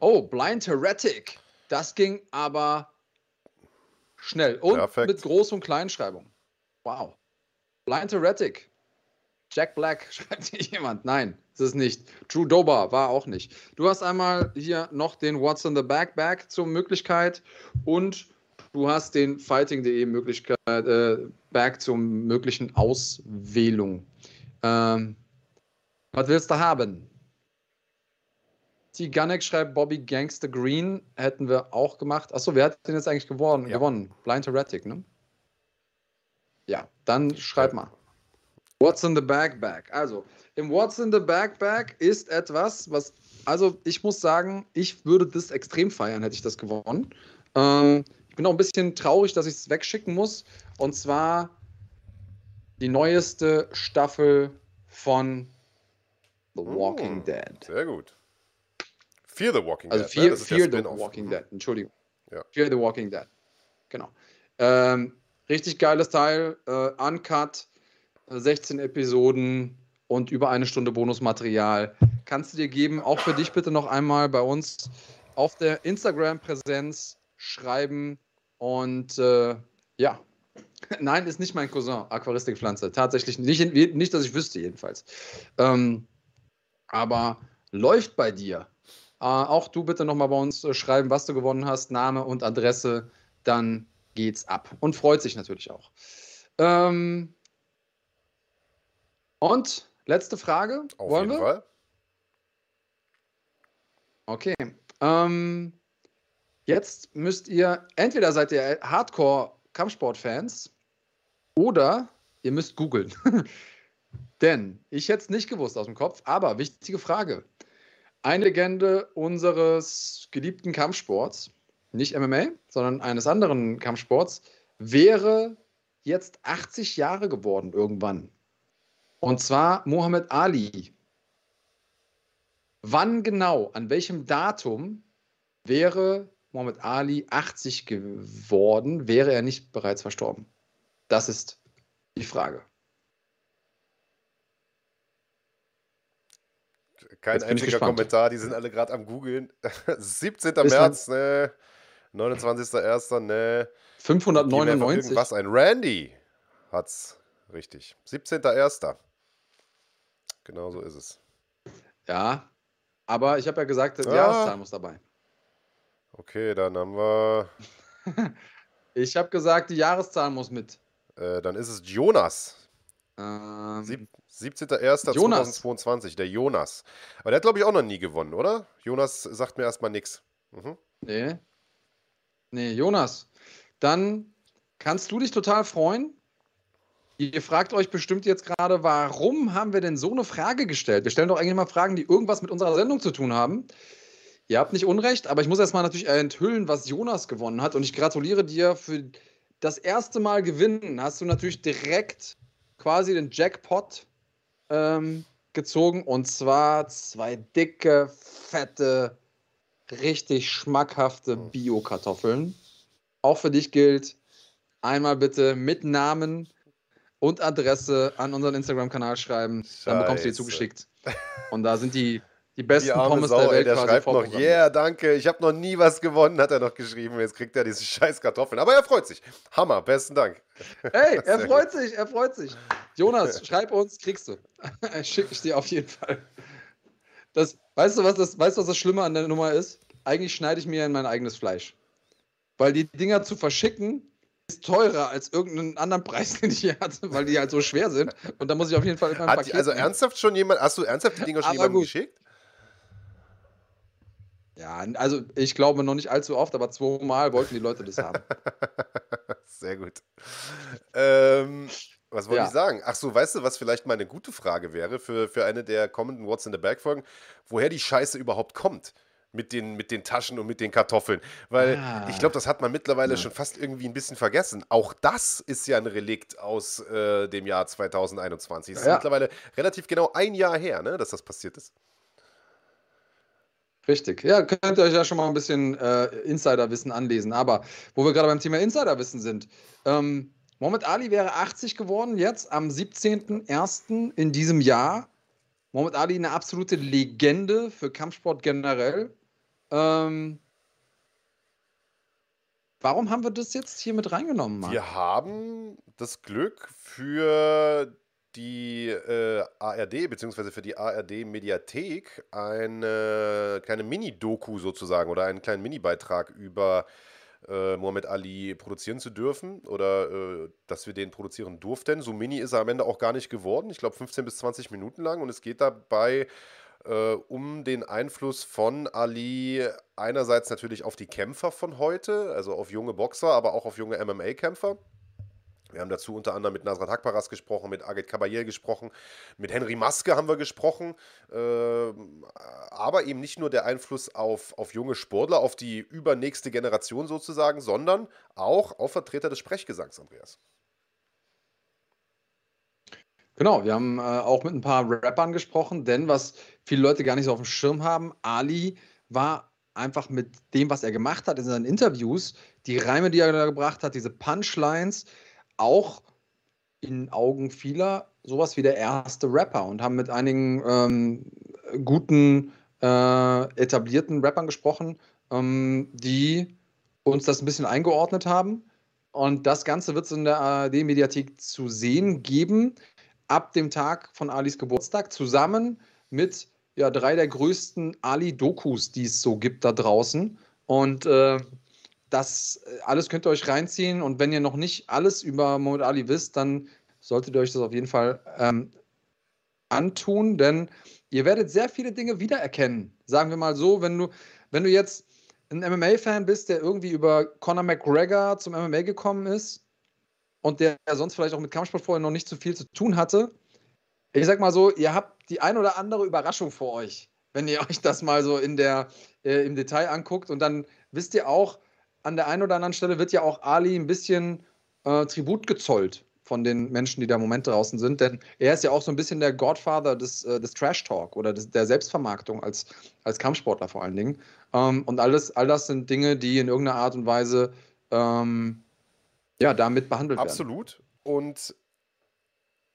oh, Blind Heretic. Das ging aber schnell. Und Perfekt. mit Groß- und Kleinschreibung. Wow. Blind Heretic. Jack Black schreibt hier jemand. Nein, ist es nicht. Drew Dober war auch nicht. Du hast einmal hier noch den What's in the Backpack zur Möglichkeit und Du hast den Fighting.de Möglichkeit, äh, Berg zur möglichen Auswählung. Ähm, was willst du haben? T. Gunnick schreibt Bobby Gangster Green. Hätten wir auch gemacht. Achso, wer hat denn jetzt eigentlich gewonnen? Ja. gewonnen? Blind Heretic, ne? Ja, dann schreib mal. What's in the Backpack? Also, im What's in the Backpack ist etwas, was, also ich muss sagen, ich würde das extrem feiern, hätte ich das gewonnen. Ähm, ich bin auch ein bisschen traurig, dass ich es wegschicken muss. Und zwar die neueste Staffel von The Walking oh, Dead. Sehr gut. Fear the Walking also Dead. Fear, ne? Fear the Walking Dead, Entschuldigung. Ja. Fear the Walking Dead. Genau. Ähm, richtig geiles Teil. Äh, uncut, 16 Episoden und über eine Stunde Bonusmaterial. Kannst du dir geben. Auch für dich bitte noch einmal bei uns auf der Instagram-Präsenz schreiben. Und äh, ja, nein, ist nicht mein Cousin, Aquaristikpflanze. Tatsächlich nicht, nicht, dass ich wüsste, jedenfalls. Ähm, aber läuft bei dir. Äh, auch du bitte nochmal bei uns äh, schreiben, was du gewonnen hast, Name und Adresse. Dann geht's ab. Und freut sich natürlich auch. Ähm, und letzte Frage. Auf Wollen jeden wir? Fall. Okay. Ähm, Jetzt müsst ihr, entweder seid ihr Hardcore-Kampfsport-Fans oder ihr müsst googeln. Denn ich hätte es nicht gewusst aus dem Kopf, aber wichtige Frage. Eine Legende unseres geliebten Kampfsports, nicht MMA, sondern eines anderen Kampfsports, wäre jetzt 80 Jahre geworden irgendwann. Und zwar Muhammad Ali. Wann genau, an welchem Datum wäre Muhammad Ali 80 geworden, wäre er nicht bereits verstorben? Das ist die Frage. Kein einziger Kommentar, die sind alle gerade am googeln. 17. Ist März, ne? 29.01., ne? 599. Was ein Randy hat's richtig. 17.01. Genau so ist es. Ja, Aber ich habe ja gesagt, die ah. Jahreszahl muss dabei. Okay, dann haben wir. ich habe gesagt, die Jahreszahl muss mit. Äh, dann ist es Jonas. Ähm, 17.01.2022, der Jonas. Aber der hat, glaube ich, auch noch nie gewonnen, oder? Jonas sagt mir erstmal nichts. Mhm. Nee. Nee, Jonas. Dann kannst du dich total freuen. Ihr fragt euch bestimmt jetzt gerade, warum haben wir denn so eine Frage gestellt? Wir stellen doch eigentlich mal Fragen, die irgendwas mit unserer Sendung zu tun haben. Ihr habt nicht Unrecht, aber ich muss erstmal natürlich enthüllen, was Jonas gewonnen hat. Und ich gratuliere dir für das erste Mal gewinnen. Hast du natürlich direkt quasi den Jackpot ähm, gezogen. Und zwar zwei dicke, fette, richtig schmackhafte Bio-Kartoffeln. Auch für dich gilt, einmal bitte mit Namen und Adresse an unseren Instagram-Kanal schreiben. Scheiße. Dann bekommst du die zugeschickt. Und da sind die die besten die Pommes Sau, der Welt. Ey, der schreibt noch, yeah, danke, ich habe noch nie was gewonnen, hat er noch geschrieben. Jetzt kriegt er diese scheiß Kartoffeln. Aber er freut sich. Hammer, besten Dank. Hey, er freut sich, er freut sich. Jonas, schreib uns, kriegst du. Schicke ich dir auf jeden Fall. Das, weißt, du, was das, weißt du, was das Schlimme an der Nummer ist? Eigentlich schneide ich mir in mein eigenes Fleisch. Weil die Dinger zu verschicken, ist teurer als irgendeinen anderen Preis, den ich hier hatte, weil die halt so schwer sind. Und da muss ich auf jeden Fall Hat Paket Also nehmen. ernsthaft schon jemand, hast du ernsthaft die Dinger schon jemandem geschickt? Ja, also ich glaube noch nicht allzu oft, aber zweimal wollten die Leute das haben. Sehr gut. Ähm, was wollte ja. ich sagen? Ach so, weißt du, was vielleicht mal eine gute Frage wäre für, für eine der kommenden What's in the Bag Folgen? Woher die Scheiße überhaupt kommt mit den, mit den Taschen und mit den Kartoffeln. Weil ah. ich glaube, das hat man mittlerweile ja. schon fast irgendwie ein bisschen vergessen. Auch das ist ja ein Relikt aus äh, dem Jahr 2021. Es ja. ist mittlerweile relativ genau ein Jahr her, ne, dass das passiert ist. Richtig. Ja, könnt ihr euch ja schon mal ein bisschen äh, Insiderwissen anlesen. Aber wo wir gerade beim Thema Insiderwissen sind, ähm, Mohamed Ali wäre 80 geworden, jetzt am 17.01. in diesem Jahr. Mohamed Ali eine absolute Legende für Kampfsport generell. Ähm, warum haben wir das jetzt hier mit reingenommen, Marc? Wir haben das Glück für die äh, ARD bzw. für die ARD-Mediathek eine kleine Mini-Doku sozusagen oder einen kleinen Mini-Beitrag über äh, Muhammad Ali produzieren zu dürfen oder äh, dass wir den produzieren durften. So mini ist er am Ende auch gar nicht geworden. Ich glaube 15 bis 20 Minuten lang und es geht dabei äh, um den Einfluss von Ali einerseits natürlich auf die Kämpfer von heute, also auf junge Boxer, aber auch auf junge MMA-Kämpfer. Wir haben dazu unter anderem mit Nasrat Hakparas gesprochen, mit Agit Kabayel gesprochen, mit Henry Maske haben wir gesprochen. Äh, aber eben nicht nur der Einfluss auf, auf junge Sportler, auf die übernächste Generation sozusagen, sondern auch auf Vertreter des Sprechgesangs, Andreas. Genau, wir haben äh, auch mit ein paar Rappern gesprochen, denn was viele Leute gar nicht so auf dem Schirm haben, Ali war einfach mit dem, was er gemacht hat in seinen Interviews, die Reime, die er da gebracht hat, diese Punchlines, auch in Augen vieler sowas wie der erste Rapper und haben mit einigen ähm, guten, äh, etablierten Rappern gesprochen, ähm, die uns das ein bisschen eingeordnet haben. Und das Ganze wird es in der ARD-Mediathek zu sehen geben, ab dem Tag von Alis Geburtstag, zusammen mit ja, drei der größten Ali-Dokus, die es so gibt da draußen. Und äh, das äh, alles könnt ihr euch reinziehen. Und wenn ihr noch nicht alles über Muhammad Ali wisst, dann solltet ihr euch das auf jeden Fall ähm, antun, denn ihr werdet sehr viele Dinge wiedererkennen. Sagen wir mal so, wenn du, wenn du jetzt ein MMA-Fan bist, der irgendwie über Conor McGregor zum MMA gekommen ist und der sonst vielleicht auch mit Kampfsport vorher noch nicht so viel zu tun hatte, ich sag mal so, ihr habt die ein oder andere Überraschung vor euch, wenn ihr euch das mal so in der, äh, im Detail anguckt. Und dann wisst ihr auch, an der einen oder anderen Stelle wird ja auch Ali ein bisschen äh, Tribut gezollt von den Menschen, die da im Moment draußen sind. Denn er ist ja auch so ein bisschen der Godfather des, äh, des Trash Talk oder des, der Selbstvermarktung als, als Kampfsportler vor allen Dingen. Ähm, und alles, all das sind Dinge, die in irgendeiner Art und Weise ähm, ja, damit behandelt Absolut. werden. Absolut. Und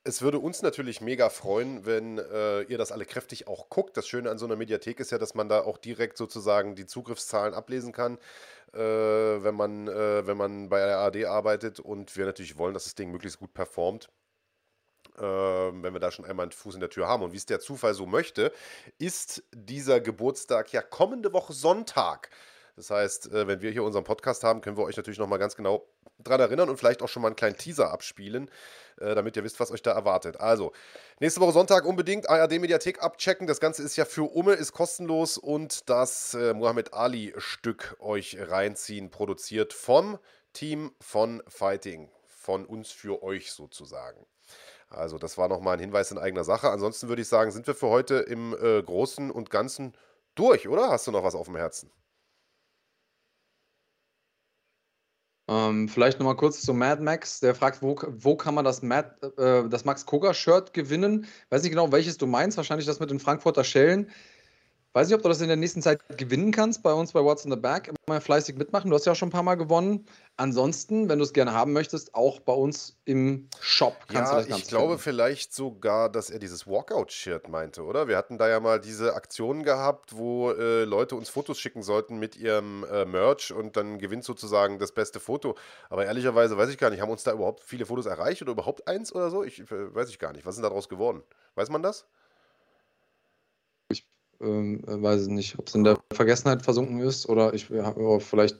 es würde uns natürlich mega freuen, wenn äh, ihr das alle kräftig auch guckt. Das Schöne an so einer Mediathek ist ja, dass man da auch direkt sozusagen die Zugriffszahlen ablesen kann, äh, wenn, man, äh, wenn man bei der ARD arbeitet. Und wir natürlich wollen, dass das Ding möglichst gut performt. ähm, wenn wir da schon einmal einen Fuß in der Tür haben. Und wie es der Zufall so möchte, ist dieser Geburtstag ja kommende Woche Sonntag. Das heißt, äh, wenn wir hier unseren Podcast haben, können wir euch natürlich nochmal ganz genau dran erinnern und vielleicht auch schon mal einen kleinen Teaser abspielen, äh, damit ihr wisst, was euch da erwartet. Also, nächste Woche Sonntag unbedingt ARD-Mediathek abchecken. Das Ganze ist ja für Umme, ist kostenlos und das äh, Muhammad Ali-Stück euch reinziehen, produziert vom Team von Fighting. Von uns für euch sozusagen. Also, das war nochmal ein Hinweis in eigener Sache. Ansonsten würde ich sagen, sind wir für heute im äh, Großen und Ganzen durch, oder? Hast du noch was auf dem Herzen? Ähm, vielleicht nochmal kurz zu Mad Max. Der fragt, wo, wo kann man das, Mad, äh, das Max Koga-Shirt gewinnen? Weiß nicht genau, welches du meinst. Wahrscheinlich das mit den Frankfurter Schellen. Weiß nicht, ob du das in der nächsten Zeit gewinnen kannst bei uns bei What's in the Back. Immer fleißig mitmachen. Du hast ja auch schon ein paar Mal gewonnen. Ansonsten, wenn du es gerne haben möchtest, auch bei uns im Shop kannst ja, du das Ganze Ich glaube finden. vielleicht sogar, dass er dieses Walkout-Shirt meinte, oder? Wir hatten da ja mal diese Aktion gehabt, wo äh, Leute uns Fotos schicken sollten mit ihrem äh, Merch und dann gewinnt sozusagen das beste Foto. Aber ehrlicherweise weiß ich gar nicht, haben uns da überhaupt viele Fotos erreicht oder überhaupt eins oder so? Ich äh, weiß ich gar nicht. Was ist denn daraus geworden? Weiß man das? Ähm, äh, weiß nicht, ob es in der Vergessenheit versunken ist oder ich ja, vielleicht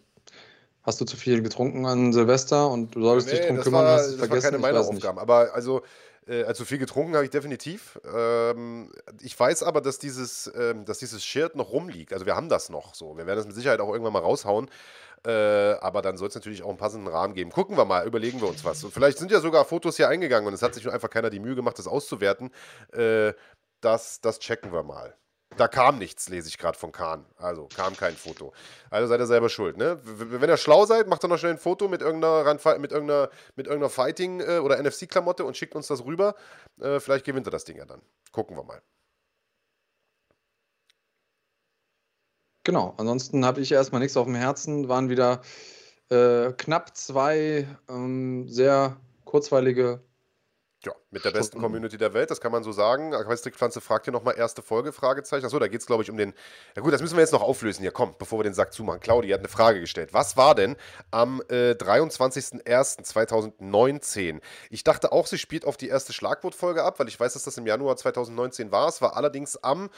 hast du zu viel getrunken an Silvester und du solltest nee, dich drum kümmern, war, hast es vergessen. Das war keine meiner Aufgaben, aber also äh, also viel getrunken habe ich definitiv. Ähm, ich weiß aber, dass dieses, ähm, dass dieses Shirt noch rumliegt. Also wir haben das noch so. Wir werden das mit Sicherheit auch irgendwann mal raushauen. Äh, aber dann soll es natürlich auch einen passenden Rahmen geben. Gucken wir mal, überlegen wir uns was. Und vielleicht sind ja sogar Fotos hier eingegangen und es hat sich einfach keiner die Mühe gemacht, das auszuwerten. Äh, das, das checken wir mal. Da kam nichts, lese ich gerade von Kahn. Also kam kein Foto. Also seid ihr selber schuld. Ne? Wenn ihr schlau seid, macht doch noch schnell ein Foto mit irgendeiner, mit irgendeiner, mit irgendeiner Fighting- äh, oder NFC-Klamotte und schickt uns das rüber. Äh, vielleicht gewinnt er das Ding ja dann. Gucken wir mal. Genau, ansonsten habe ich erstmal nichts auf dem Herzen. Waren wieder äh, knapp zwei ähm, sehr kurzweilige ja, mit der besten Community der Welt, das kann man so sagen. Aquaristrickpflanze fragt hier nochmal erste Folge, Fragezeichen. Achso, da geht es, glaube ich, um den. Ja gut, das müssen wir jetzt noch auflösen. Hier, komm, bevor wir den Sack zumachen. Claudi hat eine Frage gestellt. Was war denn am äh, 23.01.2019? Ich dachte auch, sie spielt auf die erste Schlagwortfolge ab, weil ich weiß, dass das im Januar 2019 war. Es war allerdings am,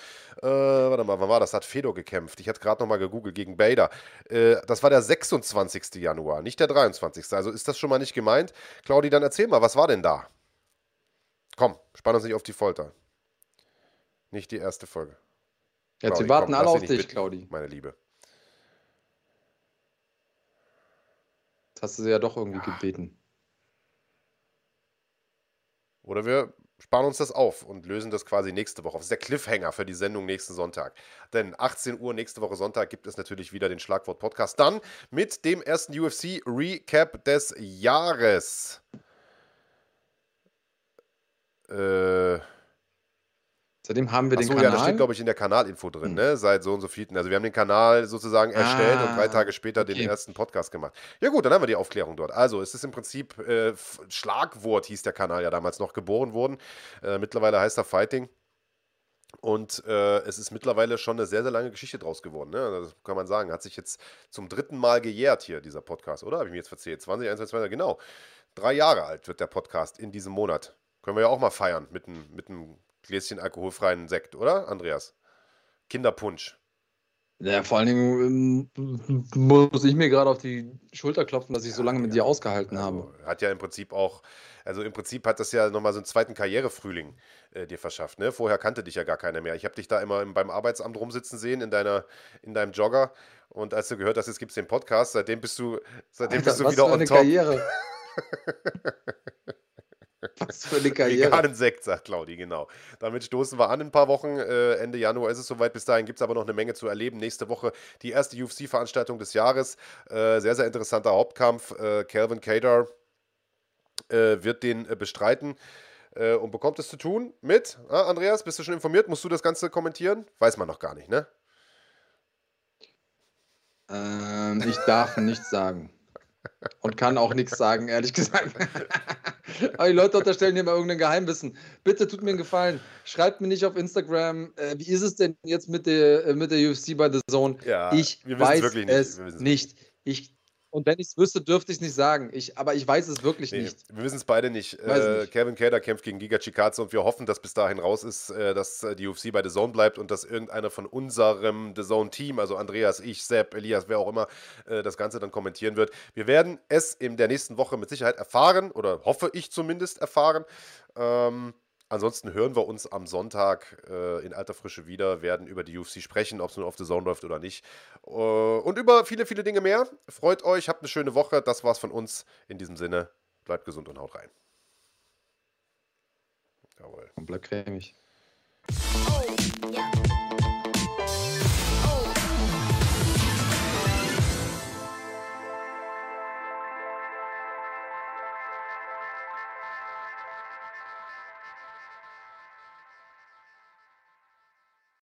äh, warte mal, wann war das? Hat Fedor gekämpft. Ich hatte gerade nochmal gegoogelt gegen Bader. Äh, das war der 26. Januar, nicht der 23. Also ist das schon mal nicht gemeint. Claudi, dann erzähl mal, was war denn da? Komm, spann uns nicht auf die Folter. Nicht die erste Folge. Jetzt, Claudi, sie warten komm, alle auf dich, bitten, Claudi. Meine Liebe. Das hast du sie ja doch irgendwie ja. gebeten. Oder wir sparen uns das auf und lösen das quasi nächste Woche. Das ist der Cliffhanger für die Sendung nächsten Sonntag. Denn 18 Uhr nächste Woche Sonntag gibt es natürlich wieder den Schlagwort-Podcast. Dann mit dem ersten UFC-Recap des Jahres. Äh, Seitdem haben wir Achso, den Kanal. ja, das steht, glaube ich, in der Kanalinfo drin, hm. ne? Seit so und so vielen. Also wir haben den Kanal sozusagen erstellt ah, und drei ah, Tage später okay. den ersten Podcast gemacht. Ja gut, dann haben wir die Aufklärung dort. Also es ist im Prinzip äh, Schlagwort hieß der Kanal ja damals noch geboren worden. Äh, mittlerweile heißt er Fighting. Und äh, es ist mittlerweile schon eine sehr, sehr lange Geschichte draus geworden. Ne? Das kann man sagen. Hat sich jetzt zum dritten Mal gejährt hier, dieser Podcast, oder? Habe ich mir jetzt verzählt? 20, 21, 22, genau. Drei Jahre alt wird der Podcast in diesem Monat. Können wir ja auch mal feiern mit einem mit Gläschen alkoholfreien Sekt, oder, Andreas? Kinderpunsch. Ja, vor allen Dingen ähm, muss ich mir gerade auf die Schulter klopfen, dass ich ja, so lange mit ja. dir ausgehalten also, habe. Hat ja im Prinzip auch, also im Prinzip hat das ja nochmal so einen zweiten Karrierefrühling äh, dir verschafft. Ne? Vorher kannte dich ja gar keiner mehr. Ich habe dich da immer im, beim Arbeitsamt rumsitzen sehen, in, deiner, in deinem Jogger. Und als du gehört hast, jetzt gibt es den Podcast, seitdem bist du, seitdem Alter, bist du wieder on top. Karriere. Was für eine Karriere. Veganen Sekt, sagt Claudi, genau. Damit stoßen wir an in ein paar Wochen. Äh, Ende Januar ist es soweit. Bis dahin gibt es aber noch eine Menge zu erleben. Nächste Woche die erste UFC-Veranstaltung des Jahres. Äh, sehr, sehr interessanter Hauptkampf. Äh, Calvin Cater äh, wird den äh, bestreiten äh, und bekommt es zu tun mit. Ah, Andreas, bist du schon informiert? Musst du das Ganze kommentieren? Weiß man noch gar nicht, ne? Ähm, ich darf nichts sagen. Und kann auch nichts sagen, ehrlich gesagt. Aber die Leute unterstellen hier mal irgendein Geheimwissen. Bitte tut mir einen Gefallen. Schreibt mir nicht auf Instagram, äh, wie ist es denn jetzt mit der, äh, mit der UFC bei The Zone? Ja, ich weiß es nicht. nicht. Ich Und wenn ich es wüsste, dürfte ich es nicht sagen. Ich, aber ich weiß es wirklich Nee, nicht. wir wissen es beide nicht. Äh, nicht. Kevin Cater kämpft gegen Giga Chikadze und wir hoffen, dass bis dahin raus ist, äh, dass äh, die UFC bei The Zone bleibt und dass irgendeiner von unserem The Zone-Team, also Andreas, ich, Sepp, Elias, wer auch immer, äh, das Ganze dann kommentieren wird. Wir werden es in der nächsten Woche mit Sicherheit erfahren oder hoffe ich zumindest erfahren. Ähm, ansonsten hören wir uns am Sonntag äh, in alter Frische wieder, werden über die UFC sprechen, ob es nun auf The Zone läuft oder nicht. Äh, und über viele, viele Dinge mehr. Freut euch, habt eine schöne Woche. Das war's von uns. In diesem Sinne, bleibt gesund und haut rein. Jawohl. Und bleib cremig. Oh, yeah.